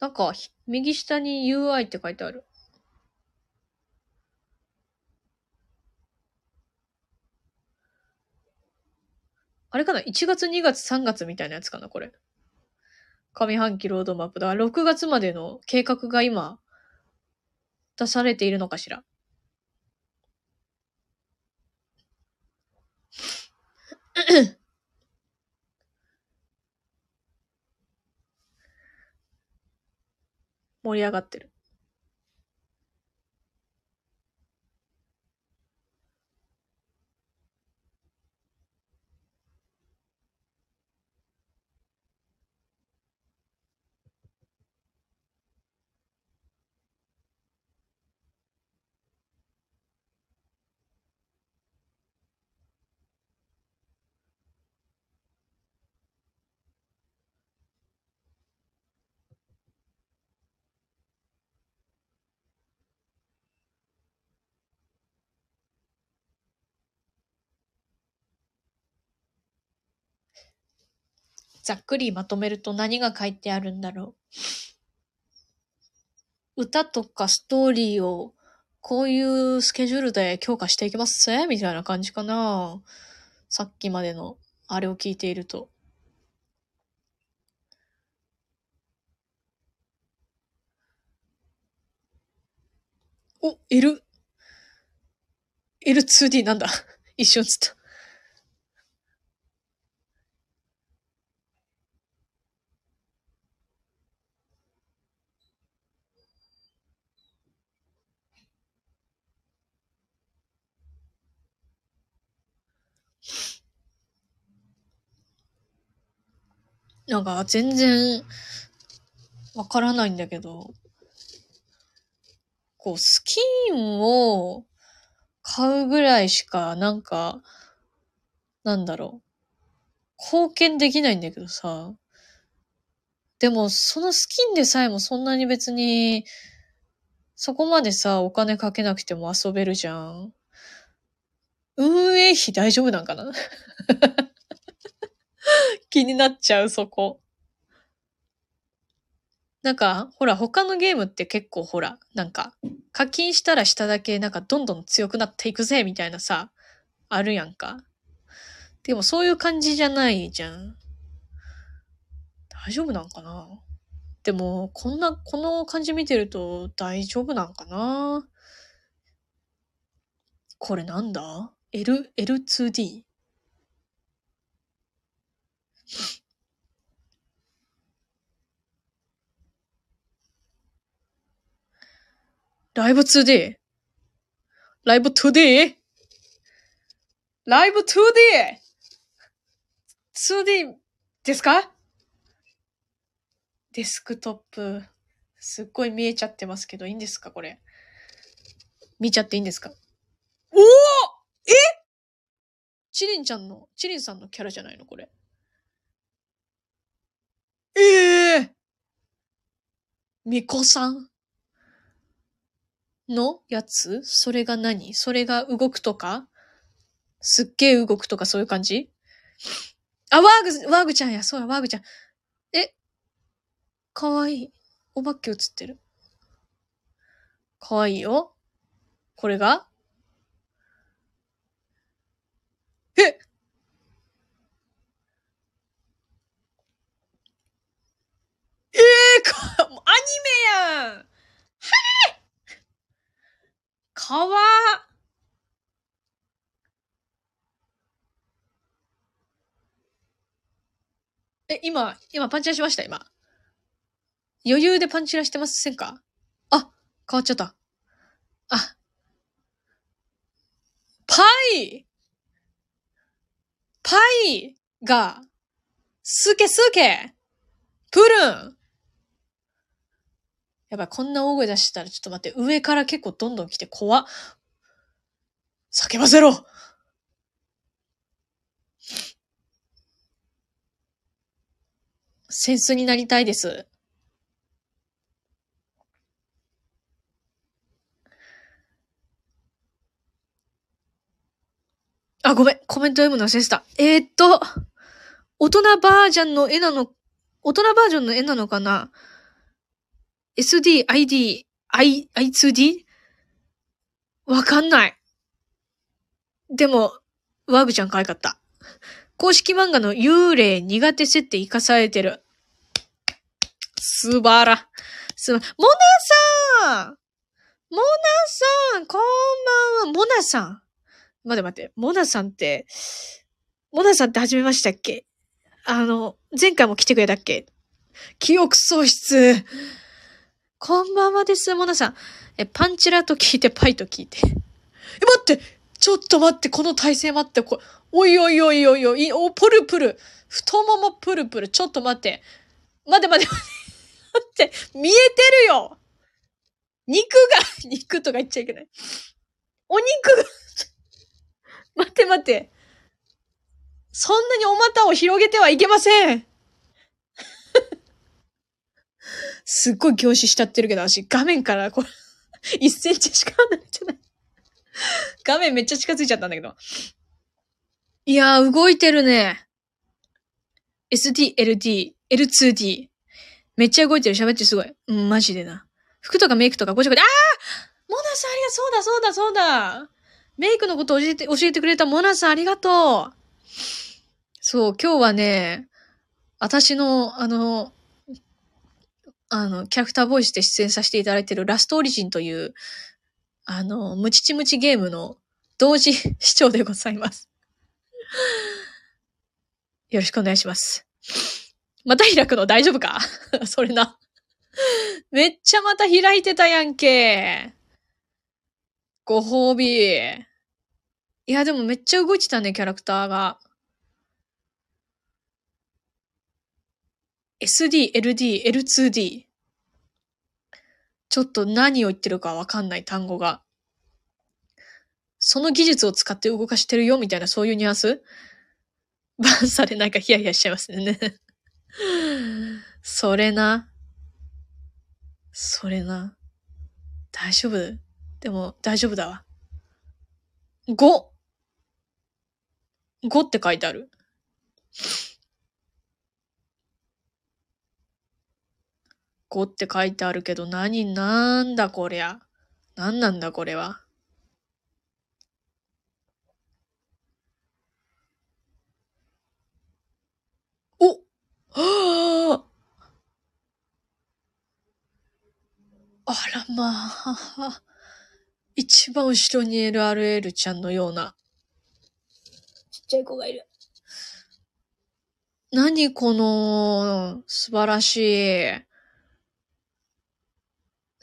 なんか、右下に UI って書いてある。あれかな ?1 月、2月、3月みたいなやつかなこれ。上半期ロードマップだ。6月までの計画が今、出されているのかしら <clears throat> 盛り上がってる。ざっくりまとめると何が書いてあるんだろう。歌とかストーリーをこういうスケジュールで強化していきます？ぜみたいな感じかな。さっきまでのあれを聞いていると。お、L、L2D なんだ <laughs> 一瞬つった。なんか全然わからないんだけど、こう、スキンを買うぐらいしか、なんか、なんだろう。貢献できないんだけどさ。でも、そのスキンでさえもそんなに別に、そこまでさ、お金かけなくても遊べるじゃん。運営費大丈夫なんかな？気になっちゃう、そこ。なんか、ほら、他のゲームって結構ほら、なんか、課金したらしただけ、なんかどんどん強くなっていくぜ、みたいなさ、あるやんか。でもそういう感じじゃないじゃん。大丈夫なんかな？でも、こんな、この感じ見てると大丈夫なんかな？これなんだ ?L、L2D? ライブ 2D? ライブ 2D? ライブ 2D?2D ですか？デスクトップ。すっごい見えちゃってますけど、いいんですか？これ。見ちゃっていいんですか？おおえ？チリンちゃんの、チリンさんのキャラじゃないの？これ。ええー、みこさんのやつ？それが何？それが動くとか？すっげえ動くとかそういう感じ？あ、ワーグ、ワーグちゃんや。そうや、ワーグちゃん。え、かわいい。お化け映ってる。かわいいよ。これが？え？ええー、か、アニメやんはいかわえ、今、今パンチラしました今。余裕でパンチラしてませんか？あ、変わっちゃった。あ。パイパイが、すけすけプルンやばい、こんな大声出したらちょっと待って、上から結構どんどん来て怖っ。叫ばせろセンスになりたいです。あ、ごめん。コメント読むの忘れてた。えー、っと、大人バージョンの絵なの、大人バージョンの絵なのかな？SD、ID、I、I2D? わかんない。でも、ワーグちゃん可愛かった。公式漫画の幽霊苦手設定活かされてる。素晴ら。すば、モナさんモナさんこんばんはモナさん待って待って、モナさんって、モナさんって始めましたっけ？あの、前回も来てくれたっけ？記憶喪失。こんばんはです、モナさん。え、パンチラと聞いて、パイと聞いて。え、待ってちょっと待って、この体勢待って、こおいおいおいおいおい、お、プルプル。太ももプルプル。ちょっと待って。待って待って待って。って、見えてるよ肉が、<laughs> 肉とか言っちゃいけない。お肉が待って待って。そんなにお股を広げてはいけません。すっごい凝視しちゃってるけど、私画面からこれ、<laughs> 1センチしか離れてない。画面めっちゃ近づいちゃったんだけど。いやー、動いてるね。SD、LD、L2D。めっちゃ動いてる、喋ってすごい。うん、マジでな。服とかメイクとかごちゃごちゃ、あーモナさんありがとうそうだそうだそうだメイクのこと教えて、教えてくれたモナさんありがとうそう、今日はね、私の、あの、あの、キャラクターボイスで出演させていただいているラストオリジンという、あの、ムチチムチゲームの同時視聴でございます。<laughs> よろしくお願いします。また開くの大丈夫か？<laughs> それな。めっちゃまた開いてたやんけ。ご褒美。いや、でもめっちゃ動いてたね、キャラクターが。SD、LD、L2D。ちょっと何を言ってるかわかんない単語が。その技術を使って動かしてるよみたいなそういうニュアンス？バンされなんかヒヤヒヤしちゃいますね <laughs> それな。それな。大丈夫？でも、大丈夫だわ。5。5って書いてある。5って書いてあるけど、何、なんだこりゃ。何なんだこれは。おはああらまあ。一番後ろに LRL ちゃんのような。ちっちゃい子がいる。何この素晴らしい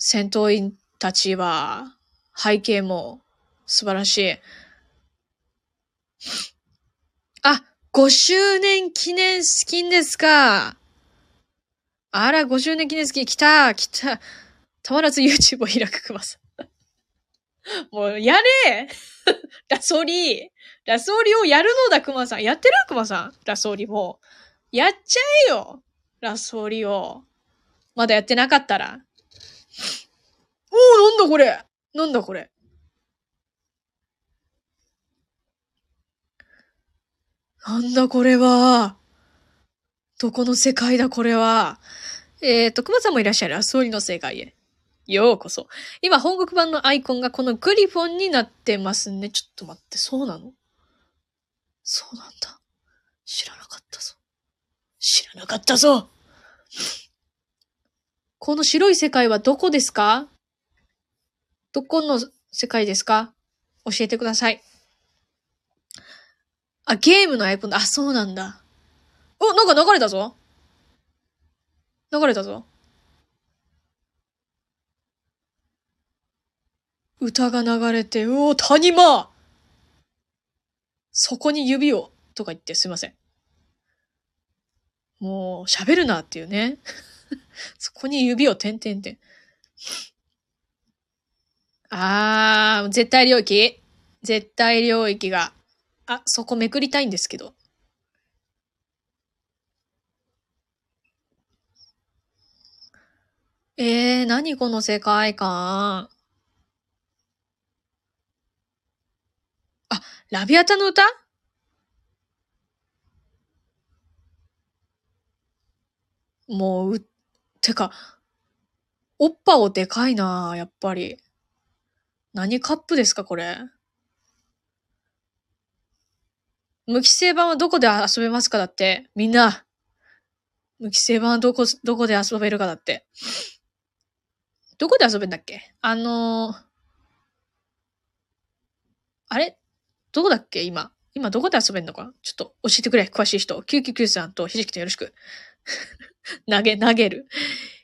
戦闘員たちは背景も素晴らしい。あ、5周年記念スキンですか。あら、5周年記念スキン来た来たたまらず YouTube を開くくまさん。<laughs> もう、やれ <laughs> ラソリラソリをやるのだ、くまさん。やってる？くまさん。ラソリも。やっちゃえよラソリを。まだやってなかったら。おおなんだこれなんだこれなんだこれは。どこの世界だこれは。えっ、ー、と、熊さんもいらっしゃる。あ総理の世界へ。ようこそ。今、本国版のアイコンがこのグリフォンになってますね。ちょっと待って、そうなの？そうなんだ。知らなかったぞ。知らなかったぞ。この白い世界はどこですか？どこの世界ですか？教えてください。あ、ゲームのアイコンだ。あ、そうなんだ。お、なんか流れたぞ。流れたぞ。歌が流れて、うお、谷間そこに指を、とか言ってすいません。もう、喋るなっていうね。<laughs> そこに指を点々点。あー、絶対領域？絶対領域があ、そこめくりたいんですけど。えー、何この世界観？あ、ラビアタの歌？もう、う、てか、おっぱおでかいなやっぱり。何カップですか、これ？無規制版はどこで遊べますかだって。みんな。無規制版はどこ、どこで遊べるかだって。どこで遊べんだっけ？あのー、あれ？どこだっけ今？今どこで遊べんのか？ちょっと教えてくれ。詳しい人。999さんとひじきとよろしく。<laughs> 投げ、投げる。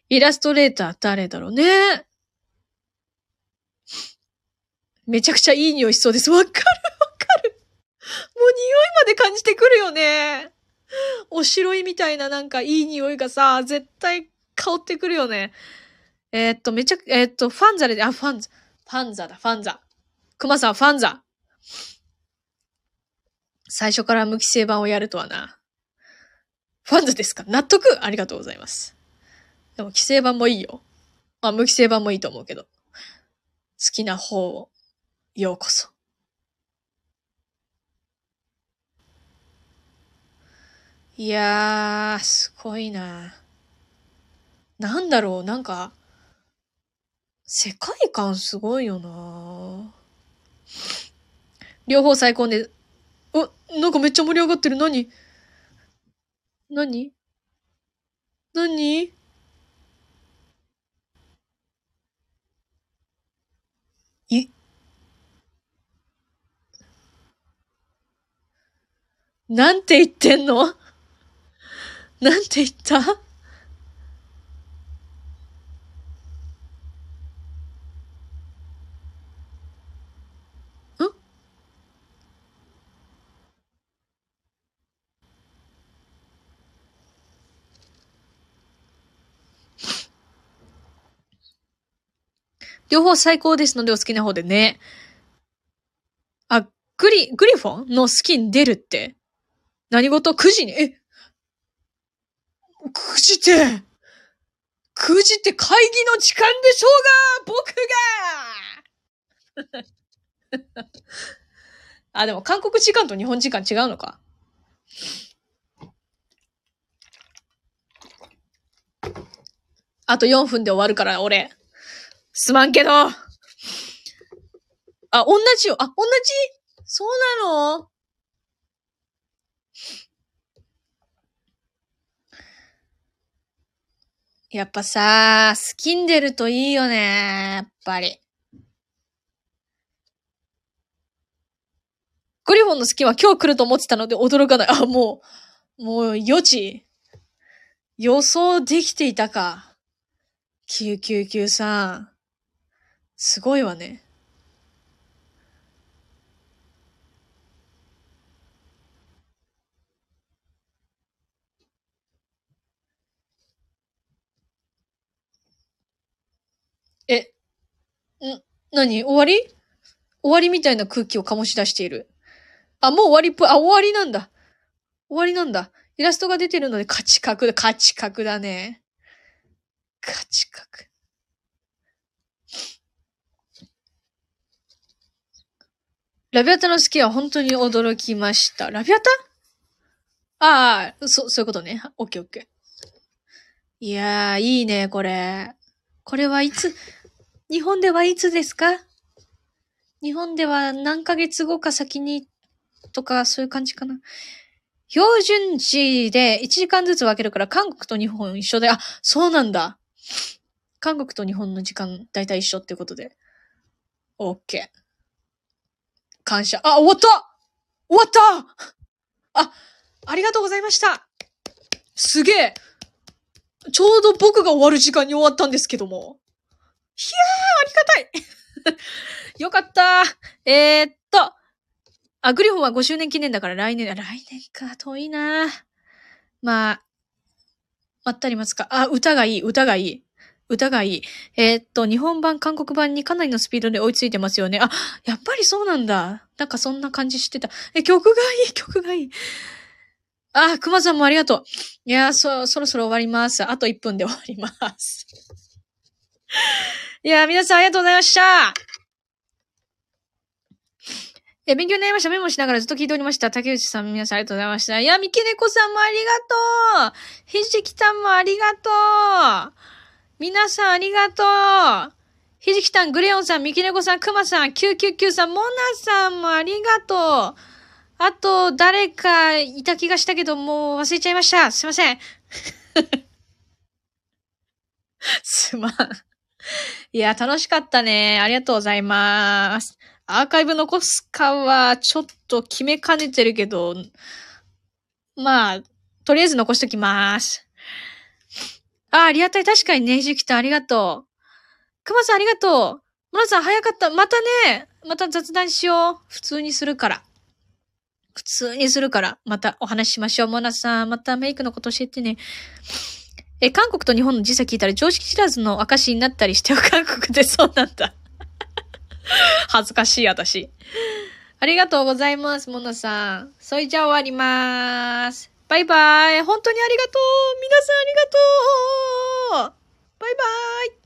イラストレーター誰だろうね。めちゃくちゃいい匂いしそうです。わかるわかる。もう匂いまで感じてくるよね。おしろいみたいななんかいい匂いがさ、絶対香ってくるよね。えー、っと、めちゃく、えー、っと、ファンザで、あ、ファンザ、ファンザだ、ファンザ。熊さん、ファンザ。最初から無規制版をやるとはな。ファンザですか？納得ありがとうございます。でも、規制版もいいよ。まあ、無規制版もいいと思うけど。好きな方を、ようこそ。いやー、すごいな。なんだろう、なんか、世界観すごいよな。両方最高で、お、なんかめっちゃ盛り上がってる。何？何？何？い、なんて言ってんの？なんて言った？ん？両方最高ですのでお好きな方でね。あ、グリ、グリフォン？のスキン出るって。何事 ?9 時に？え ?9 時って、9時って会議の時間でしょうが僕が <laughs> あ、でも韓国時間と日本時間違うのか？あと4分で終わるから、俺。すまんけど。あ、同じよ。あ、同じ？そうなの？やっぱさ、スキン出るといいよね。やっぱり。グリフォンのスキンは今日来ると思ってたので驚かない。あ、もう、もう予知。予想できていたか。999さん。すごいわね。え、ん、なに終わり？終わりみたいな空気を醸し出している。あ、もう終わりっぽい。あ、終わりなんだ。終わりなんだ。イラストが出てるので価値格だ。価値格だね。価値格。ラビアタの好きは本当に驚きました。ラビアタ？ああ、そ、そういうことね。オッケーオッケー。いやー、いいね、これ。これはいつ、日本ではいつですか？日本では何ヶ月後か先に、とか、そういう感じかな。標準時で1時間ずつ分けるから、韓国と日本一緒で、あ、そうなんだ。韓国と日本の時間、だいたい一緒ってことで。オッケー。感謝。あ、終わった終わったあ、ありがとうございましたすげえちょうど僕が終わる時間に終わったんですけども。いやー、ありがたい <laughs> よかったえー、っと、あ、グリフォンは5周年記念だから来年、来年か、遠いなまあ、まったり待つか。あ、歌がいい、歌がいい。歌がいい。えー、っと、日本版、韓国版にかなりのスピードで追いついてますよね。あ、やっぱりそうなんだ。なんかそんな感じしてた。え、曲がいい、曲がいい。あ、熊さんもありがとう。いやそ、そろそろ終わります。あと1分で終わります。いや皆さんありがとうございました。え、勉強になりました。メモしながらずっと聞いておりました。竹内さん、皆さんありがとうございました。いや、三木猫さんもありがとうひじきたんもありがとう皆さんありがとうひじきたん、グレヨンさん、三木猫さん、くまさん、999さん、モナさんもありがとうああと、誰かいた気がしたけど、もう忘れちゃいました。すいません。<laughs> すまん。いや、楽しかったね。ありがとうございます。アーカイブ残すかは、ちょっと決めかねてるけど、まあ、とりあえず残しときます。あ、ありがたい。確かにね、じきたありがとう。くまさんありがとう。もなさん早かった。またね、また雑談しよう。普通にするから。普通にするから、またお話ししましょう。モナさん、またメイクのこと教えてね。え、韓国と日本の時差聞いたら常識知らずの証になったりして、韓国でそうなんだ。<laughs> 恥ずかしい、私。ありがとうございます、モナさん。それじゃあ終わりまーす。バイバイ。本当にありがとう。皆さんありがとう。バイバイ。